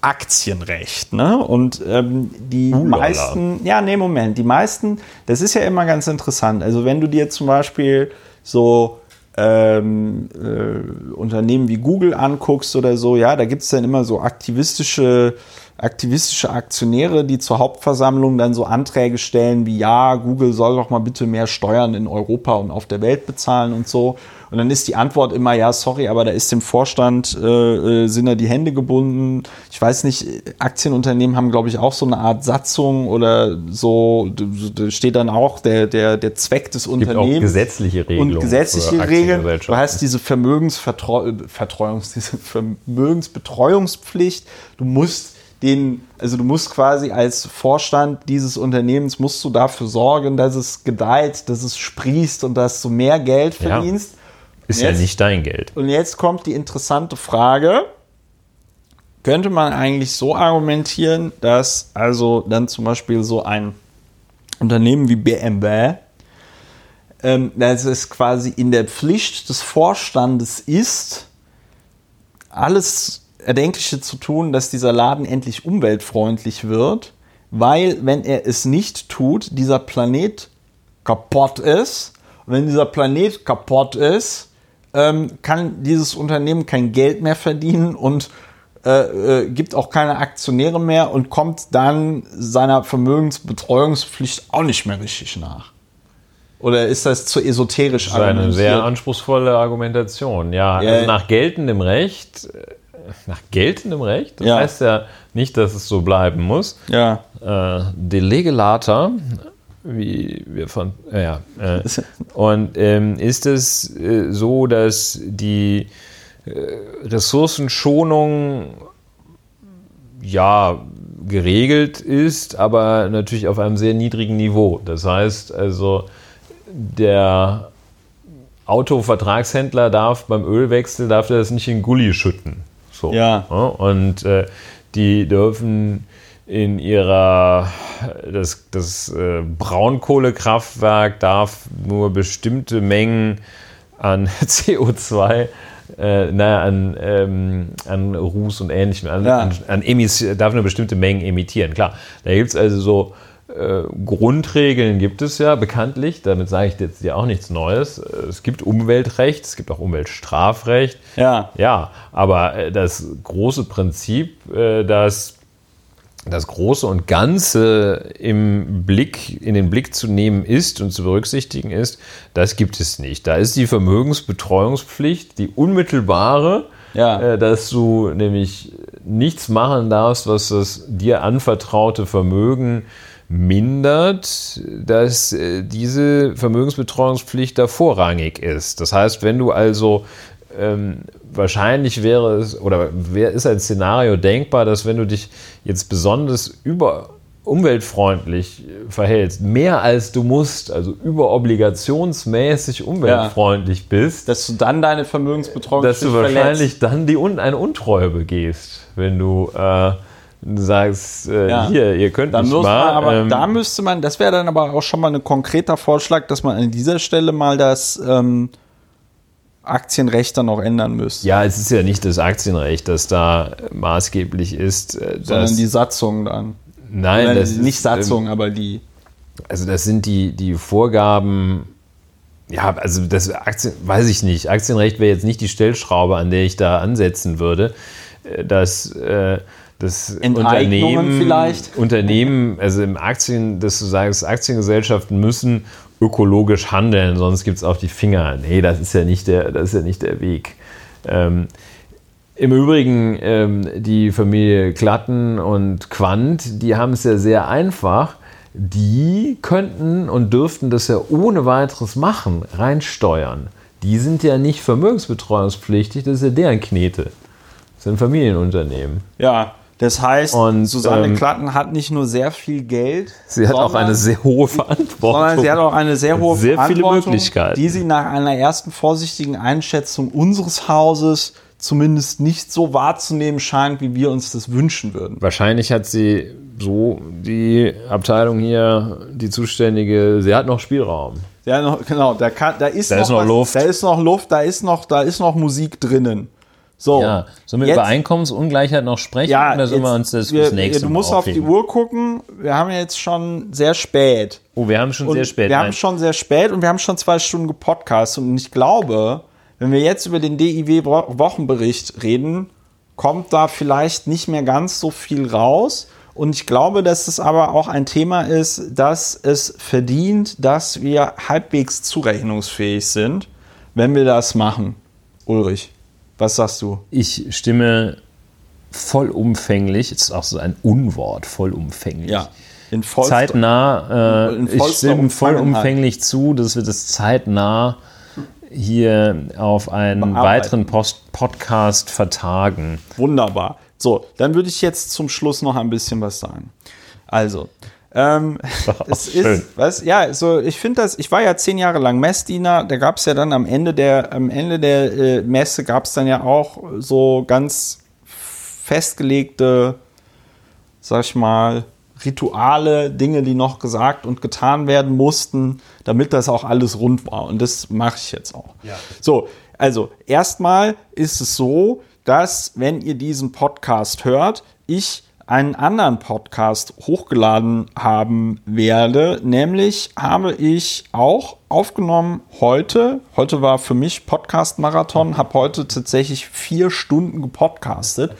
Aktienrecht, ne? Und ähm, die Ulala. meisten, ja, nee, Moment, die meisten, das ist ja immer ganz interessant. Also wenn du dir zum Beispiel so ähm, äh, Unternehmen wie Google anguckst oder so, ja, da gibt es dann immer so aktivistische, aktivistische Aktionäre, die zur Hauptversammlung dann so Anträge stellen wie, ja, Google soll doch mal bitte mehr Steuern in Europa und auf der Welt bezahlen und so. Und dann ist die Antwort immer, ja, sorry, aber da ist dem Vorstand, äh, äh, sind da die Hände gebunden. Ich weiß nicht, Aktienunternehmen haben, glaube ich, auch so eine Art Satzung oder so, da steht dann auch der, der, der Zweck des Es gibt auch Unternehmens gesetzliche Regelungen. und gesetzliche Regeln. Du hast diese Vermögensvertreuungs, diese Vermögensbetreuungspflicht. Du musst den, also du musst quasi als Vorstand dieses Unternehmens musst du dafür sorgen, dass es gedeiht, dass es sprießt und dass du mehr Geld Ja. verdienst. Ist Jetzt- ja nicht dein Geld. Und jetzt kommt die interessante Frage. Könnte man eigentlich so argumentieren, dass also dann zum Beispiel so ein Unternehmen wie BMW, ähm, dass es quasi in der Pflicht des Vorstandes ist, alles Erdenkliche zu tun, dass dieser Laden endlich umweltfreundlich wird, weil wenn er es nicht tut, dieser Planet kaputt ist. Und wenn dieser Planet kaputt ist, ähm, kann dieses Unternehmen kein Geld mehr verdienen und äh, äh, gibt auch keine Aktionäre mehr und kommt dann seiner Vermögensbetreuungspflicht auch nicht mehr richtig nach. Oder ist das zu esoterisch Das ist eine sehr anspruchsvolle Argumentation. Ja, Ja. also nach geltendem Recht, äh, nach geltendem Recht, das Ja. heißt ja nicht, dass es so bleiben muss. Ja. Äh, de lege wie wir von, äh, ja, äh, und ähm, ist es äh, so, dass die äh, Ressourcenschonung ja geregelt ist, aber natürlich auf einem sehr niedrigen Niveau. Das heißt also, der Autovertragshändler darf beim Ölwechsel darf er das nicht in Gully schütten. So. Ja. Und äh, die dürfen in ihrer das, das äh, Braunkohlekraftwerk darf nur bestimmte Mengen an CO2 äh, naja, an, ähm, an Ruß und ähnlichem, an, Ja. an, an darf nur bestimmte Mengen emittieren. Klar, da gibt es also so äh, Grundregeln gibt es ja bekanntlich, damit sage ich jetzt dir auch nichts Neues. Es gibt Umweltrecht, es gibt auch Umweltstrafrecht. Ja. Ja, aber äh, das große Prinzip, äh, dass das Große und Ganze im Blick, in den Blick zu nehmen ist und zu berücksichtigen ist, das gibt es nicht. Da ist die Vermögensbetreuungspflicht, die unmittelbare, Ja. äh, dass du nämlich nichts machen darfst, was das dir anvertraute Vermögen mindert, dass äh, diese Vermögensbetreuungspflicht da vorrangig ist. Das heißt, wenn du also ähm, wahrscheinlich wäre es oder ist ein Szenario denkbar, dass wenn du dich jetzt besonders über umweltfreundlich äh, verhältst, mehr als du musst, also überobligationsmäßig umweltfreundlich bist, Dass du dann deine Vermögensbetreuung dass du wahrscheinlich dann die Un eine Untreue begehst, wenn du äh, sagst, äh, Ja. hier, ihr könnt Dann nicht mal. aber ähm, da müsste man, das wäre dann aber auch schon mal ein konkreter Vorschlag, dass man an dieser Stelle mal das ähm, Aktienrecht dann auch ändern müsste. ja, es ist ja nicht das Aktienrecht, das da maßgeblich ist. äh, Sondern die Satzung dann. nein, Oder das ist, nicht Satzung, ähm, aber die. Also das sind die, die Vorgaben, ja, also das Aktien, weiß ich nicht. Aktienrecht wäre jetzt nicht die Stellschraube, an der ich da ansetzen würde. Äh, Das, äh, das Unternehmen, vielleicht? Unternehmen, also im Aktien, dass du sagst, Aktiengesellschaften müssen ökologisch handeln, sonst gibt es auf die Finger. Nee, das ist ja nicht der, das ist ja nicht der Weg. Ähm, Im Übrigen, ähm, die Familie Klatten und Quandt, die haben es ja sehr einfach. Die könnten und dürften das ja ohne weiteres machen, reinsteuern. Die sind ja nicht vermögensbetreuungspflichtig, das ist ja deren Knete. Das sind Familienunternehmen. Ja, das heißt, Und, Susanne ähm, Klatten hat nicht nur sehr viel Geld, Sie hat auch eine sehr hohe Verantwortung. sondern sie hat auch eine sehr hohe Sehr viele Verantwortung, Möglichkeiten. die sie nach einer ersten vorsichtigen Einschätzung unseres Hauses zumindest nicht so wahrzunehmen scheint, wie wir uns das wünschen würden. Wahrscheinlich hat sie so die Abteilung hier, die zuständige, sie hat noch Spielraum. Ja, genau, da, kann, da ist Da noch ist noch was, Luft. Da ist noch Luft, da ist noch, da ist noch Musik drinnen. So. Ja, sollen wir Jetzt- über Einkommensungleichheit noch sprechen Ja, oder sollen wir jetzt- uns das wir, nächste Du Mal musst auf die aufheben? Uhr gucken. Wir haben jetzt schon sehr spät. Oh, wir haben schon Und sehr spät. Wir haben Nein. schon sehr spät und wir haben schon zwei Stunden gepodcastet. Und ich glaube, wenn wir jetzt über den DIW-Wochenbericht reden, kommt da vielleicht nicht mehr ganz so viel raus. Und ich glaube, dass es aber auch ein Thema ist, dass es verdient, dass wir halbwegs zurechnungsfähig sind, wenn wir das machen. Ulrich, was sagst du? Ich stimme vollumfänglich, ist auch so ein Unwort, vollumfänglich. Ja, in vollster- zeitnah, äh, In ich stimme vollumfänglich zu, dass wir das zeitnah hier auf einen weiteren Post Podcast vertagen. Wunderbar. So, dann würde ich jetzt zum Schluss noch ein bisschen was sagen. Also, ähm, es ist, was, ja, so, ich finde das, ich war ja zehn Jahre lang Messdiener, da gab es ja dann am Ende der, am Ende der äh, Messe gab es dann ja auch so ganz festgelegte, sag ich mal, Rituale, Dinge, die noch gesagt und getan werden mussten, damit das auch alles rund war. Und das mache ich jetzt auch. So, also erstmal ist es so, dass wenn ihr diesen Podcast hört, ich einen anderen Podcast hochgeladen haben werde. Nämlich habe ich auch aufgenommen heute. Heute war für mich Podcast-Marathon, habe heute tatsächlich vier Stunden gepodcastet.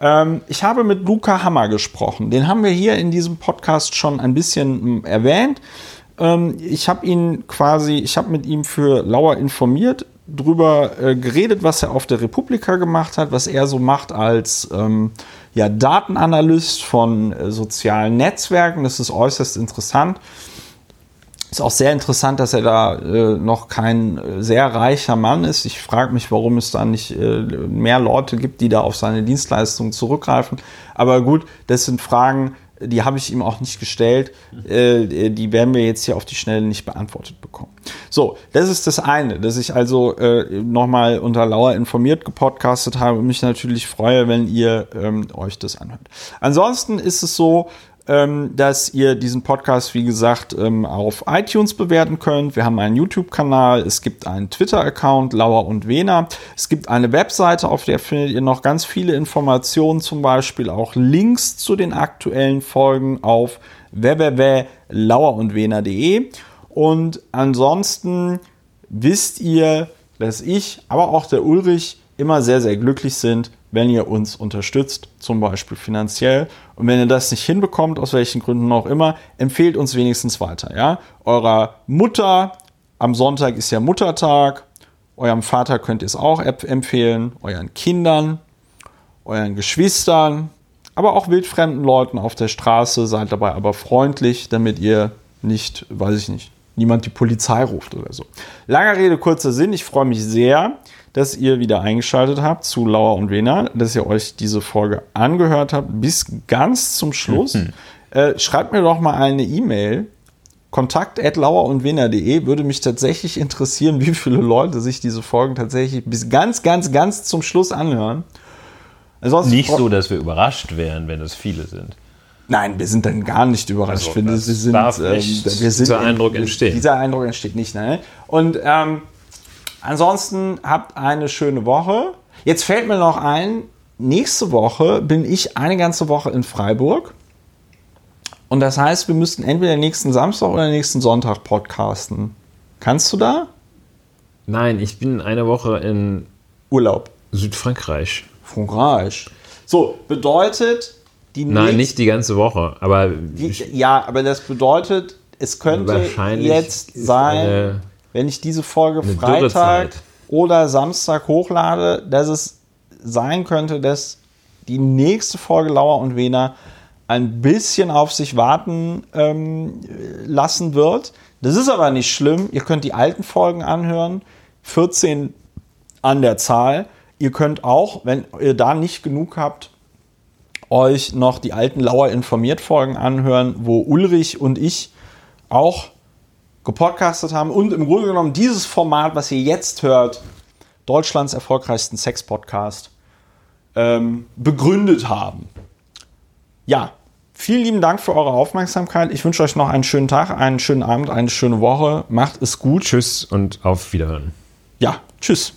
Ähm, ich habe mit Luca Hammer gesprochen. Den haben wir hier in diesem Podcast schon ein bisschen mm, erwähnt. Ähm, ich habe ihn quasi, ich habe mit ihm für Lauer informiert, drüber äh, geredet, was er auf der Republika gemacht hat, was er so macht als ähm, ja, Datenanalyst von äh, sozialen Netzwerken. Das ist äußerst interessant. Ist auch sehr interessant, dass er da äh, noch kein äh, sehr reicher Mann ist. Ich frage mich, warum es da nicht äh, mehr Leute gibt, die da auf seine Dienstleistungen zurückgreifen. Aber gut, das sind Fragen, die habe ich ihm auch nicht gestellt. Äh, die werden wir jetzt hier auf die Schnelle nicht beantwortet bekommen. So, das ist das eine, dass ich also äh, nochmal unter Lauer informiert gepodcastet habe und mich natürlich freue, wenn ihr ähm, euch das anhört. Ansonsten ist es so, ähm, dass ihr diesen Podcast, wie gesagt, ähm, auf iTunes bewerten könnt. Wir haben einen YouTube-Kanal, es gibt einen Twitter-Account, Lauer und Wena. Es gibt eine Webseite, auf der findet ihr noch ganz viele Informationen, zum Beispiel auch Links zu den aktuellen Folgen auf www.lauerundwena.de. Und ansonsten wisst ihr, dass ich, aber auch der Ulrich immer sehr, sehr glücklich sind, wenn ihr uns unterstützt, zum Beispiel finanziell. Und wenn ihr das nicht hinbekommt, aus welchen Gründen auch immer, empfehlt uns wenigstens weiter. Ja? Eurer Mutter, am Sonntag ist ja Muttertag, eurem Vater könnt ihr es auch empfehlen, euren Kindern, euren Geschwistern, aber auch wildfremden Leuten auf der Straße. Seid dabei aber freundlich, damit ihr nicht, weiß ich nicht, niemand die Polizei ruft oder so. Langer Rede, kurzer Sinn. Ich freue mich sehr, dass ihr wieder eingeschaltet habt zu Lauer und Wena, dass ihr euch diese Folge angehört habt bis ganz zum Schluss. Äh, schreibt mir doch mal eine E-Mail. Kontakt.lauerundwener.de würde mich tatsächlich interessieren, wie viele Leute sich diese Folgen tatsächlich bis ganz, ganz, ganz zum Schluss anhören. Ansonsten Nicht so, dass wir überrascht wären, wenn es viele sind. Nein, wir sind dann gar nicht überrascht. Also, ich finde, das wir sind, darf ähm, nicht wir sind dieser Eindruck entstehen. Dieser Eindruck entsteht nicht. Ne? Und ähm, ansonsten habt eine schöne Woche. Jetzt fällt mir noch ein, nächste Woche bin ich eine ganze Woche in Freiburg. Und das heißt, wir müssten entweder nächsten Samstag oder nächsten Sonntag podcasten. Kannst du da? Nein, ich bin eine Woche in Urlaub. Südfrankreich. Frankreich. So, bedeutet, die Nein, nächst- nicht die ganze Woche, aber Die, ja, aber das bedeutet, es könnte jetzt sein, wenn ich diese Folge eine Freitag oder Samstag hochlade, dass es sein könnte, dass die nächste Folge Lauer und Wiener ein bisschen auf sich warten ähm, lassen wird. Das ist aber nicht schlimm. Ihr könnt die alten Folgen anhören. 14 an der Zahl. Ihr könnt auch, wenn ihr da nicht genug habt, euch noch die alten Lauer informiert Folgen anhören, wo Ulrich und ich auch gepodcastet haben und im Grunde genommen dieses Format, was ihr jetzt hört, Deutschlands erfolgreichsten Sex-Podcast, ähm, begründet haben. Ja, vielen lieben Dank für eure Aufmerksamkeit. Ich wünsche euch noch einen schönen Tag, einen schönen Abend, eine schöne Woche. Macht es gut. tschüss und auf Wiederhören. Ja, tschüss.